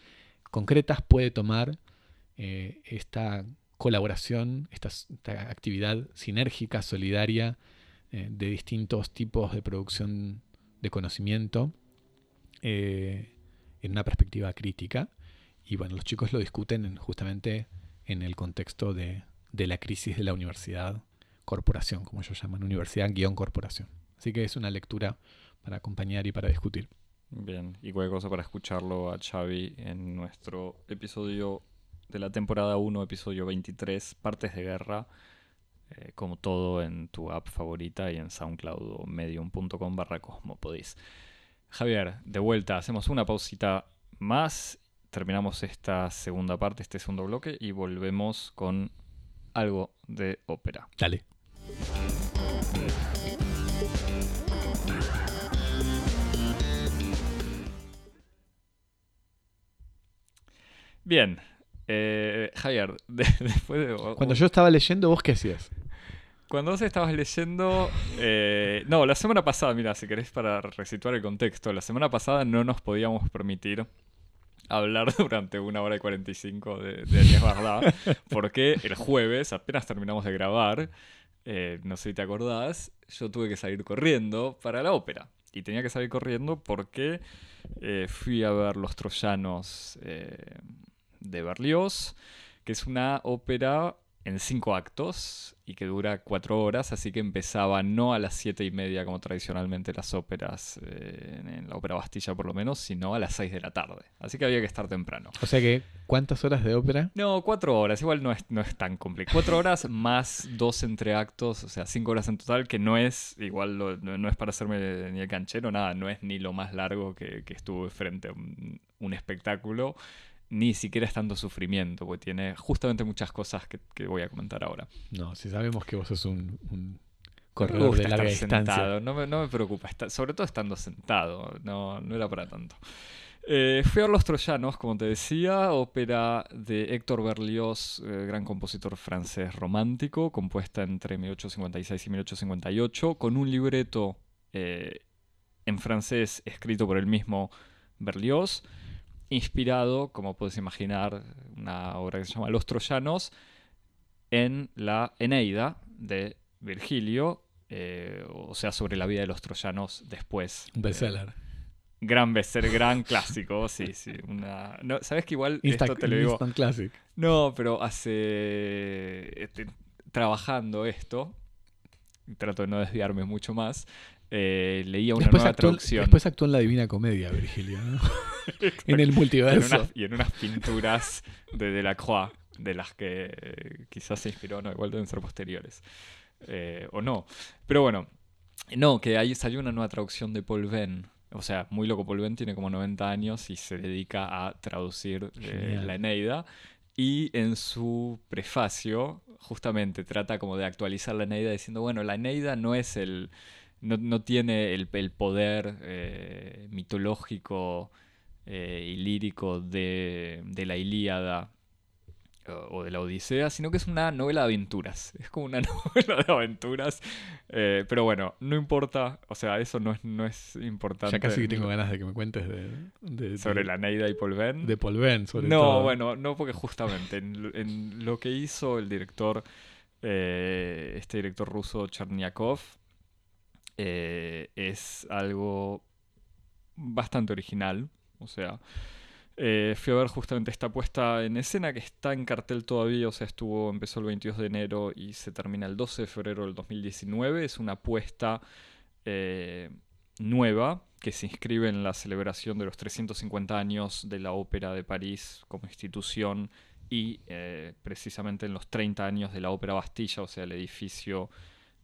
concretas puede tomar eh, esta colaboración, esta, actividad sinérgica, solidaria, eh, de distintos tipos de producción de conocimiento eh, en una perspectiva crítica. Y bueno, los chicos lo discuten en- justamente en el contexto de, de la crisis de la universidad corporación, como ellos llaman, universidad guion corporación. Así que es una lectura para acompañar y para discutir. Bien, y cualquier cosa para escucharlo a Xavi en nuestro episodio de la temporada 1, episodio 23, Partes de Guerra, eh, como todo en tu app favorita y en SoundCloud o medium.com barra cosmopodis. Javier, de vuelta, hacemos una pausita más, terminamos esta segunda parte, este segundo bloque y volvemos con algo de ópera. Dale. Bien, eh, Javier, (laughs) de- después de... Cuando yo estaba leyendo, ¿vos qué hacías? Cuando vos estabas leyendo... eh, no, la semana pasada, mira, si querés para resituar el contexto, la semana pasada no nos podíamos permitir hablar (laughs) durante una hora y 45 de, de Varda, porque el jueves, apenas terminamos de grabar, eh, no sé si te acordás, yo tuve que salir corriendo para la ópera. Y tenía que salir corriendo porque eh, fui a ver Los Troyanos de Berlioz, que es una ópera en cinco actos y que dura cuatro horas, así que empezaba no a las siete y media como tradicionalmente las óperas, eh, en, la ópera Bastilla por lo menos, sino a las seis de la tarde. Así que había que estar temprano. O sea que, ¿cuántas horas de ópera? No, cuatro horas, igual no es, no es tan complicado. Cuatro horas más dos entreactos, o sea, cinco horas en total, que no es, igual lo- no, no es para hacerme ni el canchero, nada, no es ni lo más largo que, que estuve frente a un, un espectáculo, ni siquiera es tanto sufrimiento, porque tiene justamente muchas cosas que, que voy a comentar ahora. No, si sabemos que vos sos un, un Me corredor gusta de larga estar distancia. sentado, no me, no me preocupa, esta- sobre todo estando sentado, no, no era para tanto. Eh, fui a Los Troyanos, como te decía, ópera de Héctor Berlioz, eh, gran compositor francés romántico, compuesta entre 1856 y 1858, con un libreto eh, en francés escrito por el mismo Berlioz, inspirado, como puedes imaginar, una obra que se llama Los Troyanos, en la Eneida de Virgilio, eh, o sea, sobre la vida de los troyanos después. Un bestseller. Gran bestseller, gran clásico, (laughs) sí, sí. Una... No, ¿Sabes que igual Insta- esto te lo digo? Instant Classic. No, pero hace... este, trabajando esto, trato de no desviarme mucho más, eh, leía una Después nueva actuó, traducción. después actuó en la Divina Comedia, Virgilio. ¿no? (laughs) en el en, multiverso. unas, y en unas pinturas de Delacroix, de las que eh, quizás se inspiró, no, igual deben ser posteriores. Eh, o no. Pero bueno, no, que ahí salió una nueva traducción de Paul Venn. O sea, muy loco, Paul Venn tiene como 90 años y se dedica a traducir la Eneida. Y en su prefacio, justamente trata como de actualizar la Eneida diciendo, bueno, la Eneida no es el... No, no tiene el, el poder eh, mitológico eh, y lírico de, de la Ilíada o, de la Odisea, sino que es una novela de aventuras. Es como una (laughs) novela de aventuras. Eh, pero bueno, no importa. O sea, eso no es, no es importante. Ya casi que tengo ganas de que me cuentes de, de- Sobre de- la Neida y Paul Venn. de Paul Venn, sobre no, todo. bueno, no porque justamente en, lo- en lo que hizo el director, eh, este director ruso Cherniakov, eh, es algo bastante original. O sea, eh, fui a ver justamente esta puesta en escena que está en cartel todavía, o sea, estuvo, empezó el 22 de enero y se termina el 12 de febrero del 2019. Es una puesta eh, nueva que se inscribe en la celebración de los 350 años de la Ópera de París como institución y precisamente en los 30 años de la Ópera Bastilla, o sea, el edificio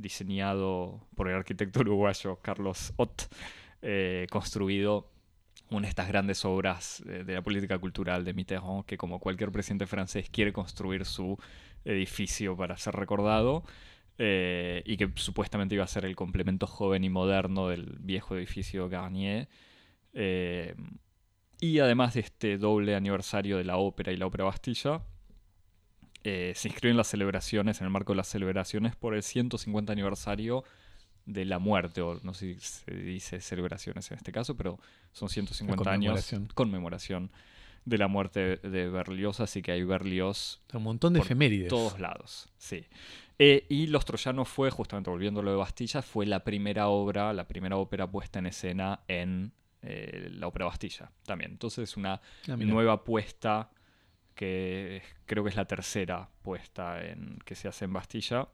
diseñado por el arquitecto uruguayo Carlos Ott, eh, construido una de estas grandes obras eh, de la política cultural de Mitterrand, que como cualquier presidente francés quiere construir su edificio para ser recordado, eh, y que supuestamente iba a ser el complemento joven y moderno del viejo edificio Garnier. Y además de este doble aniversario de la ópera y la ópera Bastilla, eh, se inscriben las celebraciones, en el marco de las celebraciones, por el 150 aniversario de la muerte, o no sé si se dice celebraciones en este caso, pero son 150 años conmemoración. conmemoración de la muerte de Berlioz, así que hay Berlioz Un montón de por efemérides. todos lados, sí. Eh, y Los Troyanos fue, justamente volviendo a lo de Bastilla, fue la primera obra, la primera ópera puesta en escena en eh, la ópera Bastilla también. Entonces una Ah, nueva puesta que creo que es la tercera puesta en, que se hace en Bastilla.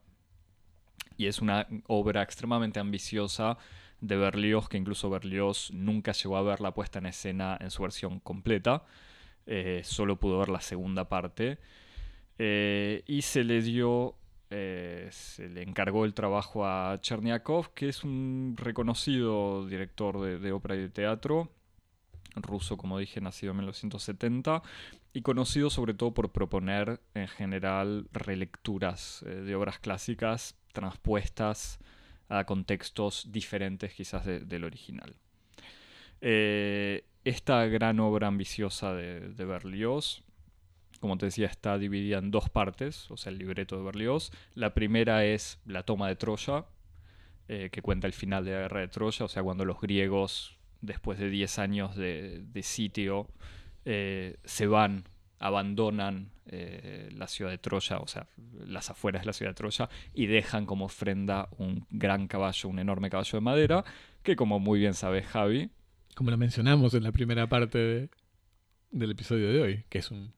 Y es una obra extremadamente ambiciosa de Berlioz, que incluso Berlioz nunca llegó a ver la puesta en escena en su versión completa. eh, solo pudo ver la segunda parte. Eh, y se le dio, eh, se le encargó el trabajo a Cherniakov, que es un reconocido director de, ópera y de teatro, ruso, como dije, nacido en 1970, y conocido sobre todo por proponer en general relecturas de obras clásicas transpuestas a contextos diferentes quizás del original. esta gran obra ambiciosa de, de Berlioz como te decía, está dividida en dos partes, o sea, el libreto de Berlioz. La primera es la toma de Troya, eh, que cuenta el final de la guerra de Troya, o sea, cuando los griegos, después de 10 años de, sitio, eh, se van, abandonan eh, la ciudad de Troya, o sea, las afueras de la ciudad de Troya, y dejan como ofrenda un gran caballo, un enorme caballo de madera, que como muy bien sabes, Javi. Como lo mencionamos en la primera parte del episodio de hoy, que es un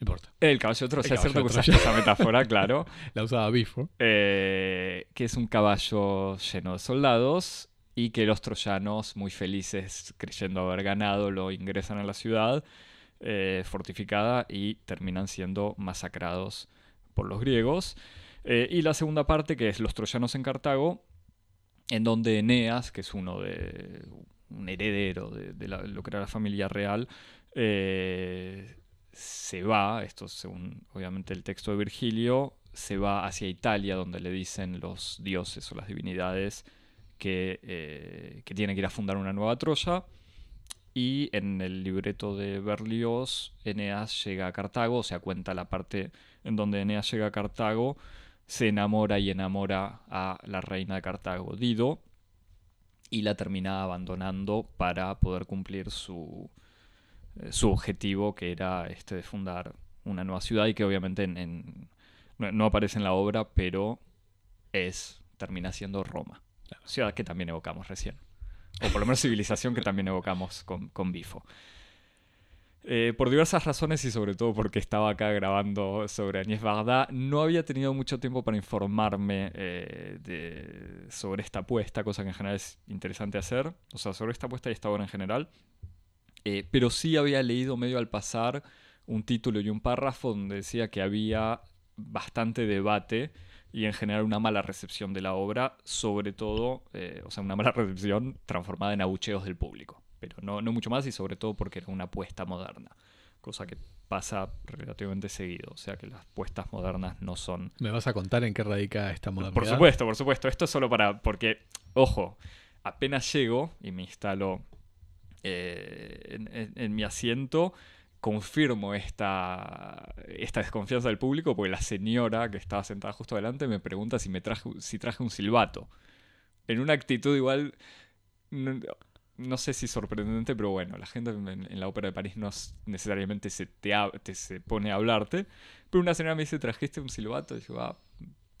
importa. El caballo de es cierto que usaste esa metáfora, claro. (laughs) La usaba Bifo. Eh, que es un caballo lleno de soldados y que los troyanos, muy felices, creyendo haber ganado, lo ingresan a la ciudad eh, fortificada y terminan siendo masacrados por los griegos. Eh, y la segunda parte, que es los troyanos en Cartago, en donde Eneas, que es uno de un heredero de, lo que era la familia real, se va, esto según obviamente el texto de Virgilio, se va hacia Italia donde le dicen los dioses o las divinidades que, eh, que tiene que ir a fundar una nueva Troya. Y en el libreto de Berlioz, Eneas llega a Cartago, o sea, cuenta la parte en donde Eneas llega a Cartago, se enamora y enamora a la reina de Cartago, Dido, y la termina abandonando para poder cumplir su, eh, su objetivo, que era este de fundar una nueva ciudad y que obviamente no, aparece en la obra, pero es, termina siendo Roma, ciudad que también evocamos recién. O por lo menos civilización que también evocamos con, con Bifo. Eh, por diversas razones y sobre todo porque estaba acá grabando sobre Agnès Varda, no había tenido mucho tiempo para informarme eh, sobre esta apuesta, cosa que en general es interesante hacer. O sea, sobre esta apuesta y esta obra en general. Eh, pero sí había leído medio al pasar un título y un párrafo donde decía que había bastante debate y en general una mala recepción de la obra, sobre todo, eh, o sea, una mala (laughs) recepción transformada en abucheos del público, pero no, no mucho más y sobre todo porque era una apuesta moderna, cosa que pasa relativamente seguido, o sea que las apuestas modernas no son... ¿Me vas a contar en qué radica esta modernidad? Por supuesto, por supuesto, esto es solo para, porque, ojo, apenas llego y me instalo eh, en, mi asiento, confirmo esta, esta desconfianza del público porque la señora que estaba sentada justo delante me pregunta si, me traje, si traje un silbato. En una actitud igual, no, sé si sorprendente, pero bueno, la gente en, la ópera de París no necesariamente se, te, se pone a hablarte. Pero una señora me dice, ¿trajiste un silbato? Y yo, ah,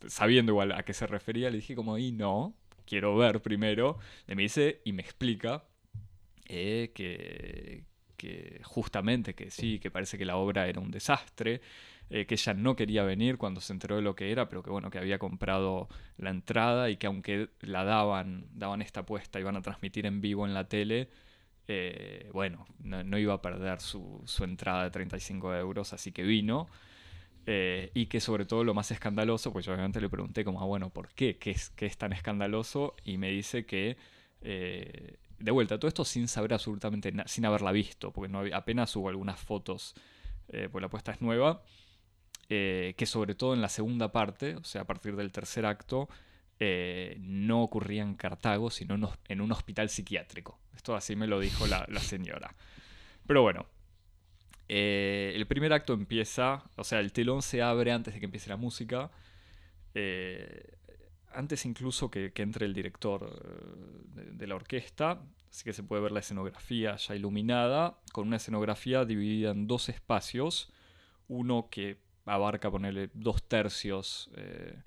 sabiendo igual a qué se refería, le dije como, y no, quiero ver primero. Y me dice, y me explica eh, que, justamente que sí, que parece que la obra era un desastre, eh, que ella no quería venir cuando se enteró de lo que era, pero que bueno, que había comprado la entrada y que aunque la daban, daban esta apuesta, iban a transmitir en vivo en la tele, eh, bueno, no, iba a perder su, entrada de 35 euros, así que vino. y que sobre todo lo más escandaloso, pues yo obviamente le pregunté como, ah, bueno, ¿por qué? ¿Qué es, qué es tan escandaloso? Y me dice que de vuelta, todo esto sin saber absolutamente nada, sin haberla visto, porque apenas hubo algunas fotos, eh, pues la puesta es nueva, eh, que sobre todo en la segunda parte, o sea, a partir del tercer acto, eh, no ocurría en Cartago, sino en un hospital psiquiátrico. Esto así me lo dijo la, la señora. Pero bueno, el primer acto empieza, o sea, el telón se abre antes de que empiece la música antes incluso que, entre el director eh, de, la orquesta, así que se puede ver la escenografía ya iluminada, con una escenografía dividida en dos espacios, uno que abarca ponerle dos tercios eh,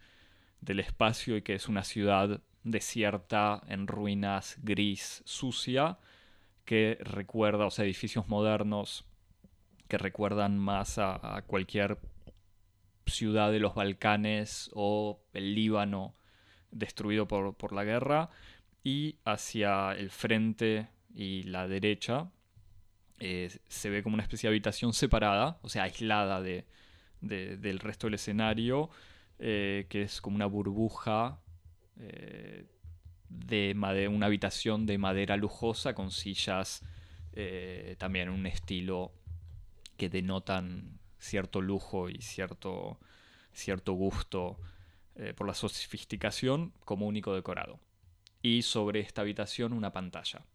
del espacio y que es una ciudad desierta, en ruinas, gris, sucia, que recuerda, o sea, edificios modernos que recuerdan más a cualquier ciudad de los Balcanes o el Líbano destruido por, la guerra, y hacia el frente y la derecha eh, se ve como una especie de habitación separada, o sea, aislada de, del resto del escenario, eh, que es como una burbuja eh, de una habitación de madera lujosa con sillas también un estilo que denotan cierto lujo y cierto, cierto gusto por la sofisticación como único decorado. Y sobre esta habitación una pantalla.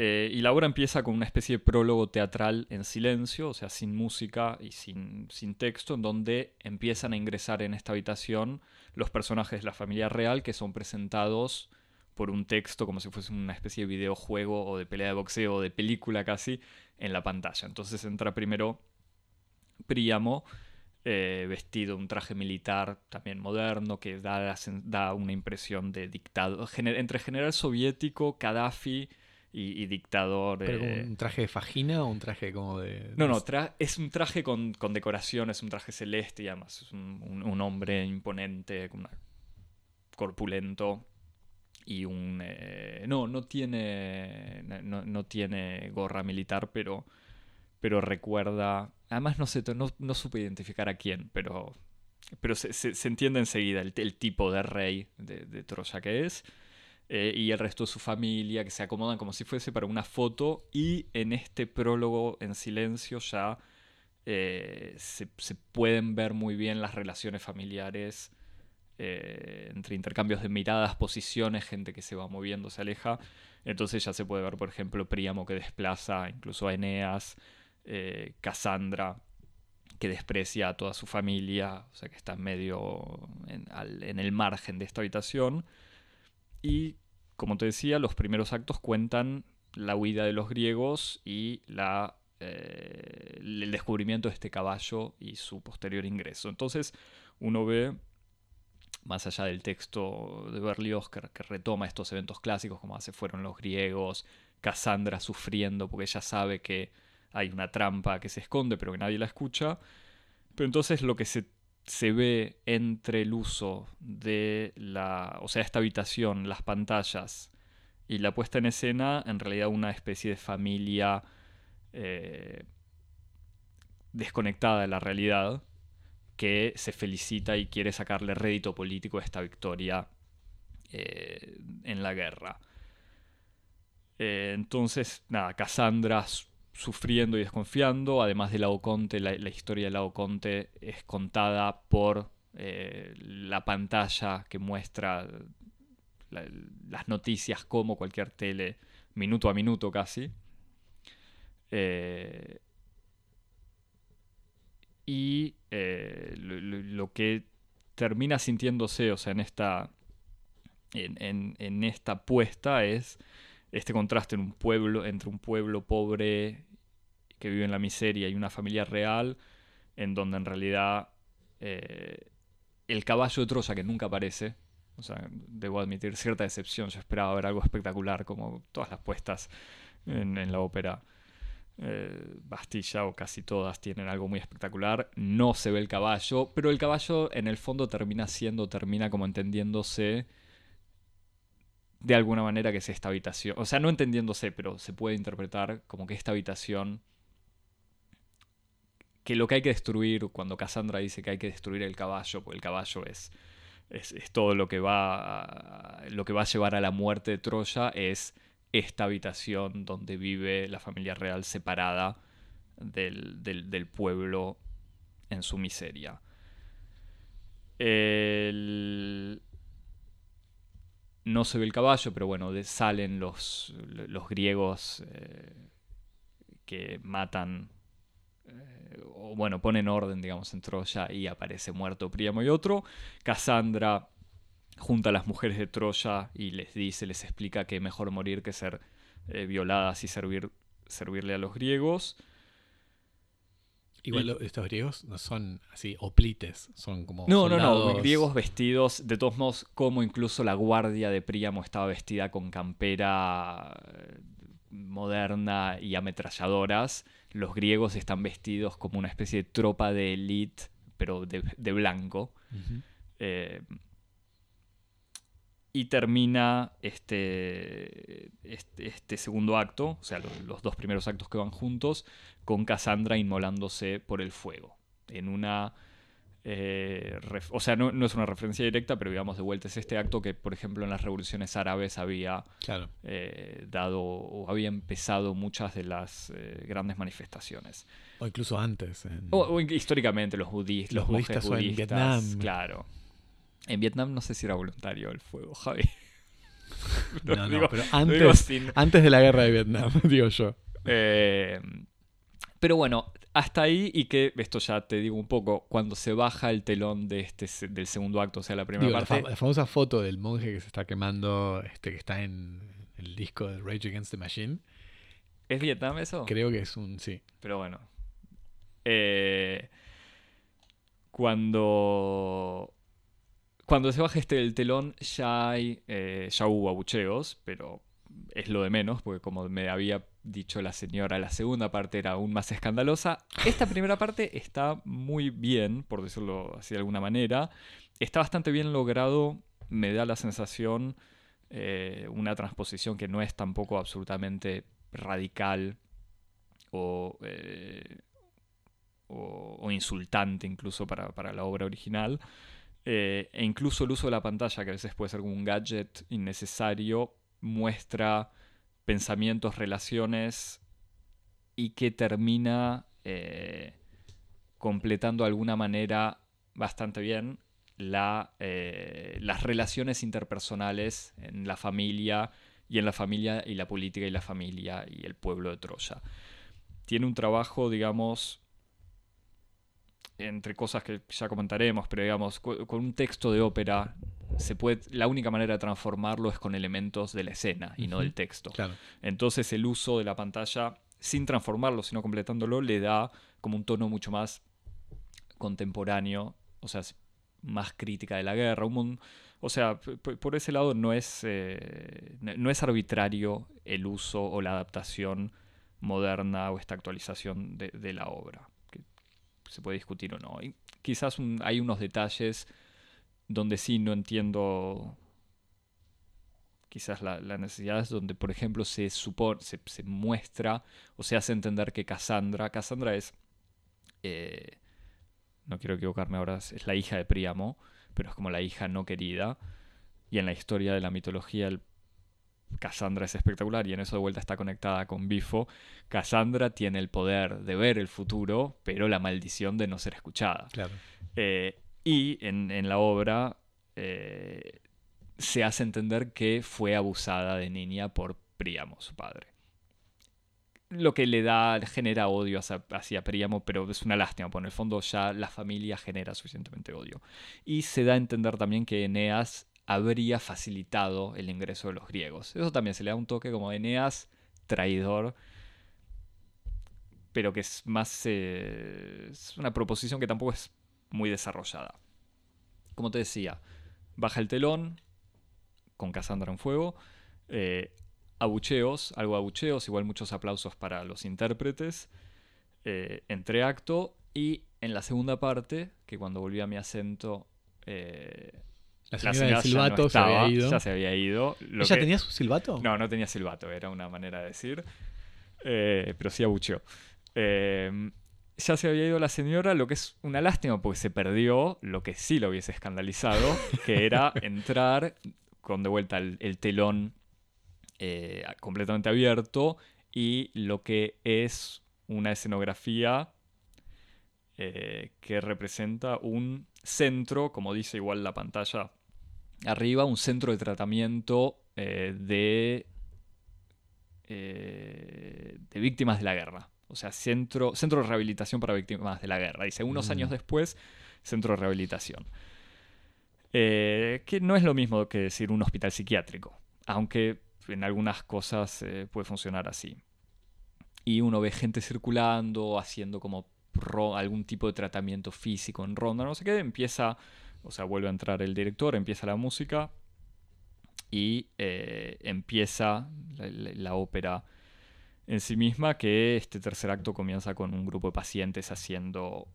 Eh, y la obra empieza con una especie de prólogo teatral en silencio, o sea, sin música y sin, sin, texto, en donde empiezan a ingresar en esta habitación los personajes de la familia real que son presentados por un texto como si fuese una especie de videojuego o de pelea de boxeo o de película casi en la pantalla. Entonces entra primero Príamo, eh, vestido un traje militar también moderno que da, da una impresión de dictado entre general soviético, Gaddafi y, dictador. ¿Pero un traje de fajina o un traje como de.? No, no, es un traje con, con, decoración, es un traje celeste y además es un, hombre imponente, corpulento. Y un. Eh, no, no tiene. No, tiene gorra militar, pero. Pero recuerda. Además, no sé, no, no supe identificar a quién, pero. Pero se, se, entiende enseguida el, tipo de rey de, Troya que es. Eh, y el resto de su familia, que se acomodan como si fuese para una foto, y en este prólogo en silencio ya eh, se, pueden ver muy bien las relaciones familiares eh, entre intercambios de miradas, posiciones, gente que se va moviendo, se aleja. Entonces ya se puede ver, por ejemplo, Príamo que desplaza incluso a Eneas, Cassandra que desprecia a toda su familia, o sea que está medio en el margen de esta habitación. Y, como te decía, los primeros actos cuentan la huida de los griegos y la, eh, el descubrimiento de este caballo y su posterior ingreso. Entonces, uno ve, más allá del texto de Berlioz, que, retoma estos eventos clásicos, como se fueron los griegos, Cassandra sufriendo porque ella sabe que hay una trampa que se esconde pero que nadie la escucha. Pero entonces lo que se se ve entre el uso de la, o sea, esta habitación, las pantallas y la puesta en escena, en realidad una especie de familia eh, desconectada de la realidad que se felicita y quiere sacarle rédito político a esta victoria eh, en la guerra. Eh, entonces, nada, Cassandra sufriendo y desconfiando. Además de Laoconte, la, la historia de Laoconte es contada por eh, la pantalla que muestra las noticias como cualquier tele, minuto a minuto casi. Eh, y eh, lo, que termina sintiéndose, o en esta, en, en esta puesta es este contraste en un pueblo, entre un pueblo pobre que vive en la miseria y una familia real, en donde en realidad eh, el caballo de Troya, que nunca aparece, o sea, debo admitir cierta decepción, yo esperaba ver algo espectacular, como todas las puestas en, la ópera. Eh, Bastilla o casi todas tienen algo muy espectacular. No se ve el caballo, pero el caballo en el fondo termina siendo, termina como entendiéndose de alguna manera que es esta habitación. O sea, no entendiéndose, pero se puede interpretar como que esta habitación que lo que hay que destruir, cuando Cassandra dice que hay que destruir el caballo, porque el caballo es, es, todo lo que, va a, lo que va a llevar a la muerte de Troya, es esta habitación donde vive la familia real separada del, del, pueblo en su miseria. No se ve el caballo, pero bueno, salen los, los griegos eh, que matan o bueno, ponen orden, digamos, en Troya y aparece muerto Príamo y otro. Cassandra junta a las mujeres de Troya y les dice, les explica que es mejor morir que ser eh, violadas y servir, servirle a los griegos. Igual estos griegos no son así oplites, son como. No, no, no, griegos vestidos, de todos modos, como incluso la guardia de Príamo estaba vestida con campera eh, moderna y ametralladoras los griegos están vestidos como una especie de tropa de élite, pero de, blanco. Eh, y termina este, este, este segundo acto, o sea, los, los dos primeros actos que van juntos, con Cassandra inmolándose por el fuego. En una eh, o sea, no, es una referencia directa, pero digamos de vuelta es este acto que, por ejemplo, en las revoluciones árabes había eh, dado o había empezado muchas de las eh, grandes manifestaciones. O incluso antes. O, históricamente los budistas. Los, budistas, en Vietnam. Claro. En Vietnam no sé si era voluntario el fuego, Javi. (laughs) no, no, pero antes, antes de la guerra de Vietnam, (laughs) digo yo. Pero bueno, hasta ahí y que esto ya te digo un poco, cuando se baja el telón de este, del segundo acto, o sea, la primera parte... La, famosa foto del monje que se está quemando, este que está en el disco de Rage Against the Machine. ¿Es Vietnam eso? Creo que es un sí. Pero bueno. Eh, cuando... Cuando se baja este el telón ya hay... Eh, ya hubo abucheos, pero es lo de menos, porque como me había dicho la señora, la segunda parte era aún más escandalosa. Esta primera parte está muy bien, por decirlo así de alguna manera. Está bastante bien logrado, me da la sensación, eh, una transposición que no es tampoco absolutamente radical o, eh, insultante incluso para, la obra original. Eh, e incluso el uso de la pantalla, que a veces puede ser como un gadget innecesario, muestra pensamientos, relaciones y que termina eh, completando de alguna manera bastante bien la, eh, las relaciones interpersonales en la familia y en la familia y la política y la familia y el pueblo de Troya. Tiene un trabajo, digamos, entre cosas que ya comentaremos, pero digamos, con un texto de ópera se puede, la única manera de transformarlo es con elementos de la escena y no del texto. Entonces el uso de la pantalla, sin transformarlo, sino completándolo, le da como un tono mucho más contemporáneo, o sea, más crítica de la guerra. o sea, por ese lado no es, eh, no es arbitrario el uso o la adaptación moderna o esta actualización de, la obra. Se puede discutir o no. Y quizás hay unos detalles donde sí no entiendo quizás la, necesidad es donde, por ejemplo, se, supone, se, muestra o se hace entender que Cassandra, Cassandra es, eh, no quiero equivocarme ahora, es la hija de Príamo, pero es como la hija no querida. Y en la historia de la mitología, el Cassandra es espectacular y en eso de vuelta está conectada con Bifo. Cassandra tiene el poder de ver el futuro, pero la maldición de no ser escuchada. Claro. Eh, y en, la obra eh, se hace entender que fue abusada de niña por Príamo, su padre. Lo que le da, genera odio hacia, Príamo, pero es una lástima, porque en el fondo ya la familia genera suficientemente odio. Y se da a entender también que Eneas habría facilitado el ingreso de los griegos. Eso también se le da un toque como Eneas traidor, pero que es más... Eh, es una proposición que tampoco es muy desarrollada. Como te decía, baja el telón con Cassandra en fuego. Eh, abucheos, algo abucheos, igual muchos aplausos para los intérpretes. Eh, entre acto y en la segunda parte, que cuando volví a mi acento. Eh, la señora, silbato se había ido. Ya se había ido. ¿Ella tenía su silbato? No, no tenía silbato, era una manera de decir. pero sí abucheó ya se había ido la señora, lo que es una lástima porque se perdió lo que sí lo hubiese escandalizado, (laughs) que era entrar con de vuelta el, telón eh, completamente abierto y lo que es una escenografía eh, que representa un centro, como dice igual la pantalla arriba, un centro de tratamiento eh, de, de víctimas de la guerra. O sea, centro, centro de rehabilitación para víctimas de la guerra. Dice, unos años mm. después, centro de rehabilitación. Eh, que no es lo mismo que decir un hospital psiquiátrico, aunque en algunas cosas eh, puede funcionar así. Y uno ve gente circulando, haciendo como algún tipo de tratamiento físico en ronda, no sé qué, empieza, o sea, vuelve a entrar el director, empieza la música y eh, empieza la ópera en sí misma que este tercer acto comienza con un grupo de pacientes haciendo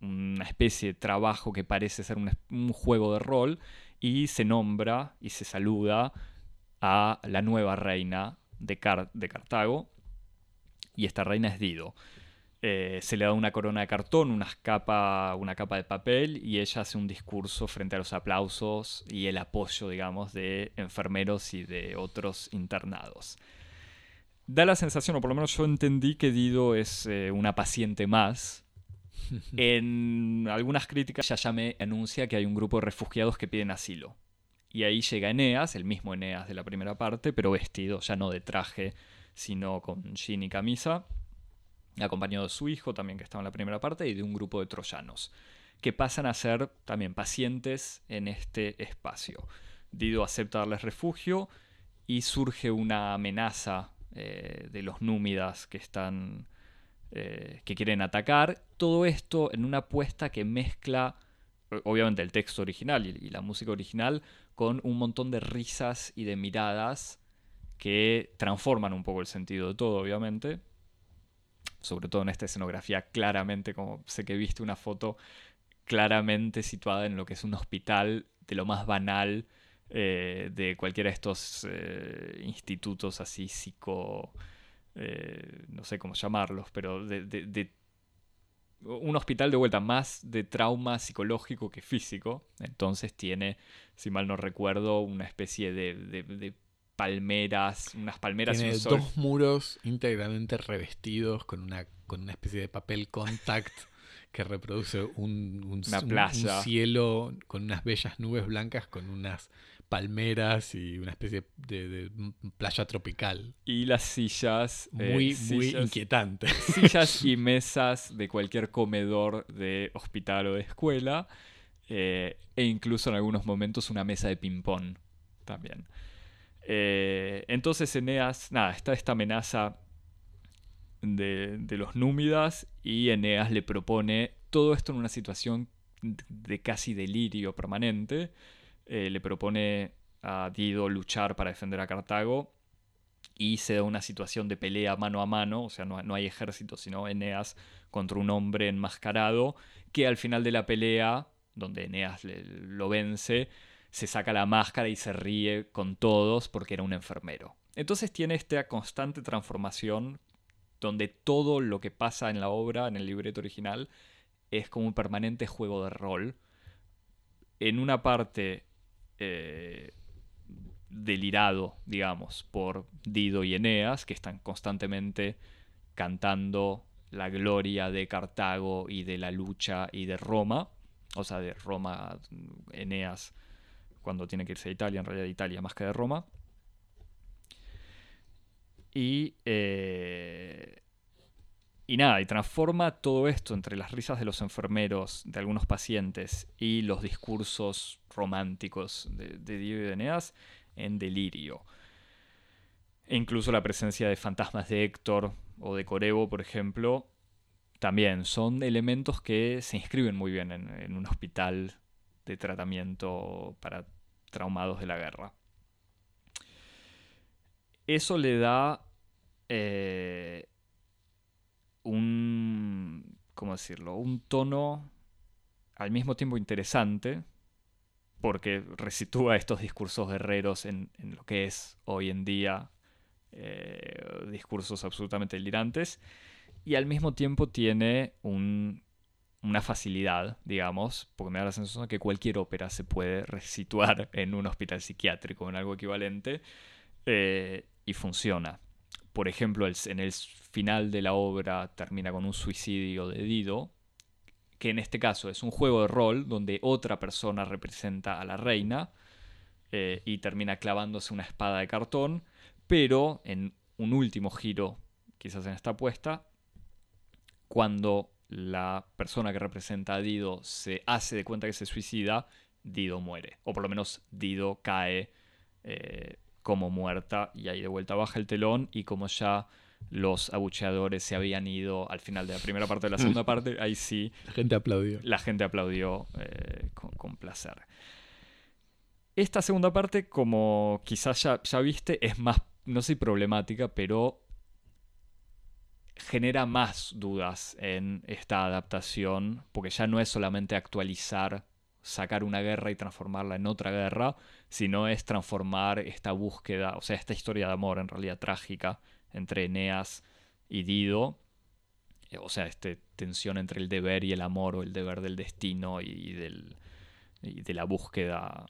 una especie de trabajo que parece ser un, juego de rol y se nombra y se saluda a la nueva reina de, de Cartago y esta reina es Dido. Eh, se le da una corona de cartón, una capa, una capa de papel y ella hace un discurso frente a los aplausos y el apoyo, digamos, de enfermeros y de otros internados. Da la sensación, o por lo menos yo entendí que Dido es eh, una paciente más. (laughs) En algunas críticas ya, ya me anuncia que hay un grupo de refugiados que piden asilo. Y ahí llega Eneas, el mismo Eneas de la primera parte, pero vestido ya no de traje, sino con jean y camisa acompañado de su hijo también que estaba en la primera parte y de un grupo de troyanos, que pasan a ser también pacientes en este espacio. Dido acepta darles refugio y surge una amenaza eh, de los númidas que están eh, que quieren atacar. Todo esto en una apuesta que mezcla obviamente el texto original y la música original con un montón de risas y de miradas que transforman un poco el sentido de todo, obviamente, sobre todo en esta escenografía, claramente, como sé que viste una foto claramente situada en lo que es un hospital de lo más banal eh, de cualquiera de estos eh, institutos así psico... Eh, no sé cómo llamarlos, pero de, un hospital de vuelta más de trauma psicológico que físico. Entonces tiene, si mal no recuerdo, una especie de palmeras, unas palmeras Tiene dos muros íntegramente revestidos con una, con una especie de papel contact (laughs) que reproduce un, una playa. un, cielo con unas bellas nubes blancas con unas palmeras y una especie de, playa tropical. Y las sillas. Eh, muy, muy inquietantes. Sillas y (laughs) mesas de cualquier comedor de hospital o de escuela. Eh, e incluso en algunos momentos una mesa de ping-pong también. Eh, entonces Eneas, nada, está esta amenaza de, los númidas y Eneas le propone todo esto en una situación de casi delirio permanente. Eh, le propone a Dido luchar para defender a Cartago y se da una situación de pelea mano a mano, o sea, no, no hay ejército, sino Eneas contra un hombre enmascarado que al final de la pelea, donde Eneas lo vence, se saca la máscara y se ríe con todos porque era un enfermero. Entonces tiene esta constante transformación donde todo lo que pasa en la obra, en el libreto original, es como un permanente juego de rol. En una parte eh, delirado, digamos, por Dido y Eneas, que están constantemente cantando la gloria de Cartago y de la lucha y de Roma, o sea, de Roma, Eneas cuando tiene que irse a Italia, en realidad de Italia más que de Roma. Y, eh, y nada, y transforma todo esto entre las risas de los enfermeros, de algunos pacientes, y los discursos románticos de, de y de Eneas en delirio. E incluso la presencia de fantasmas de Héctor o de Corebo, por ejemplo, también son elementos que se inscriben muy bien en un hospital de tratamiento para traumados de la guerra. Eso le da eh, un, ¿cómo decirlo? Un tono al mismo tiempo interesante, porque resitúa estos discursos guerreros en, lo que es hoy en día eh, discursos absolutamente delirantes, y al mismo tiempo tiene un una facilidad, digamos, porque me da la sensación de que cualquier ópera se puede (laughs) resituar en un hospital psiquiátrico, en algo equivalente, eh, y funciona. Por ejemplo, en el final de la obra termina con un suicidio de Dido, que en este caso es un juego de rol donde otra persona representa a la reina eh, y termina clavándose una espada de cartón, pero en un último giro, quizás en esta apuesta, cuando la persona que representa a Dido se hace de cuenta que se suicida, Dido muere. O por lo menos Dido cae eh, como muerta y ahí de vuelta baja el telón y como ya los abucheadores se habían ido al final de la primera parte de la segunda (laughs) parte, ahí sí. La gente aplaudió. La gente aplaudió eh, con, placer. Esta segunda parte, como quizás ya, ya viste, es más, no sé, problemática, pero genera más dudas en esta adaptación, porque ya no es solamente actualizar, sacar una guerra y transformarla en otra guerra, sino es transformar esta búsqueda, o sea, esta historia de amor en realidad trágica entre Eneas y Dido, eh, o sea, esta tensión entre el deber y el amor, o el deber del destino y, del, de la búsqueda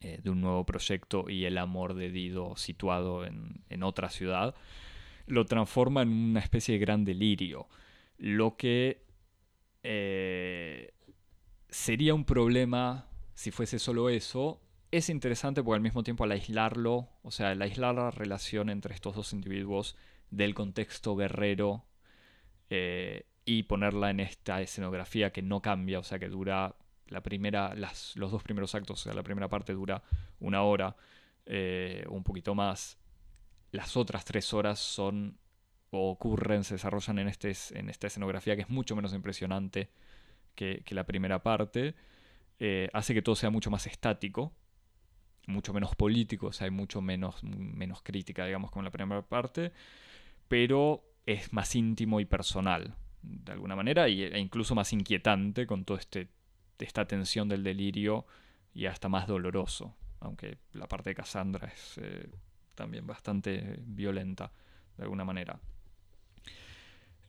eh, de un nuevo proyecto y el amor de Dido situado en, en otra ciudad lo transforma en una especie de gran delirio. Lo que eh, sería un problema si fuese solo eso. Es interesante porque al mismo tiempo al aislarlo, o sea, al aislar la relación entre estos dos individuos del contexto guerrero eh, y ponerla en esta escenografía que no cambia, o sea, que dura la primera, las, los dos primeros actos, o sea, la primera parte dura una hora, eh, un poquito más, las otras tres horas son o ocurren, se desarrollan en, este, en esta escenografía que es mucho menos impresionante que, la primera parte. Eh, hace que todo sea mucho más estático, mucho menos político, o sea, hay mucho menos, menos crítica, digamos, como en la primera parte, pero es más íntimo y personal, de alguna manera, e incluso más inquietante con toda este, esta tensión del delirio y hasta más doloroso, aunque la parte de Cassandra es eh, también bastante violenta, de alguna manera.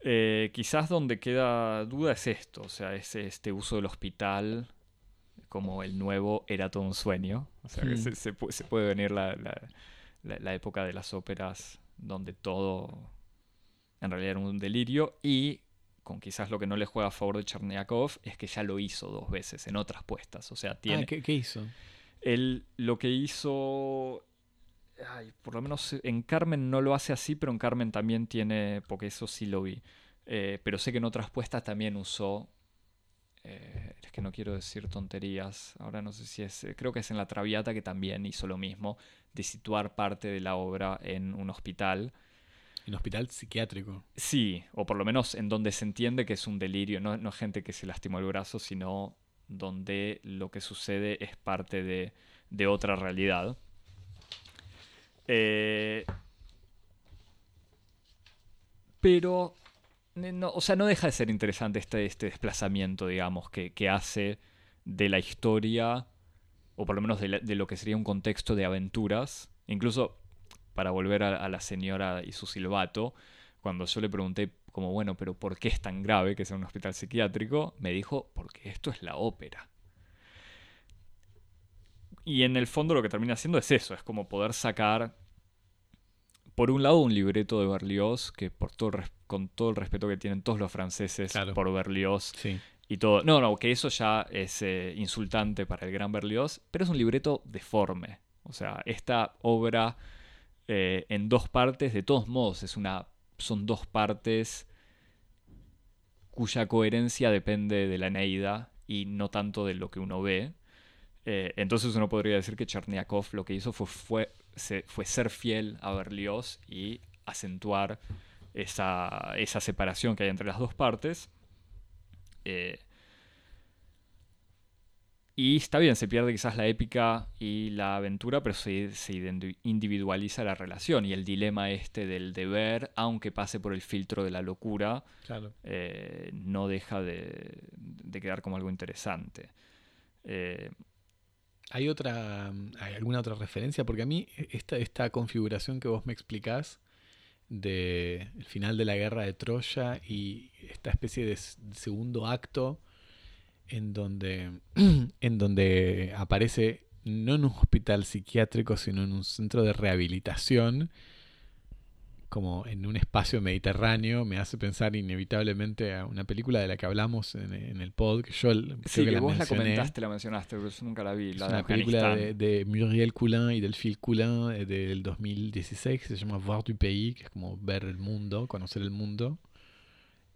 Eh, quizás donde queda duda es esto, o sea, es este uso del hospital como el nuevo era todo un sueño. O sea, que hmm. se, puede venir la, la, época de las óperas donde todo en realidad era un delirio y con quizás lo que no le juega a favor de Cherniakov es que ya lo hizo dos veces en otras puestas. O sea, tiene... Ah, ¿qué, hizo? Él lo que hizo por lo menos en Carmen no lo hace así, pero en Carmen también tiene, porque eso sí lo vi. Eh, pero sé que en otras puestas también usó. Eh, es que no quiero decir tonterías. Ahora no sé si es. Eh, creo que es en La Traviata que también hizo lo mismo, de situar parte de la obra en un hospital. ¿En hospital psiquiátrico? Sí, o por lo menos en donde se entiende que es un delirio, no, no gente que se lastimó el brazo, sino donde lo que sucede es parte de, de otra realidad. Eh, pero, no, o sea, no deja de ser interesante este, este desplazamiento, digamos, que, hace de la historia, o por lo menos de, lo que sería un contexto de aventuras. Incluso, para volver a, a, la señora y su silbato, cuando yo le pregunté, como, bueno, pero ¿por qué es tan grave que sea un hospital psiquiátrico? Me dijo, porque esto es la ópera. Y en el fondo lo que termina haciendo es eso, es como poder sacar, por un lado, un libreto de Berlioz, que por todo, con todo el respeto que tienen todos los franceses por Berlioz y todo. No, no, que eso ya es eh, insultante para el gran Berlioz, pero es un libreto deforme. O sea, esta obra eh, en dos partes, de todos modos, es una, son dos partes cuya coherencia depende de la Eneida y no tanto de lo que uno ve. Eh, entonces uno podría decir que Cherniakov lo que hizo fue, fue, ser fiel a Berlioz y acentuar esa, separación que hay entre las dos partes. Eh, y está bien, se pierde quizás la épica y la aventura, pero se, individualiza la relación y el dilema este del deber, aunque pase por el filtro de la locura, eh, no deja de, quedar como algo interesante. ¿Hay otra, hay alguna otra referencia? Porque a mí e, esta, esta configuración que vos me explicás de el final de la guerra de Troya y esta especie de segundo acto en donde, (clears throat) en donde aparece no en un hospital psiquiátrico, sino en un centro de rehabilitación como en un espacio mediterráneo me hace pensar inevitablemente a una película de la que hablamos en, el pod. Que yo sí, que, vos la comentaste, la mencionaste, pero yo nunca la vi. La es una película de, Muriel Coulin y Delphine Coulin eh, del 2016 que se llama Voir du Pays, que es como ver el mundo, conocer el mundo.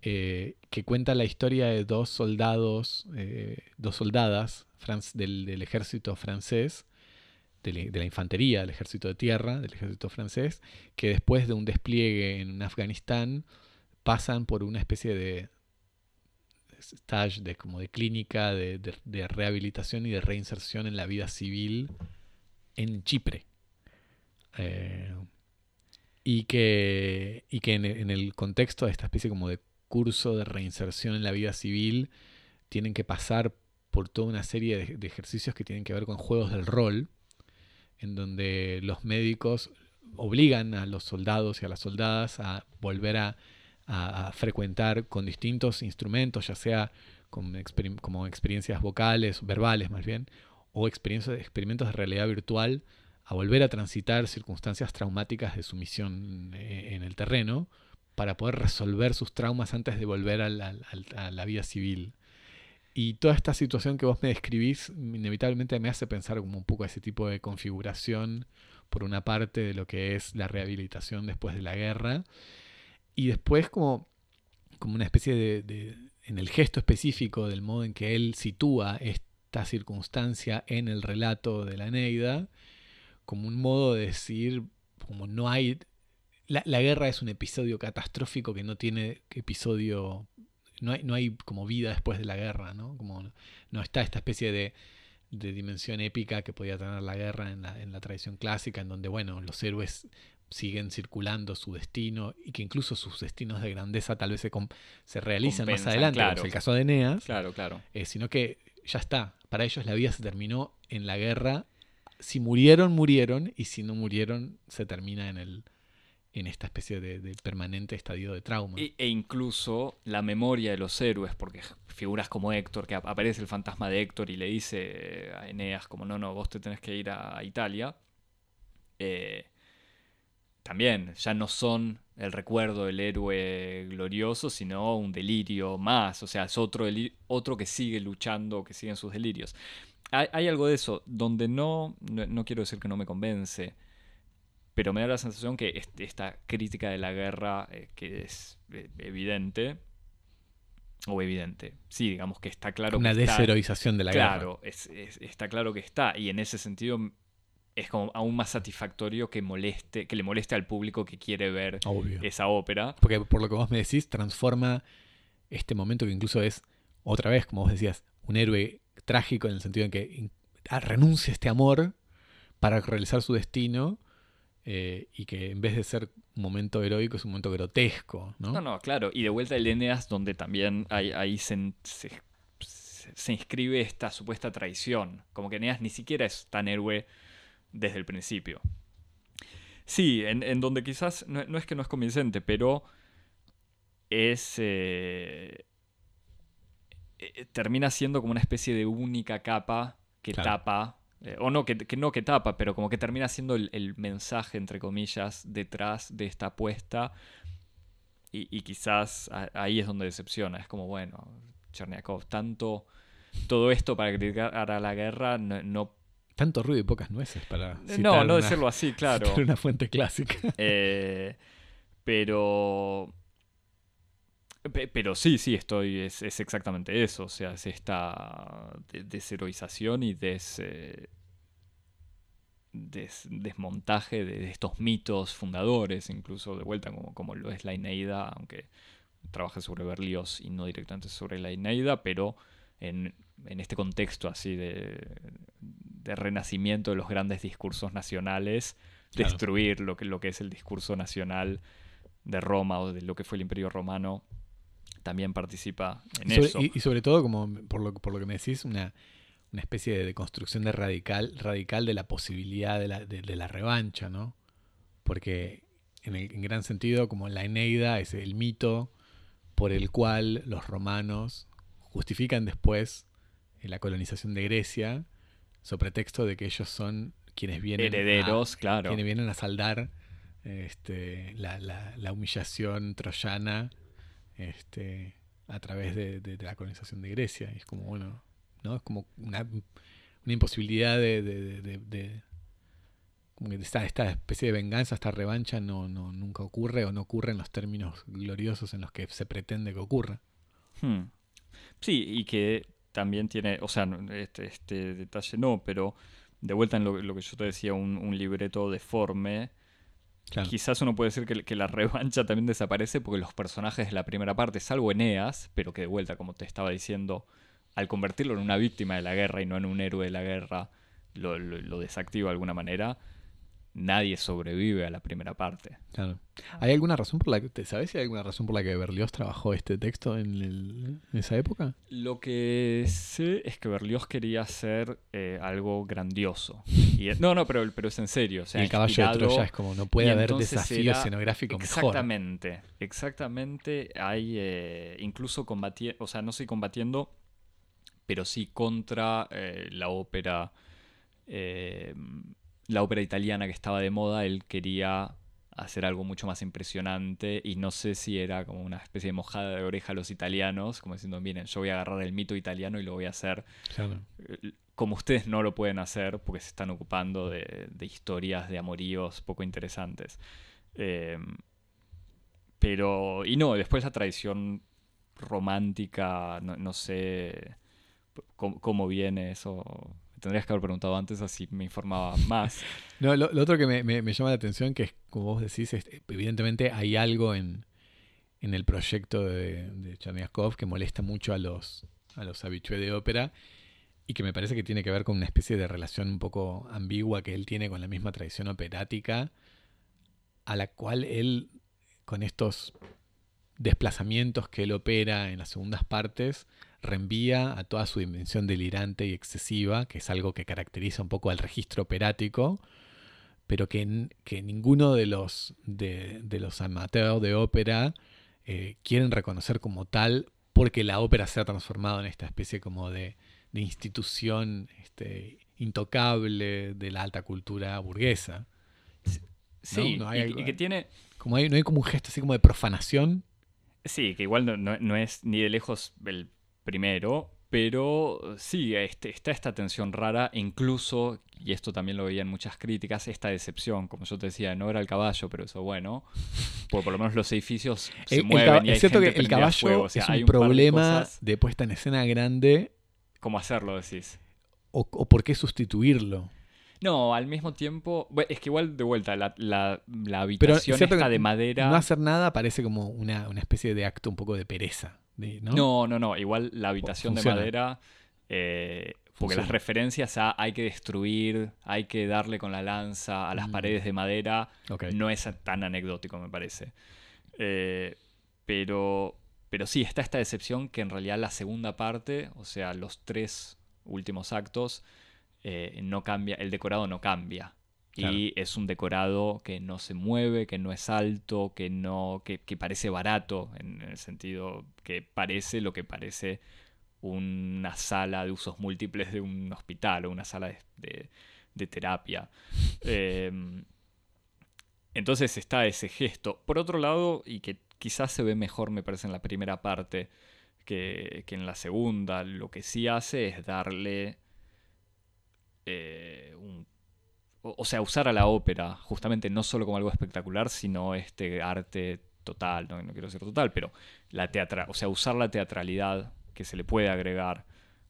Eh, que cuenta la historia de dos soldados, eh, dos soldadas del, del ejército francés de, la infantería del ejército de tierra, del ejército francés, que después de un despliegue en Afganistán pasan por una especie de stage de, como de clínica de, rehabilitación y de reinserción en la vida civil en Chipre. Eh, y que, y que en, el contexto de esta especie como de curso de reinserción en la vida civil, tienen que pasar por toda una serie de, de, ejercicios que tienen que ver con juegos del rol, en donde los médicos obligan a los soldados y a las soldadas a volver a, frecuentar con distintos instrumentos, ya sea como, exper como experiencias vocales, verbales más bien, o experimentos de realidad virtual, a volver a transitar circunstancias traumáticas de su misión eh, en el terreno para poder resolver sus traumas antes de volver a la, vida civil. Y toda esta situación que vos me describís inevitablemente me hace pensar como un poco ese tipo de configuración, por una parte, de lo que es la rehabilitación después de la guerra, y después como, como una especie de, en el gesto específico del modo en que él sitúa esta circunstancia en el relato de la Eneida, como un modo de decir, como no hay... La, la, guerra es un episodio catastrófico que no tiene episodio... No hay, no hay como vida después de la guerra, ¿no? Como no está esta especie de, de dimensión épica que podía tener la guerra en la, en la tradición clásica, en donde, bueno, los héroes siguen circulando su destino y que incluso sus destinos de grandeza tal vez se, se realicen Compensan, más adelante, claro. como es el caso de Eneas, claro, claro. Eh, sino que ya está, para ellos la vida se terminó en la guerra, si murieron, murieron, y si no murieron, se termina en el en esta especie de, permanente estadio de trauma. E, e, incluso la memoria de los héroes, porque figuras como Héctor, que aparece el fantasma de Héctor y le dice a Eneas como, no, no, vos te tenés que ir a Italia, eh, también ya no son el recuerdo del héroe glorioso, sino un delirio más. O sea, es otro, otro que sigue luchando, que sigue en sus delirios. Hay, algo de eso, donde no, no, quiero decir que no me convence, pero me da la sensación que este, esta crítica de la guerra, eh, que es eh, evidente, o evidente, sí, digamos que está claro. Una que desheroización está, de la claro, guerra. Claro, es, está claro que está, y en ese sentido es como aún más satisfactorio que moleste, que le moleste al público que quiere ver Obvio. esa ópera. Porque por lo que vos me decís, transforma este momento que incluso es, otra vez, como vos decías, un héroe trágico en el sentido en que renuncia a este amor para realizar su destino. Eh, y que en vez de ser un momento heroico es un momento grotesco, ¿no? No, no, claro. Y de vuelta el Eneas, donde también hay, ahí se, se, se, inscribe esta supuesta traición. Como que Eneas ni siquiera es tan héroe desde el principio. Sí, en, en donde quizás no, no, es que no es convincente, pero es... Eh, eh, termina siendo como una especie de única capa que claro. tapa, eh, o no que, que, no que tapa, pero como que termina siendo el, el, mensaje, entre comillas, detrás de esta apuesta. Y, y quizás a, ahí es donde decepciona. Es como, bueno, Cherniakov, tanto todo esto para criticar a la guerra no, no tanto ruido y pocas nueces para no no una, decirlo así claro (laughs) una fuente clásica eh, pero pero sí sí estoy es, es, exactamente eso o sea es esta desheroización y des, eh, des desmontaje de, estos mitos fundadores incluso de vuelta como, como lo es la Ineida aunque trabaje sobre Berlioz y no directamente sobre la Ineida pero en, en este contexto así de, de renacimiento de los grandes discursos nacionales, claro. destruir lo que, lo que es el discurso nacional de Roma o de lo que fue el Imperio Romano, también participa en y sobre, eso. Y, y, sobre todo, como por lo, por lo que me decís, una, una especie de, de, construcción de radical, radical de la posibilidad de la, de, de la revancha, ¿no? Porque en, el, en gran sentido, como la Eneida es el mito por el cual los romanos justifican después la colonización de Grecia sobre pretexto de que ellos son quienes vienen herederos, a, claro. quienes vienen a saldar este, la, la, la, humillación troyana este, a través de, la colonización de Grecia. Y es como, bueno, ¿no? Es como una, una imposibilidad de, como que esta, especie de venganza, esta revancha no, no, nunca ocurre o no ocurre en los términos gloriosos en los que se pretende que ocurra. Hmm. Sí, y que también tiene, o sea, este, este detalle no, pero de vuelta en lo, lo que yo te decía, un libreto deforme. Quizás uno puede decir que, que, la (laughs) revancha también desaparece porque los personajes de la primera parte, salvo Eneas, pero que de vuelta, como te estaba diciendo, al convertirlo en una víctima de la guerra y no en un héroe de la guerra, lo, lo, lo desactiva de alguna manera. Nadie sobrevive a la primera parte. Claro. ¿Hay alguna razón por la que, ¿sabes si hay alguna razón por la que Berlioz trabajó este texto en, esa época? Lo que sé es que Berlioz quería hacer eh, algo grandioso. Y, no, no, pero, pero es en serio. y el caballo de Troya es como, no puede haber desafío escenográfico exactamente, mejor. Exactamente, hay eh, incluso combatiendo, o sea, no sé combatiendo, pero sí contra eh, la ópera la ópera italiana que estaba de moda, él quería hacer algo mucho más impresionante y no sé si era como una especie de mojada de oreja a los italianos, como diciendo, miren, yo voy a agarrar el mito italiano y lo voy a hacer eh, como ustedes no lo pueden hacer porque se están ocupando de, historias de amoríos poco interesantes. Em, pero, y no, después la tradición romántica, no, sé cómo viene eso tendrías que haber preguntado antes, así me informaba más. (laughs) no, lo, otro que me, llama la atención, que es, como vos decís, evidentemente hay algo en, el proyecto de, de que molesta mucho a los, a los habitués de ópera y que me parece que tiene que ver con una especie de relación un poco ambigua que él tiene con la misma tradición operática, a la cual él, con estos desplazamientos que él opera en las segundas partes, reenvía a toda su dimensión delirante y excesiva, que es algo que caracteriza un poco al registro operático, pero que, que ninguno de los, de, los amateurs de ópera eh, quieren reconocer como tal porque la ópera se ha transformado en esta especie como de, institución este, intocable de la alta cultura burguesa. Sí, y, que tiene... Como hay, no hay como un gesto así como de profanación. Sí, que igual no, no es ni de lejos el primero, pero sí, este, está esta tensión rara, incluso, y esto también lo veía en muchas críticas, esta decepción, como yo te decía, no era el caballo, pero eso bueno, porque por lo menos los edificios se mueven. es cierto que el caballo es un, problema de, puesta en escena grande. ¿Cómo hacerlo, decís? O, por qué sustituirlo. No, al mismo tiempo, es que igual de vuelta, la, la, habitación está de madera. No hacer nada parece como una, una especie de acto un poco de pereza. ¿No? no, no, Igual la habitación de madera. Eh, porque las referencias a hay que destruir, hay que darle con la lanza a las mm. paredes de madera, no es tan anecdótico, me parece. Eh, pero, pero sí, está esta decepción que en realidad la segunda parte, o sea, los tres últimos actos, eh, no cambia, el decorado no cambia. Y es un decorado que no se mueve, que no es alto, que no. que, parece barato, en el sentido que parece lo que parece una sala de usos múltiples de un hospital o una sala de, terapia. (laughs) Em, entonces está ese gesto. Por otro lado, y que quizás se ve mejor, me parece, en la primera parte que, que en la segunda, lo que sí hace es darle eh, un o, sea, usar a la ópera, justamente no solo como algo espectacular, sino este arte total, no, quiero decir total, pero la teatra o sea, usar la teatralidad que se le puede agregar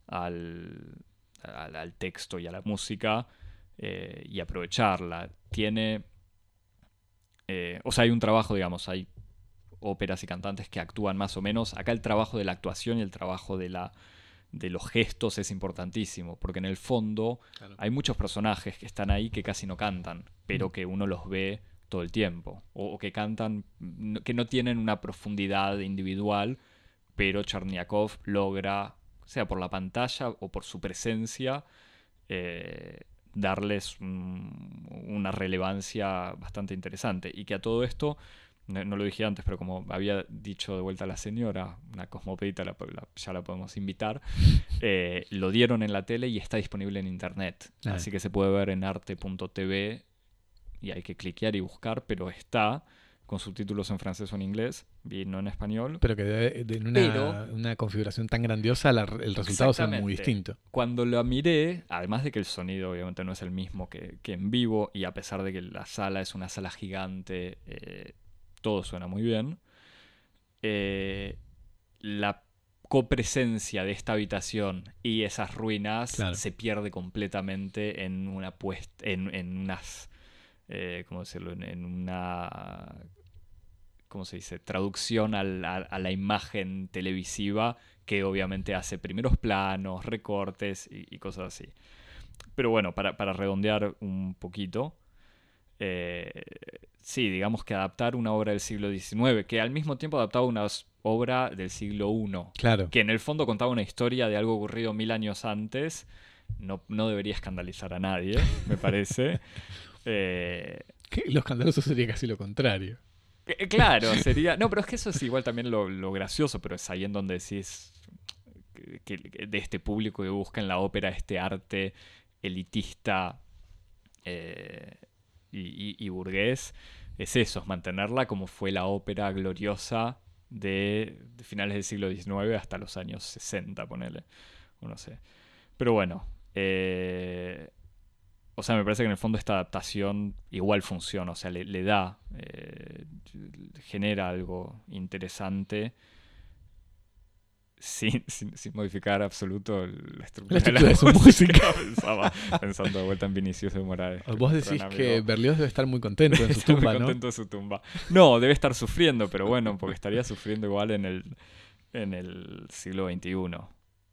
al, al, texto y a la música eh, y aprovecharla. Tiene, eh, o sea, hay un trabajo, digamos, hay óperas y cantantes que actúan más o menos. Acá el trabajo de la actuación y el trabajo de la de los gestos es importantísimo, porque en el fondo hay muchos personajes que están ahí que casi no cantan, pero mm. que uno los ve todo el tiempo, o, que cantan, que no tienen una profundidad individual, pero Cherniakov logra, sea por la pantalla o por su presencia, eh, darles una relevancia bastante interesante. Y que a todo esto no, lo dije antes, pero como había dicho de vuelta la señora, una cosmopolita, ya la podemos invitar, (laughs) eh, lo dieron en la tele y está disponible en internet. Ah. Así que se puede ver en arte.tv y hay que cliquear y buscar, pero está con subtítulos en francés o en inglés, y no en español. Pero que en una, configuración tan grandiosa el resultado sea muy distinto. Cuando lo miré, además de que el sonido obviamente no es el mismo que, en vivo, y a pesar de que la sala es una sala gigante, eh, todo suena muy bien. Eh, la copresencia de esta habitación y esas ruinas se pierde completamente en una puesta, en, unas, eh, ¿cómo decirlo? En, una, ¿cómo se dice? Traducción a, la imagen televisiva que obviamente hace primeros planos, recortes y, cosas así. Pero bueno, para redondear un poquito, eh, sí, digamos que adaptar una obra del siglo XIX, que al mismo tiempo adaptaba una obra del siglo I, Claro. que en el fondo contaba una historia de algo ocurrido mil años antes, no, no debería escandalizar a nadie, me parece. (laughs) Eh, Que Lo escandaloso sería casi lo contrario. que- claro, (laughs) sería... No, pero es que eso es igual también lo, lo gracioso, pero es ahí en donde decís que, que de este público que busca en la ópera este arte elitista eh, y, burgués, es eso, es mantenerla como fue la ópera gloriosa de, finales del siglo XIX hasta los años 60, ponele, o no sé. Pero bueno, eh, o sea, me parece que en el fondo esta adaptación igual funciona, o sea, le, le da, eh, genera algo interesante. Sin, sin, sin modificar absoluto la estructura, La estructura de su música. (laughs) Pensaba, pensando de vuelta en Vinicius de Morales. Vos nuestro decís que. Berlioz debe estar muy contento en su Está muy tumba, ¿no? contento de su tumba. No, debe estar sufriendo, pero bueno, porque estaría sufriendo igual en el, en el siglo XXI.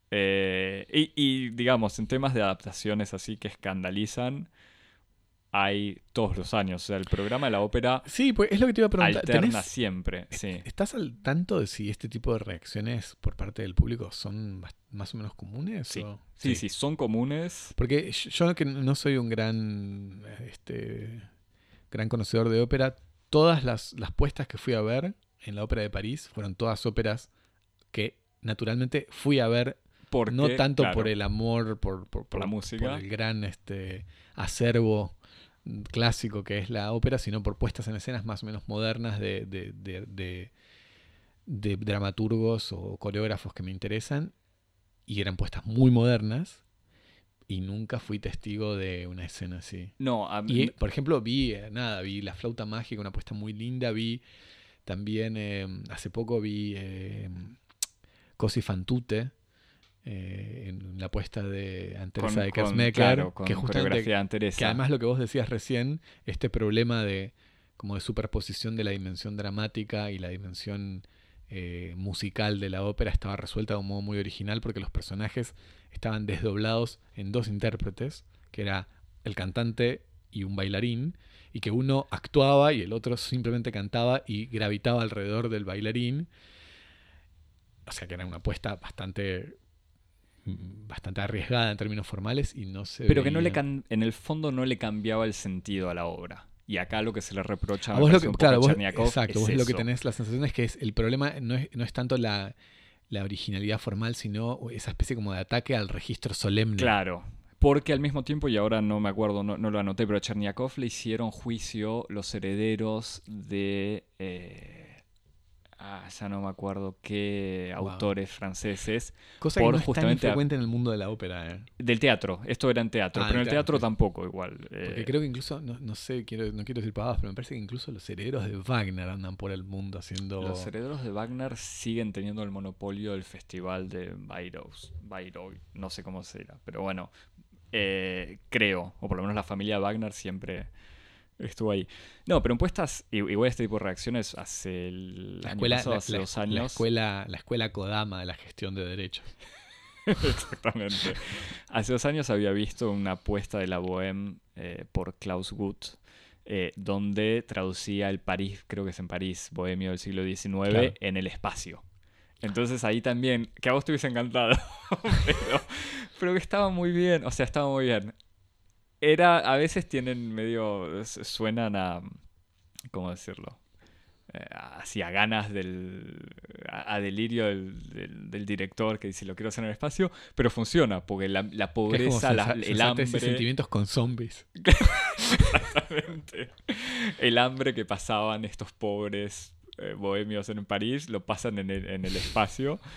Eh, y, y, digamos, en temas de adaptaciones así que escandalizan, hay todos los años. O sea, el programa de la ópera Sí, pues es lo que te iba a preguntar. alterna ¿Tenés- siempre. Sí. ¿Estás al tanto de si este tipo de reacciones por parte del público son más o menos comunes? Sí. o- sí, sí, son comunes. Porque yo- que no soy un gran, este, gran conocedor de ópera, todas las, las puestas que fui a ver en la ópera de París fueron todas óperas que naturalmente fui a ver, Porque, no tanto claro, por el amor, por, por, Por la música. por el gran este, acervo clásico que es la ópera, sino por puestas en escenas más o menos modernas de, de- de- dramaturgos o coreógrafos que me interesan, y eran puestas muy modernas, y nunca fui testigo de una escena así. No, a mí- Y, por ejemplo, vi, eh, nada, vi La Flauta Mágica, una puesta muy linda, vi también, eh, hace poco vi eh, Cosi fan tutte, eh, en la puesta de Anteresa de claro, con que justamente que además lo que vos decías recién, este problema de como de superposición de la dimensión dramática y la dimensión eh, musical de la ópera estaba resuelta de un modo muy original porque los personajes estaban desdoblados en dos intérpretes, que era el cantante y un bailarín, y que uno actuaba y el otro simplemente cantaba y gravitaba alrededor del bailarín. O sea que era una apuesta bastante bastante arriesgada en términos formales y no se Pero que no le can- en el fondo no le cambiaba el sentido a la obra. Y acá lo que se le reprocha A vos lo que, un poco claro, a vos, Cherniakov exacto, es vos lo que tenés la sensación es que es, el problema no es, no es tanto la, la originalidad formal, sino esa especie como de ataque al registro solemne. Claro. Porque al mismo tiempo, y ahora no me acuerdo, no, no lo anoté, pero a Cherniakov le hicieron juicio los herederos de... eh, ah, ya no me acuerdo qué Wow. autores franceses. Cosa por que no es tan justamente frecuente en el mundo de la ópera. ¿eh? Del teatro. Esto era en teatro. Ah, pero en el teatro, tampoco igual. Porque eh, creo que incluso, no, no sé, quiero, no quiero decir pavadas, pero me parece que incluso los herederos de Wagner andan por el mundo haciendo... Los herederos de Wagner siguen teniendo el monopolio del festival de Bayreuth. Bayreuth, no sé cómo se dirá, pero bueno, eh, creo, o por lo menos la familia Wagner siempre estuvo ahí. No, pero en puestas, igual este tipo de reacciones hace el la año escuela, pasado, la, hace la- dos la años. escuela, la escuela Kodama de la gestión de derechos. (laughs) Exactamente. Hace dos años había visto una apuesta de la Bohème eh, por Klaus Guth, eh, donde traducía el París, creo que es en París, bohemio del siglo XIX, Claro. en el espacio. Entonces ahí también, que a vos te hubiese encantado, (laughs) pero, pero que estaba muy bien, o sea, estaba muy bien. Era, a veces tienen medio, suenan a, ¿cómo decirlo? Eh, así a ganas del, a, a delirio del, del- del director que dice lo quiero hacer en el espacio, pero funciona, porque la, pobreza, la- el hambre... y sentimientos con zombies. (laughs) Exactamente. El hambre que pasaban estos pobres eh, bohemios en París lo pasan en el, en el espacio. (laughs)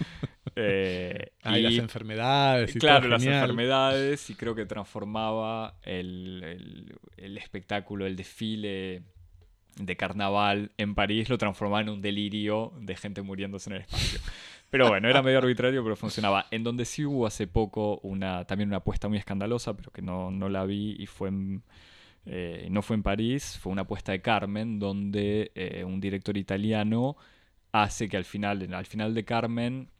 Eh, Ah, y y las enfermedades y claro, las genial. enfermedades y creo que transformaba el, el- el espectáculo, el desfile de carnaval en París, lo transformaba en un delirio de gente muriéndose en el espacio. Pero bueno, era medio arbitrario, pero funcionaba. En donde sí hubo hace poco una también una apuesta muy escandalosa, pero que no, no la vi y fue en, eh, no fue en París, fue una apuesta de Carmen, donde eh, un director italiano hace que al final, al final de Carmen,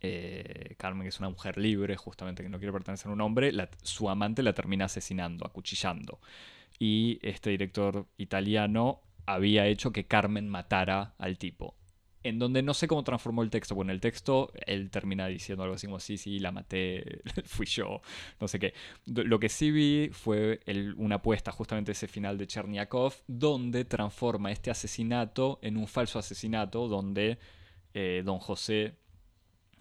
eh, Carmen, que es una mujer libre, justamente que no quiere pertenecer a un hombre, su amante la termina asesinando, acuchillando. y este director italiano había hecho que Carmen matara al tipo. En donde no sé cómo transformó el texto. Bueno, el texto él termina diciendo algo así como: Sí, sí, la maté, (laughs) fui yo, no sé qué. Lo que sí vi fue una apuesta, justamente ese final de Cherniakov, donde transforma este asesinato en un falso asesinato, donde eh, don José,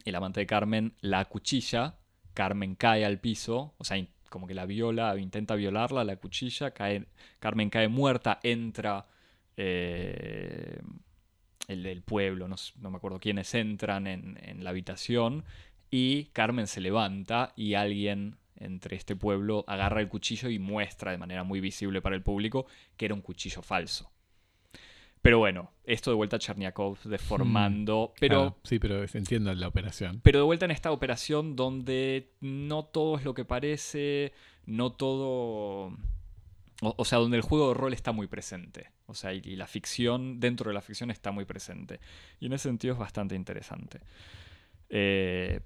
el amante de Carmen, la acuchilla. Carmen cae al piso, o sea, como que la viola, intenta violarla, la cuchilla, cae, Carmen cae muerta, entra eh, el del pueblo, no, no me acuerdo quiénes entran en, en la habitación y Carmen se levanta y alguien entre este pueblo agarra el cuchillo y muestra de manera muy visible para el público que era un cuchillo falso. Pero bueno, esto de vuelta a Cherniakov deformando, pero Claro, sí, pero entiendo la operación. pero de vuelta en esta operación donde no todo es lo que parece, no todo... O, o sea, donde el juego de rol está muy presente. O sea, y, y la ficción, dentro de la ficción está muy presente. Y en ese sentido es bastante interesante. Eh,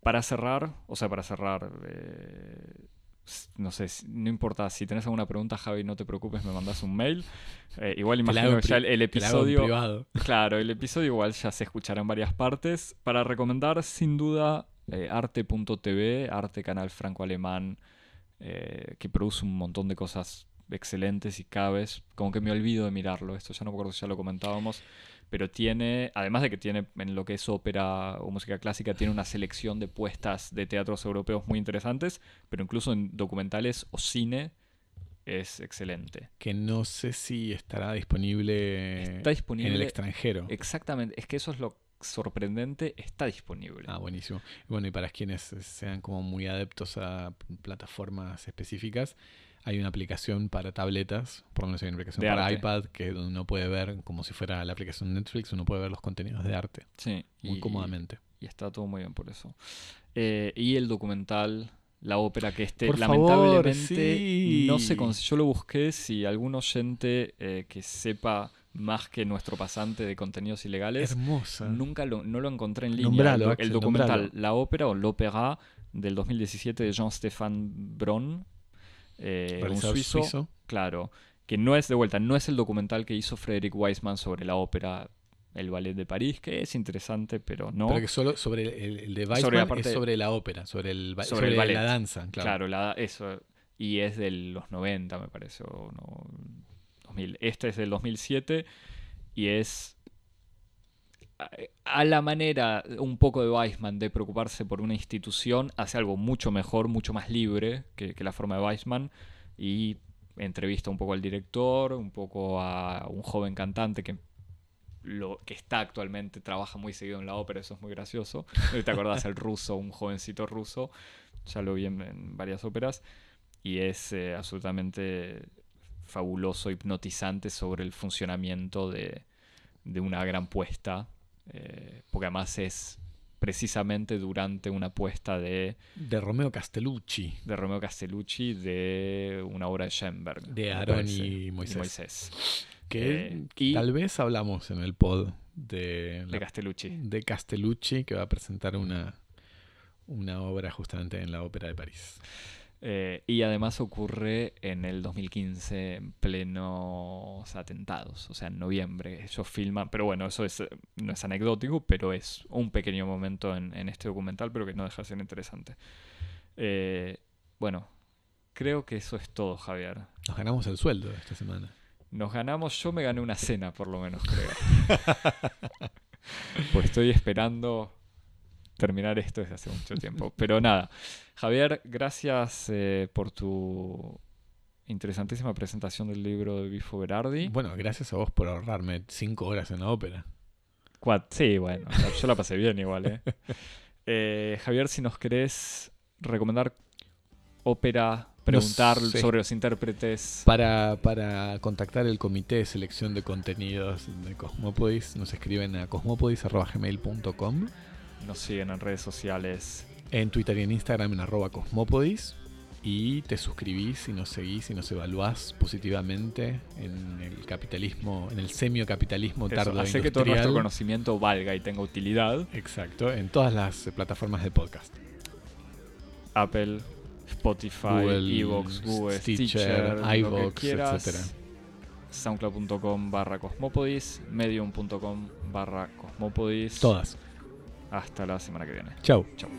para cerrar, o sea, para cerrar, eh, no sé, no importa, si tenés alguna pregunta, Javi, no te preocupes, me mandas un mail. Eh, igual imagino que ya el, episodio... privado. (laughs) Claro, el episodio igual ya se escuchará en varias partes. Para recomendar, sin duda, arte.tv, arte canal franco-alemán, eh, que produce un montón de cosas excelentes y cabes. Como que me olvido de mirarlo, esto ya no me acuerdo si ya lo comentábamos. Pero tiene, además de que tiene en lo que es ópera o música clásica, tiene una selección de puestas de teatros europeos muy interesantes, pero incluso en documentales o cine es excelente. Que no sé si estará disponible, Está disponible en el extranjero. Exactamente, es que eso es lo sorprendente, está disponible. Ah, buenísimo. Bueno, y para quienes sean como muy adeptos a plataformas específicas, hay una aplicación para tabletas, por lo menos hay una aplicación De para arte. iPad que uno puede ver, como si fuera la aplicación Netflix, uno puede ver los contenidos de arte Sí, muy y, cómodamente. y está todo muy bien por eso. Eh, y el documental, la ópera que este, Por favor, lamentablemente sí. no se cons- Yo lo busqué, si algún oyente eh, que sepa más que nuestro pasante de contenidos ilegales, Hermosa. nunca lo, no lo encontré en línea. Nombralo, el, do- Axel, el documental nombralo. La ópera o l'opéra del 2017 de Jean-Stéphane Bron, eh, un Realizador suizo, Claro, que no es de vuelta, no es el documental que hizo Frederick Weisman sobre la ópera El Ballet de París, que es interesante, pero no. Pero que solo sobre el, el de Sobre Weissman la parte- es sobre la ópera, sobre el, Sobre ballet. la danza, claro. claro, la- eso. Y es de los 90, me parece, o no, 2000. Este es del 2007 y es a- la manera un poco de Weisman de preocuparse por una institución, hace algo mucho mejor, mucho más libre que, la forma de Weisman y entrevista un poco al director, un poco a un joven cantante que lo que está actualmente trabaja muy seguido en la ópera, eso es muy gracioso. ¿Te acordás el ruso, un jovencito ruso? Ya lo vi en, en varias óperas y es eh, absolutamente fabuloso, hipnotizante sobre el funcionamiento de, de una gran puesta, eh, porque además es precisamente durante una puesta de, De Romeo Castellucci. de Romeo Castellucci de una obra de Schoenberg. De parece, y Moisés. Que Eh, y- tal vez hablamos en el pod de, De Castellucci. de Castellucci, que va a presentar una, una obra justamente en la Ópera de París. Eh, y además ocurre en el 2015 en plenos atentados, o sea, en noviembre. Ellos filman, pero bueno, eso es, eh, no es anecdótico, pero es un pequeño momento en, en este documental, pero que no deja de ser interesante. Eh, bueno, creo que eso es todo, Javier. Nos ganamos el sueldo esta semana. Nos ganamos, yo me gané una cena por lo menos, creo. (laughs) pues estoy esperando terminar esto desde hace mucho tiempo. Pero nada, Javier, gracias eh, por tu interesantísima presentación del libro de Bifo Berardi. Bueno, gracias a vos por ahorrarme cinco horas en la ópera. Cuat- sí, bueno, yo la pasé bien igual, ¿eh? (laughs) Eh, Javier, si nos querés recomendar ópera, preguntar sé. sobre los intérpretes. Para, para contactar el comité de selección de contenidos de Cosmopodis, nos escriben a cosmopodis.gmail.com Nos siguen en redes sociales. en Twitter y en Instagram en arroba Cosmopodis y te suscribís y nos seguís y nos evaluás positivamente en el capitalismo, en el semiocapitalismo tardo hace que todo nuestro industrial. conocimiento valga y tenga utilidad. Exacto, en todas las plataformas de podcast. Apple, Spotify, Evox, Google, Stitcher, Stitcher, quieras. etcétera. soundcloud.com barra cosmopodis, medium.com barra cosmopodis. Todas. Hasta la semana que viene. Chau. Chau.